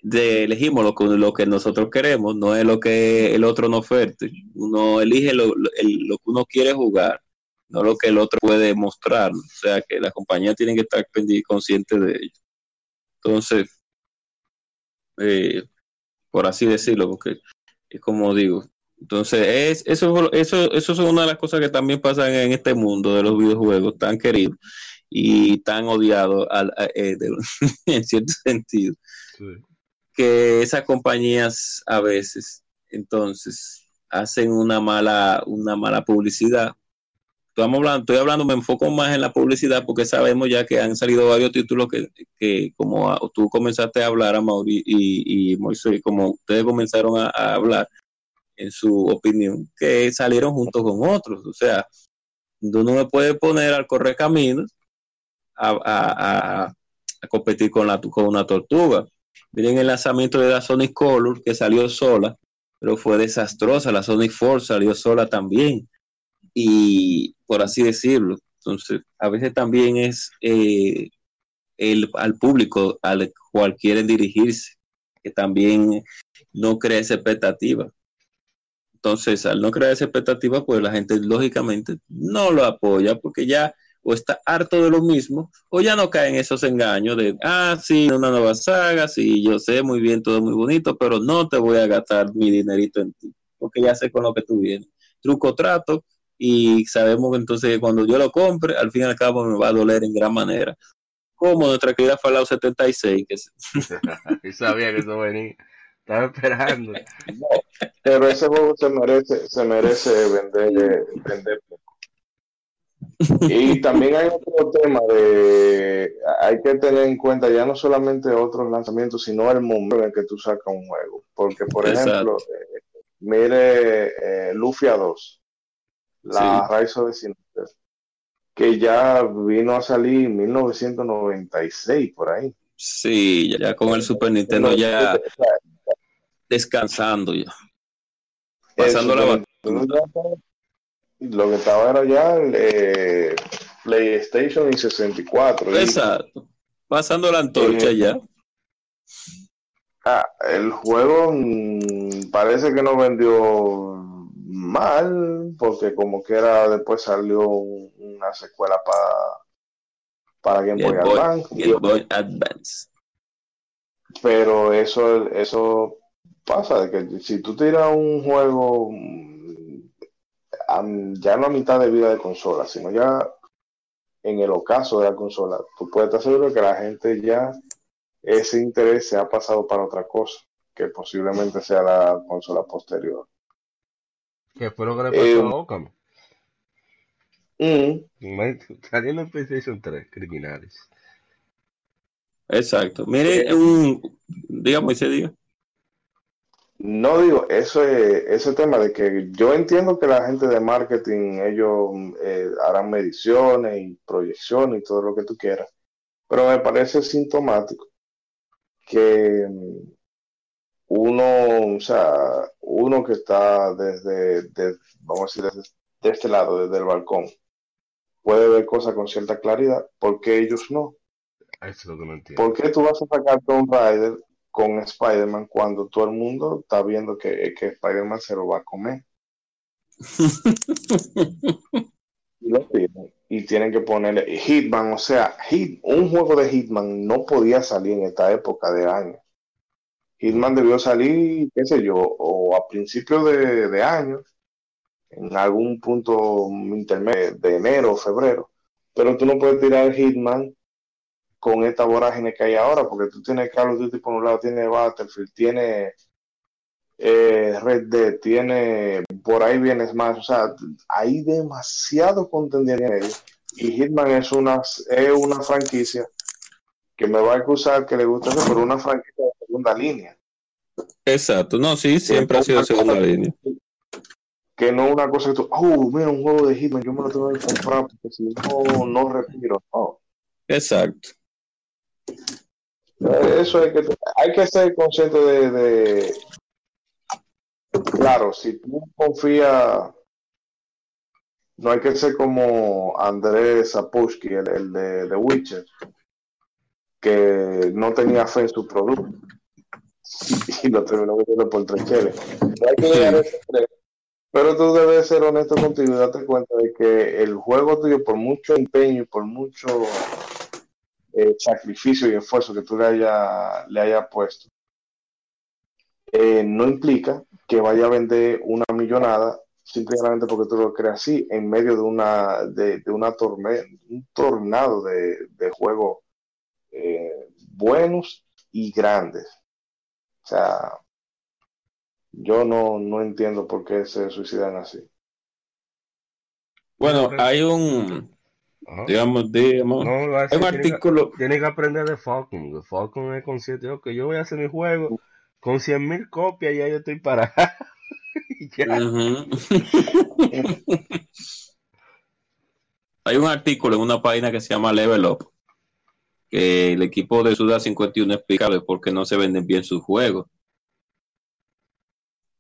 de elegimos lo que, lo que nosotros queremos, no es lo que el otro nos oferte. Uno elige lo, que uno quiere jugar, no lo que el otro puede mostrar. O sea que la compañía tiene que estar consciente de ello. Entonces, eh, por así decirlo, porque es como digo. Entonces, es, eso, eso, eso es una de las cosas que también pasan en este mundo de los videojuegos tan queridos y tan odiados eh, en cierto sentido. Que esas compañías a veces, entonces, hacen una mala, una mala publicidad. Estamos hablando, estoy hablando, me enfoco más en la publicidad porque sabemos ya que han salido varios títulos que, como tú comenzaste a hablar, a Mauri y, y Moisés, como ustedes comenzaron a, hablar en su opinión, que salieron juntos con otros. O sea, uno me puede poner al correr caminos a, competir con, la, con una tortuga. Miren el lanzamiento de la Sonic Color que salió sola pero fue desastrosa. La Sonic Force salió sola también. Y por así decirlo. Entonces, a veces también es eh, el, al público al cual quieren dirigirse, que también no crea esa expectativa. Entonces, al no crear esa expectativa, pues la gente lógicamente no lo apoya porque ya o está harto de lo mismo, o ya no caen esos engaños de, ah, sí, una nueva saga, sí, yo sé muy bien, todo muy bonito, pero no te voy a gastar mi dinerito en ti, porque ya sé con lo que tú vienes. Truco trato, y sabemos que entonces cuando yo lo compre, al fin y al cabo me va a doler en gran manera. Como nuestra querida Fallout 76, que y sabía que eso venía. Estaba esperando. pero ese juego se merece, se merece vender, vender y también hay otro tema de, hay que tener en cuenta ya no solamente otros lanzamientos, sino el momento en el que tú sacas un juego. Porque, por ejemplo, eh, mire eh, Lufia 2, la sí. de que ya vino a salir en 1996, por ahí. Sí, ya con el Super Nintendo ya descansando ya. Pasando la lo que estaba era ya eh, PlayStation y 64. Exacto. Pasando la antorcha eh, ya. Ah, el juego mm, parece que no vendió mal, porque como que era después salió una secuela para para Game, Boy, Advance. Game Boy Advance. Pero eso, eso pasa, de que si tú tiras un juego ya no a mitad de vida de consola, sino ya en el ocaso de la consola, tú puedes estar seguro que la gente ya ese interés se ha pasado para otra cosa, que posiblemente sea la consola posterior. ¿Qué fue lo que le pasó eh, a Ocam? Mm. Saliendo en PlayStation 3, criminales. Exacto. Mire, un, digamos, se diga. No digo, eso ese tema de que yo entiendo que la gente de marketing, ellos eh, harán mediciones y proyecciones y todo lo que tú quieras, pero me parece sintomático que mm, uno, o sea, uno que está desde, vamos a decir, desde, de este lado, desde el balcón, puede ver cosas con cierta claridad, porque ellos no? Eso es lo que no entiendo. ¿Por qué tú vas a sacar Tomb Raider con Spider-Man cuando todo el mundo está viendo que, que Spider-Man se lo va a comer. y lo Y tienen que ponerle Hitman, o sea, Hit, un juego de Hitman no podía salir en esta época de año. Hitman debió salir, qué sé yo, o a principios de, de año, en algún punto intermedio de enero o febrero. Pero tú no puedes tirar Hitman con esta vorágine que hay ahora, porque tú tienes Call of Duty por un lado, tiene Battlefield, tiene eh, Red Dead, tiene por ahí vienes más, o sea, hay demasiado contenido en. Y Hitman es una, es una franquicia que me va a acusar que le gusta eso, pero una franquicia de segunda línea. Exacto, no, sí, siempre ha sido segunda línea. Que no una cosa que tú, oh, mira, un juego de Hitman, yo me lo tengo que comprar porque si no, no respiro. No. Exacto. Eso hay que, hay que ser consciente de, Claro, si tú confías, no hay que ser como Andrés Zapushki, el, de, The Witcher, que no tenía fe en su producto y lo terminó metiendo por tres cheles. Pero tú debes ser honesto contigo y darte cuenta de que el juego tuyo, por mucho empeño y por mucho eh, sacrificio y esfuerzo que tú le haya, le haya puesto, eh, no implica que vaya a vender una millonada simplemente porque tú lo creas así, en medio de una, de, una un tornado de, juegos eh, buenos y grandes. sea, yo no, no entiendo por qué se suicidan así. Bueno, hay un, Ajá. digamos, digamos, No, decir, un tiene que- artículo, Tiene que aprender de Falcon. Falcon es consciente, ok, yo voy a hacer mi juego con 100.000 copias y ya yo estoy parado. Hay un artículo en una página que se llama Level Up, que el equipo de Suda 51 explica por qué no se venden bien sus juegos.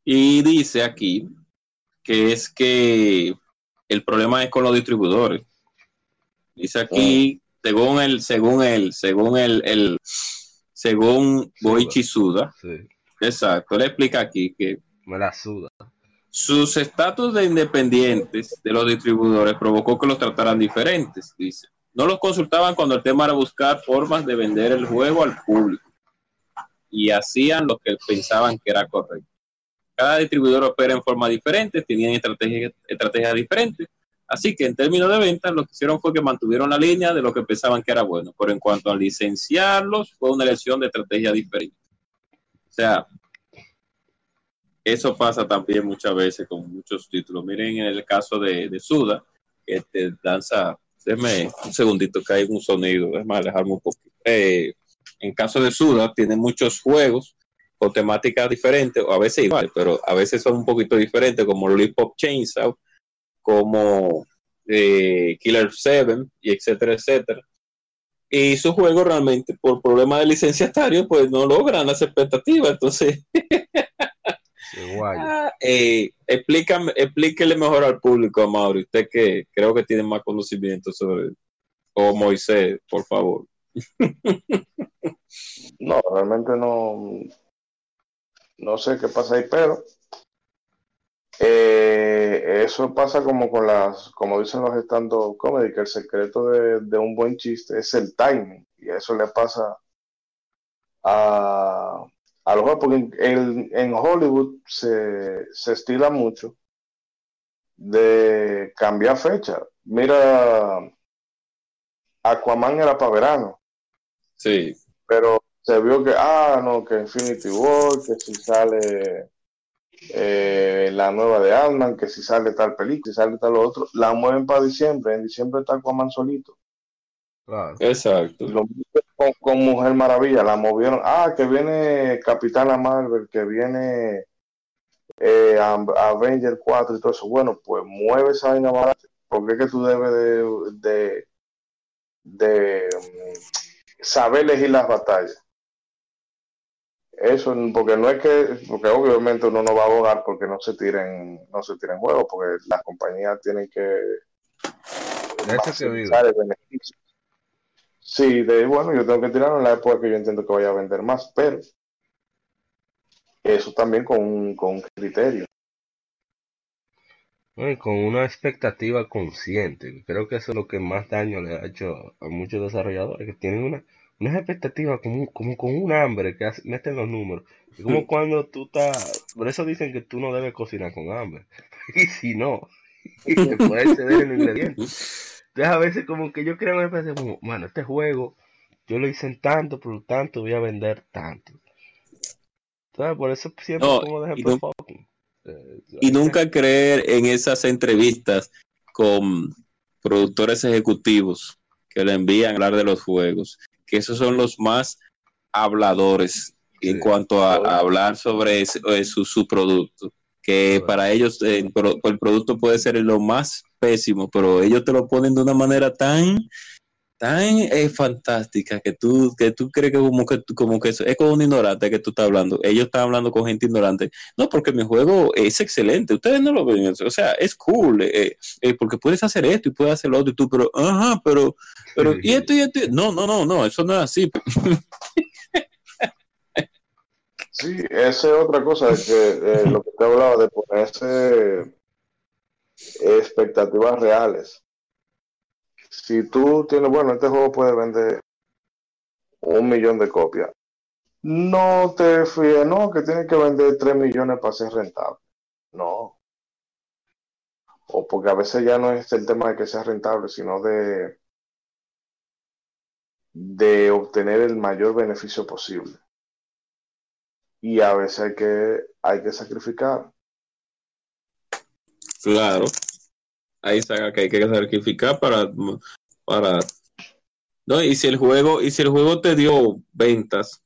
Y dice aquí que es que el problema es con los distribuidores. Dice aquí, según el, según el, según el, el según. Boichi Suda, Sí, exacto, él explica aquí que me la suda. sus estatus de independientes de los distribuidores provocó que los trataran diferentes, dice. No los consultaban cuando el tema era buscar formas de vender el juego al público y hacían lo que pensaban que era correcto. Cada distribuidor opera en forma diferente, tenían estrategias, estrategias diferentes, así que en términos de ventas lo que hicieron fue que mantuvieron la línea de lo que pensaban que era bueno, pero en cuanto a licenciarlos fue una elección de estrategia diferente. O sea, eso pasa también muchas veces con muchos títulos. Miren en el caso de, Suda, que te danza, déjeme un segundito que hay un sonido, es más, alejarme un poquito. Eh, en caso de Suda, tiene muchos juegos con temáticas diferentes, o a veces igual, pero a veces son un poquito diferentes, como Lollipop Chainsaw, como eh, Killer 7, y etcétera, etcétera. Y sus juegos realmente, por problemas de licenciatario, pues no logran las expectativas. Entonces, Qué guay. Ah, eh, explícame, explíquele mejor al público, Mauri, usted que creo que tiene más conocimiento sobre, o Moisés, por favor. No, realmente no, no sé qué pasa ahí, pero eh, eso pasa como con las, como dicen los stand-up comedy, que el secreto de, de un buen chiste es el timing, y eso le pasa a, a los porque en, en- en Hollywood se, se estila mucho de cambiar fecha. Mira, Aquaman era para verano Sí, pero se vio que, ah, no, que Infinity War, que si sale eh, la nueva de Ant-Man, que si sale tal película, si sale tal otro, la mueven para diciembre, en diciembre está Aquaman solito. Claro. exacto. Lo mismo con, con Mujer Maravilla, la movieron, ah, que viene Capitana Marvel, que viene eh, Avenger 4 y todo eso, bueno, pues mueve esa vaina adelante, porque es que tú debes de, de, de mm, saber elegir las batallas. Eso, porque no es que, porque obviamente uno no va a abogar porque no se tiren, no se tiren juegos, porque las compañías tienen que vive. maximizar el beneficio. Sí, de bueno, yo tengo que tirarlo en la época que yo entiendo que vaya a vender más, pero eso también con un, con un criterio. con una expectativa consciente. Creo que eso es lo que más daño le ha hecho a muchos desarrolladores, que tienen una, unas expectativas como, como con un hambre que meten los números. Es como cuando tú estás... Por eso dicen que tú no debes cocinar con hambre. Y si no, te puedes ceder en ingredientes. Entonces a veces como que yo creo una especie como, bueno, este juego yo lo hice en tanto, por lo tanto voy a vender tanto. Entonces por eso siempre No, pongo de y ejemplo no-. Eh, Y nunca creer en esas entrevistas con productores ejecutivos que le envían a hablar de los juegos, que esos son los más habladores en cuanto a, a hablar sobre ese- eh, su, su producto. Que para ellos eh, el producto puede ser lo más pésimo, pero ellos te lo ponen de una manera tan tan eh, fantástica que tú que tú crees que como que como que eso- es como un ignorante que tú estás hablando. Ellos están hablando con gente ignorante. No, porque mi juego es excelente. Ustedes no lo ven. O sea, es cool. eh, eh, porque puedes hacer esto y puedes hacer lo otro. Y tú, pero, ajá, pero, pero, y esto y esto. No, no, no, no. Eso no es así. Sí, esa es otra cosa, es que eh, lo que te hablaba de ponerse expectativas reales. Si tú tienes, bueno, este juego puede vender un millón de copias. No te fíes, no, que tiene que vender tres millones para ser rentable. No. O porque a veces ya no es el tema de que sea rentable, sino de, de obtener el mayor beneficio posible. y a veces hay que, hay que sacrificar. Claro. Hay saga que hay que sacrificar para, para no, y si el juego, y si el juego te dio ventas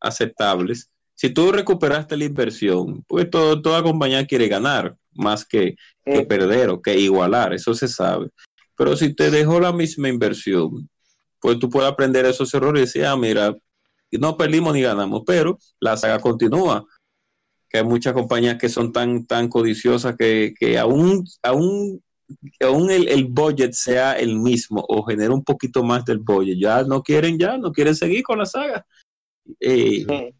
aceptables, si tú recuperaste la inversión, pues toda compañía quiere ganar más que, que perder o que igualar, eso se sabe. Pero si te dejó la misma inversión, pues tú puedes aprender esos errores y decir, ah, mira, no perdimos ni ganamos, pero la saga continúa. Que hay muchas compañías que son tan, tan codiciosas que, que aún, aún, aún el, el, budget sea el mismo o genera un poquito más del budget, ya no quieren, ya no quieren seguir con la saga. Eh,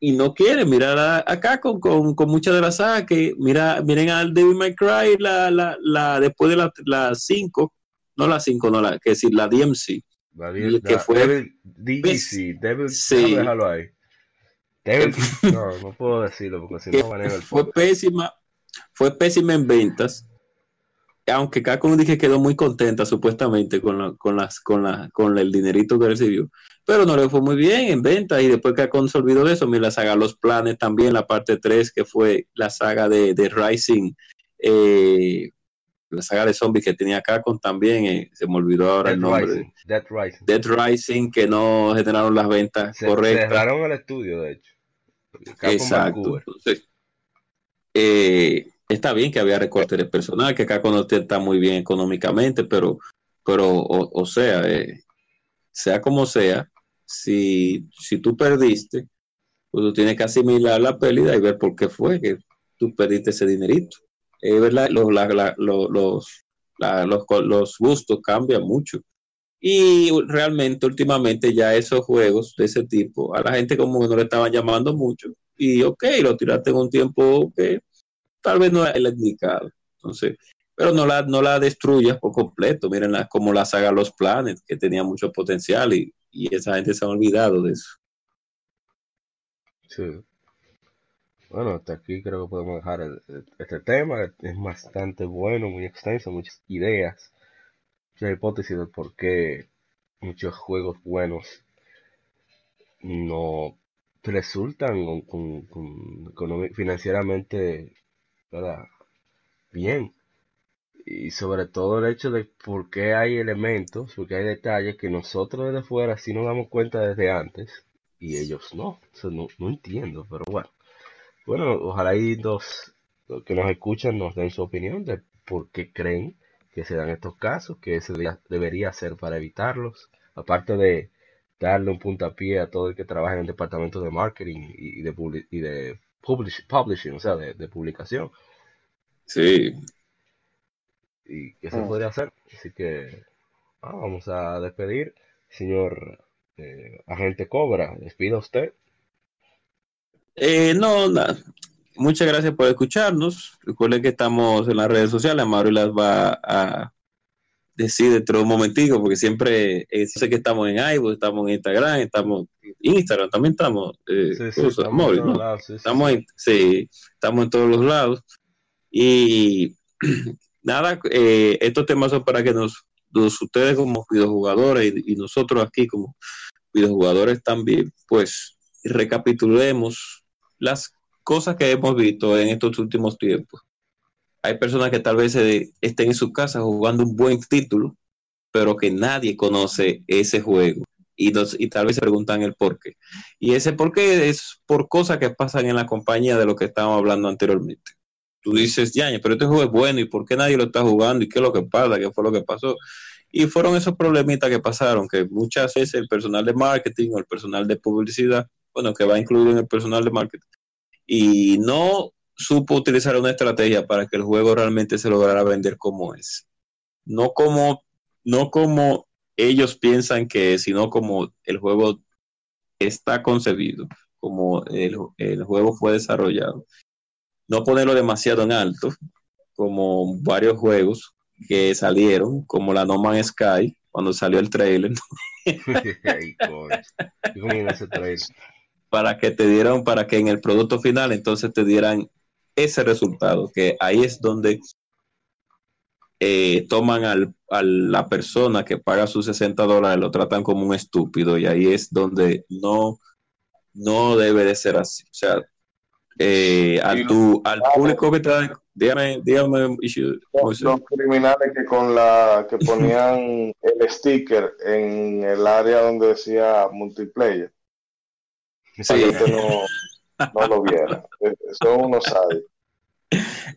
y no quieren mirar acá con, con, con muchas de las sagas que mira, miren al Devil May Cry la, la, la, después de la 5, no la 5, no la, que decir, la DMC que fue DDC, Devil, sí. déjalo ahí. Devil, no, no puedo decirlo porque si no Fue pésima, fue pésima en ventas. Aunque Capcom dije quedó muy contenta supuestamente con, la, con, las, con, la, con el dinerito que recibió, pero no le fue muy bien en ventas y después Capcom se olvidó de eso, mira la saga Los Planes también, la parte 3 que fue la saga de, de Rising, eh, la saga de zombies que tenía Capcom también, eh, se me olvidó ahora el nombre. Dead Rising. Dead Rising, que no generaron las ventas correctas. Cerraron el estudio, de hecho. Exacto. Eh, está bien que había recortes de personal, que Capcom no está muy bien económicamente, pero, pero o, sea, eh, sea como sea, si, si tú perdiste, pues tú tienes que asimilar la pérdida y ver por qué fue que tú perdiste ese dinerito. Eh, ¿verdad? Los, los, los, gustos cambian mucho. Y realmente, últimamente, ya esos juegos de ese tipo, a la gente como que no le estaban llamando mucho. Y ok, lo tiraste en un tiempo que tal vez no es el indicado. Entonces, pero no la, no la destruyas por completo. Miren la, como la saga Los Planes, que tenía mucho potencial y, y esa gente se ha olvidado de eso. Sí. Bueno, hasta aquí creo que podemos dejar este tema. Es bastante bueno, muy extenso, muchas ideas, muchas hipótesis de por qué muchos juegos buenos no resultan con, financieramente bien. Y sobre todo el hecho de por qué hay elementos, porque hay detalles que nosotros desde fuera sí nos damos cuenta desde antes y ellos no. no, no entiendo, pero bueno. Bueno, ojalá ahí dos que nos escuchan nos den su opinión de por qué creen que se dan estos casos, que se debería hacer para evitarlos, aparte de darle un puntapié a todo el que trabaja en el departamento de marketing y de, y de publishing, o sea, de, publicación. Sí. ¿Y qué se ah. podría hacer? Así que ah, vamos a despedir. Señor eh, agente Cobra, despida usted. Eh, no, nada. Muchas gracias por escucharnos. Recuerden que estamos en las redes sociales. Mario las va a decir dentro de un momentico, porque siempre eh, sé que estamos en iVoox, estamos en Instagram, estamos en Instagram, también estamos. Eh, estamos, en estamos, en, sí, estamos en todos los lados. Y nada, eh, estos temas son para que nos, ustedes como videojugadores y, y nosotros aquí como videojugadores también, pues recapitulemos las cosas que hemos visto en estos últimos tiempos. Hay personas que tal vez estén en su casa jugando un buen título, pero que nadie conoce ese juego y, tal vez se preguntan el por qué. Y ese por qué es por cosas que pasan en la compañía de lo que estábamos hablando anteriormente. Tú dices, ya, pero este juego es bueno y por qué nadie lo está jugando y qué es lo que pasa, qué fue lo que pasó. Y fueron esos problemitas que pasaron, que muchas veces el personal de marketing o el personal de publicidad, bueno, que va incluido en el personal de marketing, y no supo utilizar una estrategia para que el juego realmente se lograra vender como es. No como, no como ellos piensan que es, sino como el juego está concebido, como el, el juego fue desarrollado. No ponerlo demasiado en alto, como varios juegos que salieron, como la No Man's Sky, cuando salió el trailer. para que te dieran, para que en el producto final entonces te dieran ese resultado, que ahí es donde eh, toman al, a la persona que paga sus 60 dólares, lo tratan como un estúpido y ahí es donde no, no debe de ser así. O sea, eh, al, tu, al público que está, dígame, dígame, los, los criminales que con la que ponían el sticker en el área donde decía multiplayer, sí. no, no lo viera. Eso uno sabe.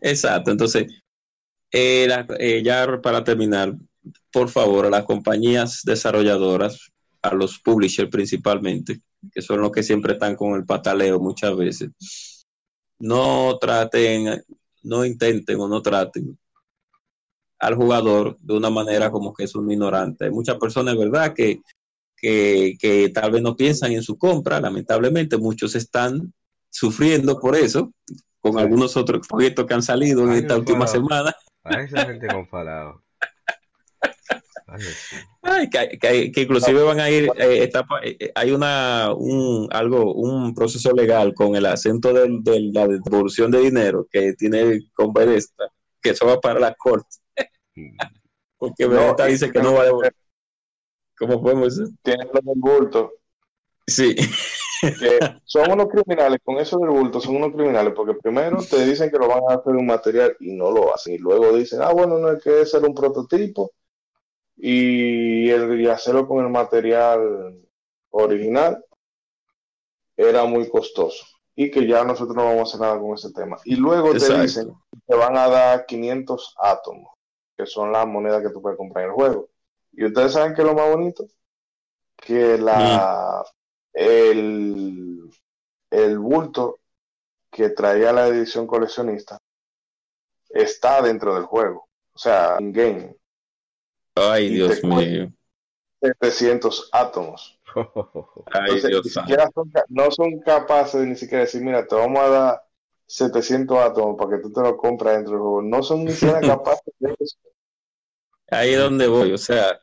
Exacto, entonces, eh, la, eh, ya para terminar, por favor, a las compañías desarrolladoras, a los publishers principalmente, que son los que siempre están con el pataleo muchas veces, no traten, no intenten o no traten al jugador de una manera como que es un ignorante. Hay muchas personas, ¿verdad?, que, que, que tal vez no piensan en su compra, lamentablemente muchos están sufriendo por eso, con sí. algunos otros proyectos que han salido en esta última semana. A esa gente con falado. Ay, que, que, que, inclusive van a ir, eh, está, eh, hay una, un, algo, un proceso legal con el acento de, de la devolución de dinero que tiene con Bethesda, que eso va para la corte. Porque Bethesda no, dice que no va a devolver. ¿Cómo podemos decir? Tiene los del bulto. Sí. Que son unos criminales, con eso del bulto son unos criminales, porque primero te dicen que lo van a hacer un material y no lo hacen, y luego dicen, ah, bueno, no es que ser un prototipo, y, el, y hacerlo con el material original era muy costoso y que ya nosotros no vamos a hacer nada con ese tema. Y luego Exacto. te dicen que van a dar 500 átomos, que son las monedas que tú puedes comprar en el juego. Y ustedes saben que es lo más bonito, que la mm. El, el bulto que traía la edición coleccionista está dentro del juego, o sea, in game. Ay, Dios mío. 700 átomos. Ay, Entonces, Dios ni siquiera son, no son capaces de ni siquiera decir, mira, te vamos a dar 700 átomos para que tú te lo compres dentro del juego. No son ni siquiera capaces de eso. Ahí es donde voy, o sea,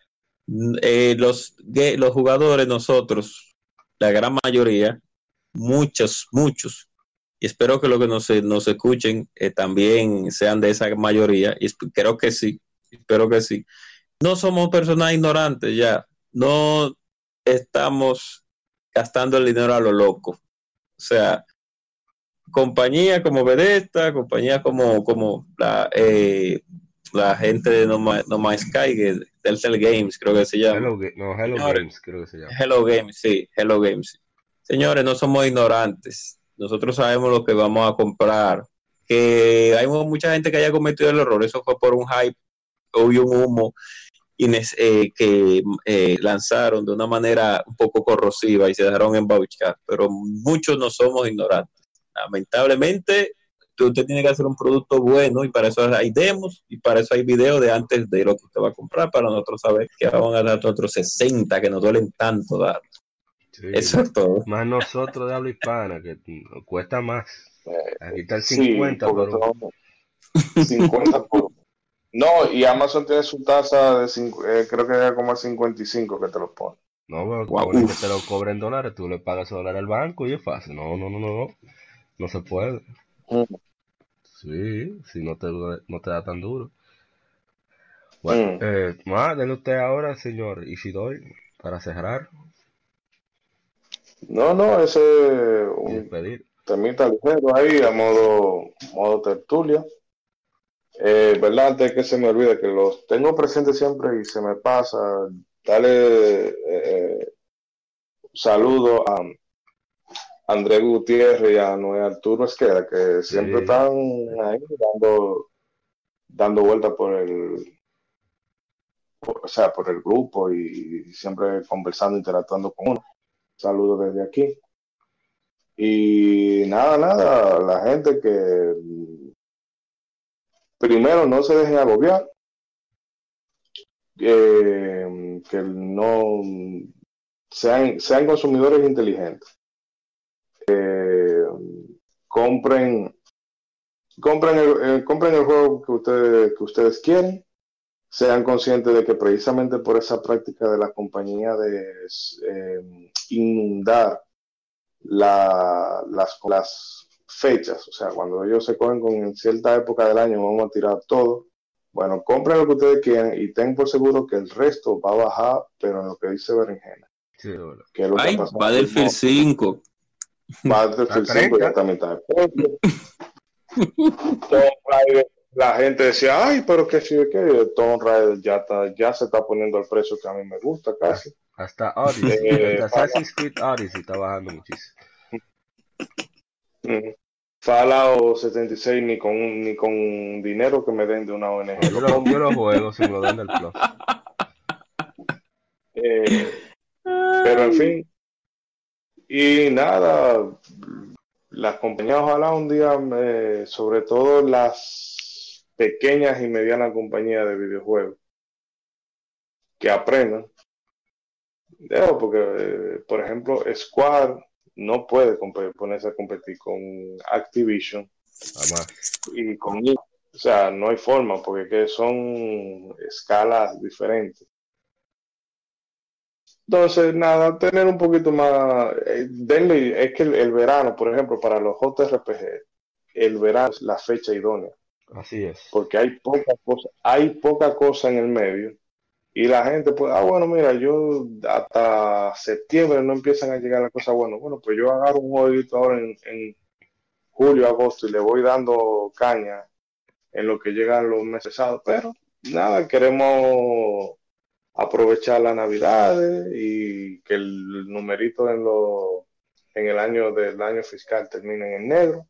eh, los, los jugadores, nosotros, la gran mayoría, muchos, muchos, y espero que los que nos, nos escuchen eh, también sean de esa mayoría, y creo que sí, espero que sí no somos personas ignorantes ya, no estamos gastando el dinero a lo loco. O sea, compañía como Vedesta, compañía como, como la, eh, la gente de No, Man's Sky, Telcel Games, creo que se llama. Hello, no, Hello Señores, Games, creo que se llama. Hello Games, sí, Hello Games. Señores, no somos ignorantes. Nosotros sabemos lo que vamos a comprar. Que hay mucha gente que haya cometido el error. Eso fue por un hype, obvio un humo eh, que eh, lanzaron de una manera un poco corrosiva y se dejaron embauchar, pero muchos no somos ignorantes. Lamentablemente, usted tiene que hacer un producto bueno y para eso hay demos y para eso hay videos de antes de lo que usted va a comprar para nosotros saber que vamos a dar otros 60 que nos duelen tanto dar. Sí, eso es todo. Más nosotros de habla hispana, que cuesta más. Aquí está el 50 sí, por 50 por no, y Amazon tiene su tasa de, cinco, eh, creo que era como a 55 que te lo pone. No, pero wow. que te lo cobren dólares, tú le pagas dólares al banco y es fácil. No, no, no, no, no, no se puede. Mm. Sí, si no te, no te da tan duro. Bueno, mm. eh, más, denle usted ahora, señor Isidori, para cerrar. No, no, ese un temita ligero ahí, a modo, modo tertulia. Eh, ¿Verdad? Antes que se me olvide, que los tengo presentes siempre y se me pasa, dale eh, saludo a André Gutiérrez y a Noé Arturo Esqueda, que siempre sí. están ahí dando, dando vuelta por el, por, o sea, por el grupo y siempre conversando, interactuando con uno. Saludos desde aquí. Y nada, nada, la gente que primero no se dejen agobiar, eh, que no sean, sean consumidores inteligentes. Eh, compren compren el, eh, compren el juego que ustedes, que ustedes quieren, sean conscientes de que precisamente por esa práctica de la compañía de eh, inundar la, las, las fechas, o sea, cuando ellos se cogen con cierta época del año, vamos a tirar todo. Bueno, compren lo que ustedes quieran y ten por seguro que el resto va a bajar, pero en lo que dice Berenjena. Sí, que es lo Ay, que va del 5. Battlefield 5 ya está a mitad. Tomb Raider, la gente decía, ay, pero que si que Tomb Raider ya, está, ya se está poniendo el precio que a mí me gusta casi. Hasta Odyssey, Eh, hasta Assassin's Creed Odyssey está bajando muchísimo. Mm. Fallout 76 ni con, ni con dinero que me den de una ONG. Yo lo, yo lo juego si me lo dan del Plus. Eh, pero en fin. Y nada, las compañías ojalá un día, me- sobre todo las pequeñas y medianas compañías de videojuegos, que aprendan. Digo, porque, eh, por ejemplo, Square no puede ponerse a competir con Activision Además, y con o sea, no hay forma porque que son escalas diferentes. Entonces, nada, tener un poquito más, eh, denle, es que el, el verano, por ejemplo, para los JRPG, el verano es la fecha idónea, así es. porque hay poca cosa, hay poca cosa en el medio y la gente pues, ah, bueno, mira, yo hasta septiembre no empiezan a llegar las cosas buenas. Bueno, pues yo agarro un jueguito ahora en, en julio, agosto y le voy dando caña en lo que llegan los meses pero nada, queremos aprovechar las navidades y que el numerito en lo, en el año del año fiscal termine en negro,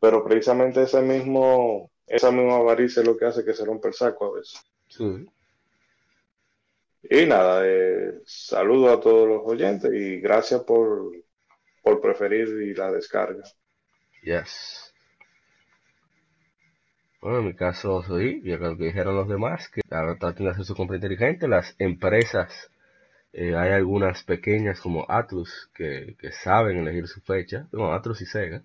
pero precisamente ese mismo, esa misma avaricia es lo que hace que se rompa el saco a veces. Sí. Y nada, eh, saludo a todos los oyentes y gracias por, por preferir y la descarga. Yes. Bueno, en mi caso soy, y lo que dijeron los demás, que ahora traten de hacer su compra inteligente. Las empresas, eh, hay algunas pequeñas como Atlus que, saben elegir su fecha, no, Atlus y Sega,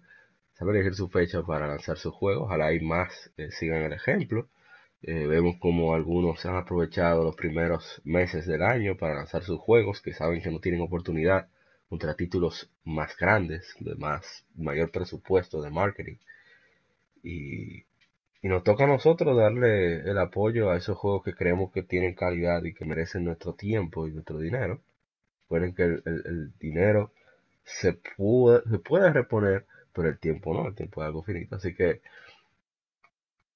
saben elegir su fecha para lanzar sus juegos. Ojalá hay más que sigan el ejemplo. Eh, vemos como algunos han aprovechado los primeros meses del año para lanzar sus juegos que saben que no tienen oportunidad contra títulos más grandes, de más mayor presupuesto de marketing. Y, y nos toca a nosotros darle el apoyo a esos juegos que creemos que tienen calidad y que merecen nuestro tiempo y nuestro dinero. Recuerden que el, el- dinero se puede, se puede reponer, pero el tiempo no, el tiempo es algo finito. Así que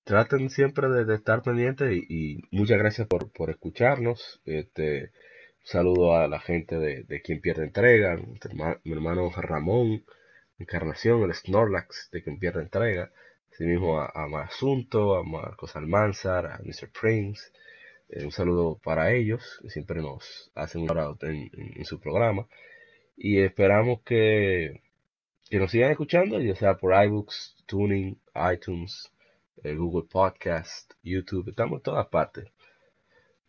traten siempre de, estar pendientes y, y muchas gracias por, por escucharnos. Este, saludo a la gente de, de quien pierde entrega, mi hermano Ramón, Encarnación, el Snorlax de quien pierde entrega, asimismo a, a Masunto, a Marcos Almanzar, a Mr. Prince. Eh, un saludo para ellos, que siempre nos hacen un en- en su programa. Y esperamos que, que nos sigan escuchando, ya sea por iBooks, Tuning, iTunes, eh, Google Podcast, YouTube, estamos en todas partes.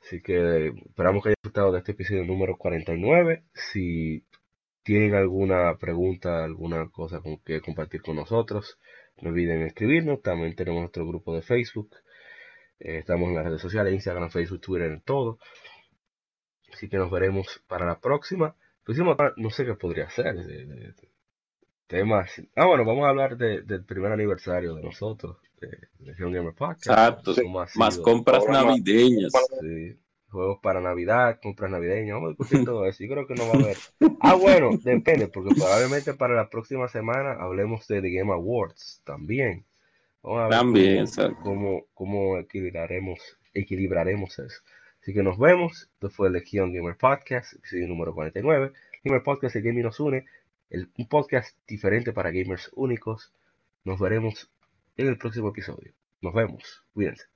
Así que esperamos que hayan disfrutado de este episodio número 49. Si tienen alguna pregunta, alguna cosa con que compartir con nosotros, no olviden escribirnos. También tenemos nuestro grupo de Facebook. Eh, estamos en las redes sociales, Instagram, Facebook, Twitter, en todo. Así que nos veremos para la próxima. Próximo, no sé qué podría ser. de- de- de temas. Ah, bueno, vamos a hablar de- del primer aniversario de nosotros, de, de Legion Gamer Podcast. Exacto. Más compras navideñas. Sí, juegos para Navidad, compras navideñas, vamos a discutir todo eso. Yo creo que no va a haber. Ah, bueno, depende, porque probablemente para la próxima semana hablemos de The Game Awards también. Vamos a ver También, cómo, cómo, cómo equilibraremos, equilibraremos eso. Así que nos vemos. Esto fue el Legion Gamer Podcast, episodio número 49. Gamer Podcast, el gaming nos une. El, un podcast diferente para gamers únicos. Nos veremos en el próximo episodio. Nos vemos. Cuídense.